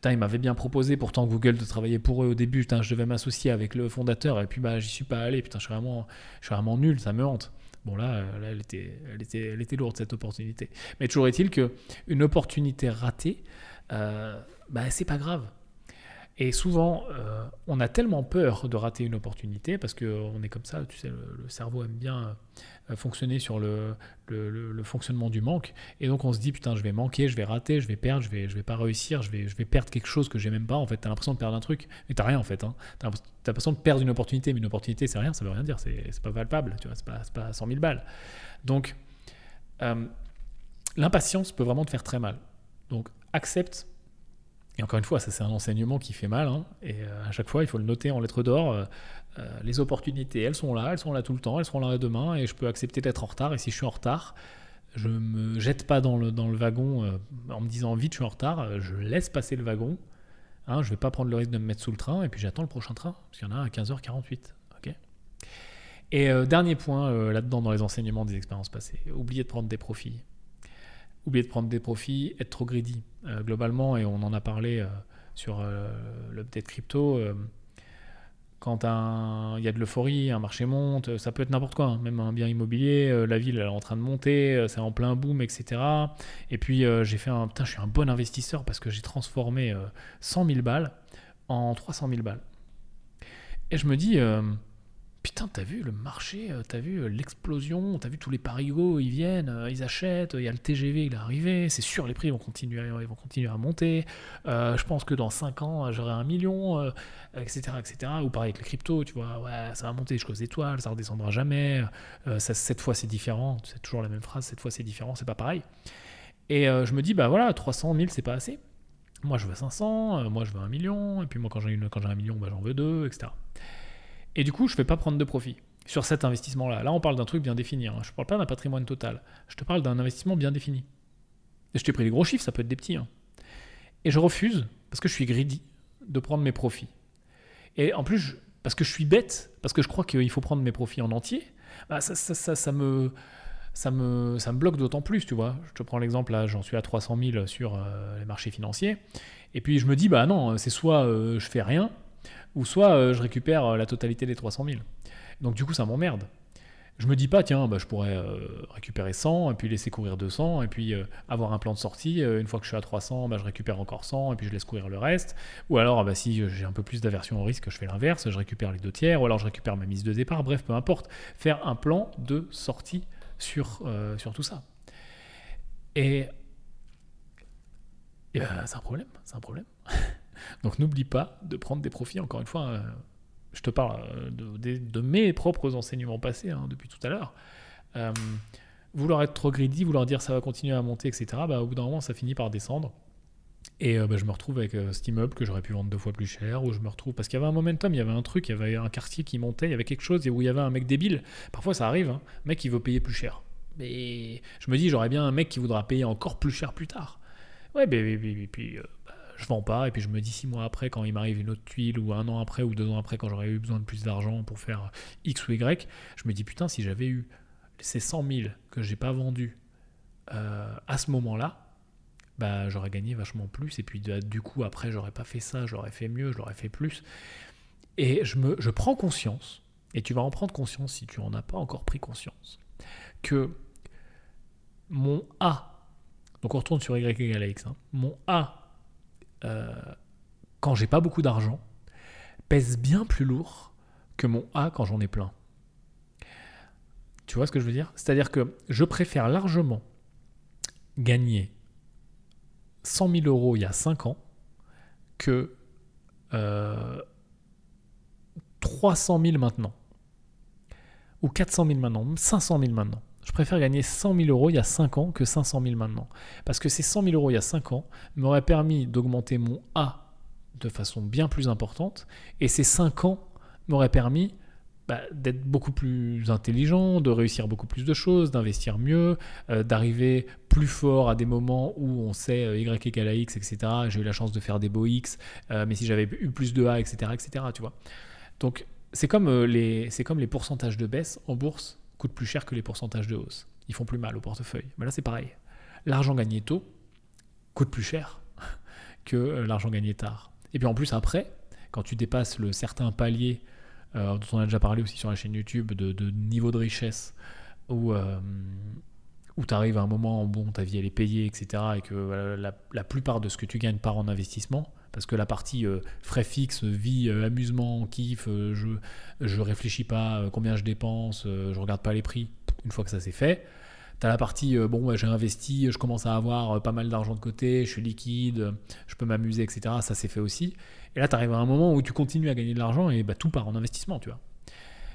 putain, il m'avait bien proposé pourtant Google de travailler pour eux au début, je devais m'associer avec le fondateur et puis bah j'y suis pas allé, putain, je suis vraiment, nul, ça me hante. Bon là, là elle, était, elle, était, elle était lourde cette opportunité. Mais toujours est-il que une opportunité ratée, bah c'est pas grave. Et souvent, euh, on a tellement peur de rater une opportunité parce qu'on est comme ça, tu sais, le, cerveau aime bien euh, fonctionner sur le, fonctionnement du manque. Et donc on se dit, putain, je vais manquer, je vais rater, je vais perdre, je vais, je vais pas réussir, je vais, je vais perdre quelque chose que j'ai même pas. En fait, tu as l'impression de perdre un truc, mais tu rien en fait. Hein. Tu as, l'impression de perdre une opportunité, mais une opportunité, c'est rien, ça veut rien dire, c'est pas palpable, tu vois, c'est pas, pas 100 000 balles. Donc, euh, l'impatience peut vraiment te faire très mal. Donc, accepte et encore une fois, ça c'est un enseignement qui fait mal, hein. et euh, à chaque fois il faut le noter en lettres d'or. Euh, euh, les opportunités, elles sont là, elles sont là tout le temps, elles seront là demain, et je peux accepter d'être en retard. Et si je suis en retard, je me jette pas dans le, dans le wagon en me disant vite je suis en retard, je laisse passer le wagon. Hein, je vais pas prendre le risque de me mettre sous le train, et puis j'attends le prochain train, parce qu'il y en a à 15h48. ok et dernier point là-dedans dans les enseignements des expériences passées, oubliez de prendre des profits oublier de prendre des profits, être trop greedy. Euh, globalement, et on en a parlé euh, sur euh, l'update crypto, quand il y a de l'euphorie, un marché monte, ça peut être n'importe quoi, hein. même un bien immobilier, la ville elle est en train de monter, c'est en plein boom, etc. Et puis j'ai fait un, putain, je suis un bon investisseur parce que j'ai transformé 100 000 balles en 300 000 balles. Et je me dis, Putain, t'as vu le marché, euh, t'as vu euh, l'explosion, t'as vu tous les parigots, ils viennent, euh, ils achètent, il y a le TGV, il est arrivé, c'est sûr, les prix vont continuer, à monter. je pense que dans 5 ans, j'aurai un million, etc., etc. Ou pareil avec les cryptos, tu vois, ouais, ça va monter jusqu'aux étoiles, ça redescendra jamais. cette fois, c'est différent, c'est toujours la même phrase, cette fois, c'est différent, c'est pas pareil. Et je me dis, bah voilà, 300 000, c'est pas assez. Moi, je veux 500, moi, je veux un million, et puis moi, quand j'ai un million, bah, j'en veux deux, etc. Et du coup, je ne vais pas prendre de profit sur cet investissement-là. Là, on parle d'un truc bien défini. Hein. Je ne parle pas d'un patrimoine total. Je te parle d'un investissement bien défini. Et je t'ai pris des gros chiffres, ça peut être des petits. Hein. Et je refuse, parce que je suis greedy, de prendre mes profits. Et en plus, parce que je suis bête, parce que je crois qu'il faut prendre mes profits en entier, bah, ça, me bloque d'autant plus, tu vois. Je te prends l'exemple, là, j'en suis à 300 000 sur euh, les marchés financiers. Et puis je me dis, bah non, c'est soit euh, je fais rien, ou soit euh, je récupère euh, la totalité des 300 000. Donc du coup, ça m'emmerde. je me dis pas, tiens, bah, je pourrais euh, récupérer 100 et puis laisser courir 200 et puis avoir un plan de sortie. une fois que je suis à 300, bah, je récupère encore 100 et puis je laisse courir le reste. Ou alors, bah, si j'ai un peu plus d'aversion au risque, je fais l'inverse, je récupère les deux tiers ou alors je récupère ma mise de départ. Bref, peu importe. Faire un plan de sortie sur, sur tout ça. Et, et c'est un problème, c'est un problème. Donc n'oublie pas de prendre des profits, encore une fois. euh, je te parle euh, de, mes propres enseignements passés hein, depuis tout à l'heure. Euh, vouloir être trop greedy, vouloir dire ça va continuer à monter, etc., bah, au bout d'un moment, ça finit par descendre. Et bah, je me retrouve avec cet immeuble que j'aurais pu vendre deux fois plus cher, ou je me retrouve parce qu'il y avait un momentum, il y avait un truc, il y avait un quartier qui montait, il y avait quelque chose et où il y avait un mec débile. Parfois ça arrive, hein, mec qui veut payer plus cher. Mais je me dis, j'aurais bien un mec qui voudra payer encore plus cher plus tard. Ouais, mais, mais- puis je vends pas, et puis je me dis six mois après, quand il m'arrive une autre tuile, ou un an après, ou deux ans après, quand j'aurais eu besoin de plus d'argent pour faire X ou Y, je me dis putain, si j'avais eu ces 100 000 que j'ai pas vendus euh, à ce moment-là, bah, j'aurais gagné vachement plus. Et puis de- du coup, après, j'aurais pas fait ça, j'aurais fait mieux, je l'aurais fait plus. Et je, me, je prends conscience, et tu vas en prendre conscience si tu en as pas encore pris conscience, que mon A, donc on retourne sur Y égale à X, hein, mon A, euh, quand j'ai pas beaucoup d'argent, pèse bien plus lourd que mon A quand j'en ai plein. Tu vois ce que je veux dire? C'est-à-dire que je préfère largement gagner 100 000 euros il y a 5 ans que euh, 300 000 maintenant. Ou 400 000 maintenant, même 500 000 maintenant. Je préfère gagner 100 000 euros il y a 5 ans que 500 000 maintenant. Parce que ces 100 000 euros il y a 5 ans m'auraient permis d'augmenter mon A de façon bien plus importante. Et ces 5 ans m'auraient permis bah, d'être beaucoup plus intelligent, de réussir beaucoup plus de choses, d'investir mieux, euh, d'arriver plus fort à des moments où on sait euh, Y égale à X, etc. J'ai eu la chance de faire des beaux X, euh, mais si j'avais eu plus de A, etc., etc., tu vois. Donc, c'est comme, les, c'est comme les pourcentages de baisse en bourse coûtent plus cher que les pourcentages de hausse. Ils font plus mal au portefeuille. Mais là, c'est pareil. L'argent gagné tôt coûte plus cher que euh, l'argent gagné tard. Et puis en plus, après, quand tu dépasses le certain palier euh, dont on a déjà parlé aussi sur la chaîne YouTube, de, niveau de richesse, où, euh, où tu arrives à un moment où ta vie elle est payée, etc., et que la plupart de ce que tu gagnes part en investissement, parce que la partie euh, frais fixes, vie, euh, amusement, kiff, euh, je, je réfléchis pas combien je dépense, je regarde pas les prix, une fois que ça c'est fait. Tu as la partie, bon, j'ai investi, je commence à avoir pas mal d'argent de côté, je suis liquide, je peux m'amuser, etc. Ça c'est fait aussi. Et là, tu arrives à un moment où tu continues à gagner de l'argent et bah, tout part en investissement, tu vois.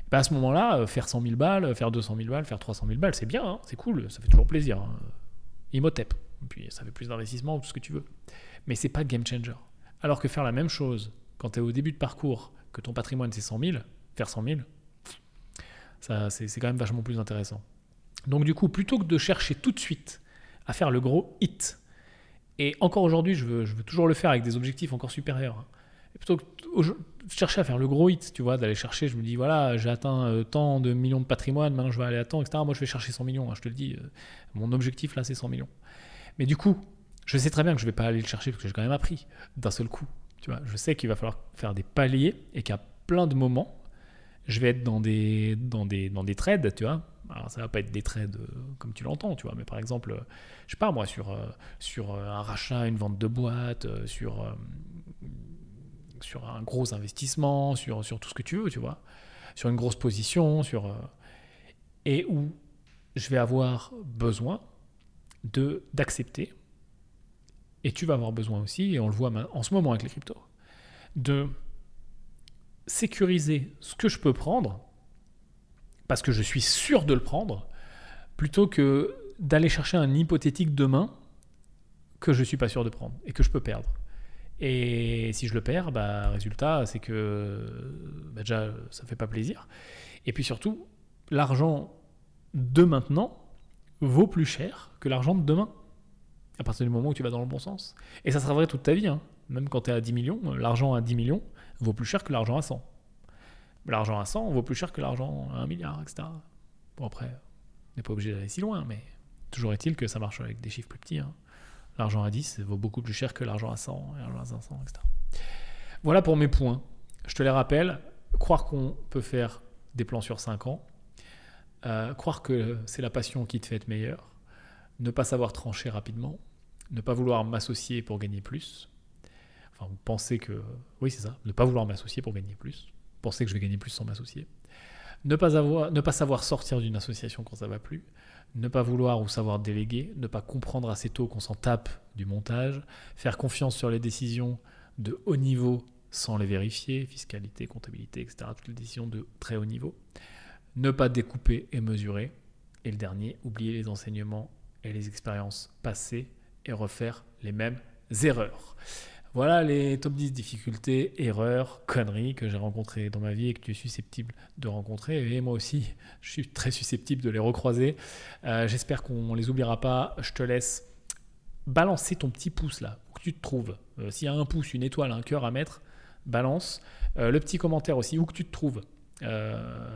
Bah, à ce moment-là, faire 100 000 balles, faire 200 000 balles, faire 300 000 balles, c'est bien, hein, c'est cool, ça fait toujours plaisir. hein. Imhotep. Et puis ça fait plus d'investissement ou tout ce que tu veux. Mais c'est pas game changer. Alors que faire la même chose quand tu es au début de parcours, que ton patrimoine c'est 100 000, faire 100 000, ça, c'est, quand même vachement plus intéressant. Donc du coup, plutôt que de chercher tout de suite à faire le gros hit, et encore aujourd'hui, je veux, toujours le faire avec des objectifs encore supérieurs. hein. Plutôt que au- chercher à faire le gros hit, tu vois, d'aller chercher, je me dis, voilà, j'ai atteint euh, tant de millions de patrimoine, maintenant je vais aller à tant, etc. Moi, je vais chercher 100 millions, hein, je te le dis. euh, mon objectif, là, c'est 100 millions. Mais du coup, je sais très bien que je vais pas aller le chercher parce que j'ai quand même appris d'un seul coup. Tu vois, je sais qu'il va falloir faire des paliers et qu'à plein de moments, je vais être dans des, dans des, dans des trades, tu vois. Alors, ça va pas être des trades euh, comme tu l'entends, tu vois, mais par exemple, euh, je sais pas moi, sur, euh, sur un rachat, une vente de boîte, sur, sur un gros investissement, sur, sur tout ce que tu veux, tu vois, sur une grosse position, sur, et où je vais avoir besoin d'accepter, et tu vas avoir besoin aussi, et on le voit en ce moment avec les cryptos, de sécuriser ce que je peux prendre, parce que je suis sûr de le prendre, plutôt que d'aller chercher un hypothétique demain que je suis pas sûr de prendre et que je peux perdre. Et si je le perds, bah, résultat, c'est que bah, déjà, ça fait pas plaisir. Et puis surtout, l'argent de maintenant vaut plus cher que l'argent de demain, à partir du moment où tu vas dans le bon sens. Et ça sera vrai toute ta vie. hein. Même quand tu es à 10 millions, euh, l'argent à 10 millions vaut plus cher que l'argent à 100. L'argent à 100 vaut plus cher que l'argent à 1 milliard, etc. Bon, après, on n'est pas obligé d'aller si loin, mais toujours est-il que ça marche avec des chiffres plus petits. hein. L'argent à 10 vaut beaucoup plus cher que l'argent à 100, et l'argent à 500, etc. Voilà pour mes points. Je te les rappelle. Croire qu'on peut faire des plans sur 5 ans, euh, croire que c'est la passion qui te fait être meilleur, ne pas savoir trancher rapidement, ne pas vouloir m'associer pour gagner plus. Enfin, vous pensez que... Oui, c'est ça, ne pas vouloir m'associer pour gagner plus. Penser que je vais gagner plus sans m'associer. Ne pas, avoir, ne pas savoir sortir d'une association quand ça va plus. Ne pas vouloir ou savoir déléguer. Ne pas comprendre assez tôt qu'on s'en tape du montage. Faire confiance sur les décisions de haut niveau sans les vérifier, fiscalité, comptabilité, etc. Toutes les décisions de très haut niveau. Ne pas découper et mesurer. Et le dernier, oublier les enseignements les expériences passées et refaire les mêmes erreurs. Voilà les top 10 difficultés, erreurs, conneries que j'ai rencontrées dans ma vie et que tu es susceptible de rencontrer. Et moi aussi, je suis très susceptible de les recroiser. Euh, j'espère qu'on ne les oubliera pas. Je te laisse balancer ton petit pouce là, où tu te trouves. Euh, s'il y a un pouce, une étoile, un cœur à mettre, balance. Euh, le petit commentaire aussi, où que tu te trouves.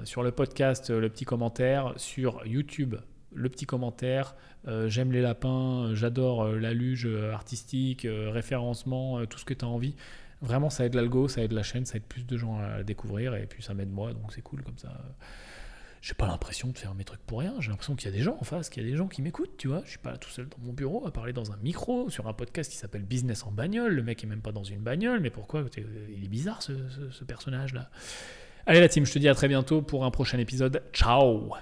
sur le podcast, le petit commentaire. Sur YouTube, le petit commentaire. Euh, j'aime les lapins, j'adore euh, la luge euh, artistique, référencement, tout ce que tu as envie. Vraiment, ça aide l'algo, ça aide la chaîne, ça aide plus de gens à découvrir et puis ça m'aide moi, donc c'est cool comme ça. J'ai pas l'impression de faire mes trucs pour rien. J'ai l'impression qu'il y a des gens en face, qu'il y a des gens qui m'écoutent, tu vois. Je suis pas tout seul dans mon bureau à parler dans un micro sur un podcast qui s'appelle Business en bagnole. Le mec est même pas dans une bagnole, mais pourquoi Il est bizarre ce personnage là. Allez la team, je te dis à très bientôt pour un prochain épisode. Ciao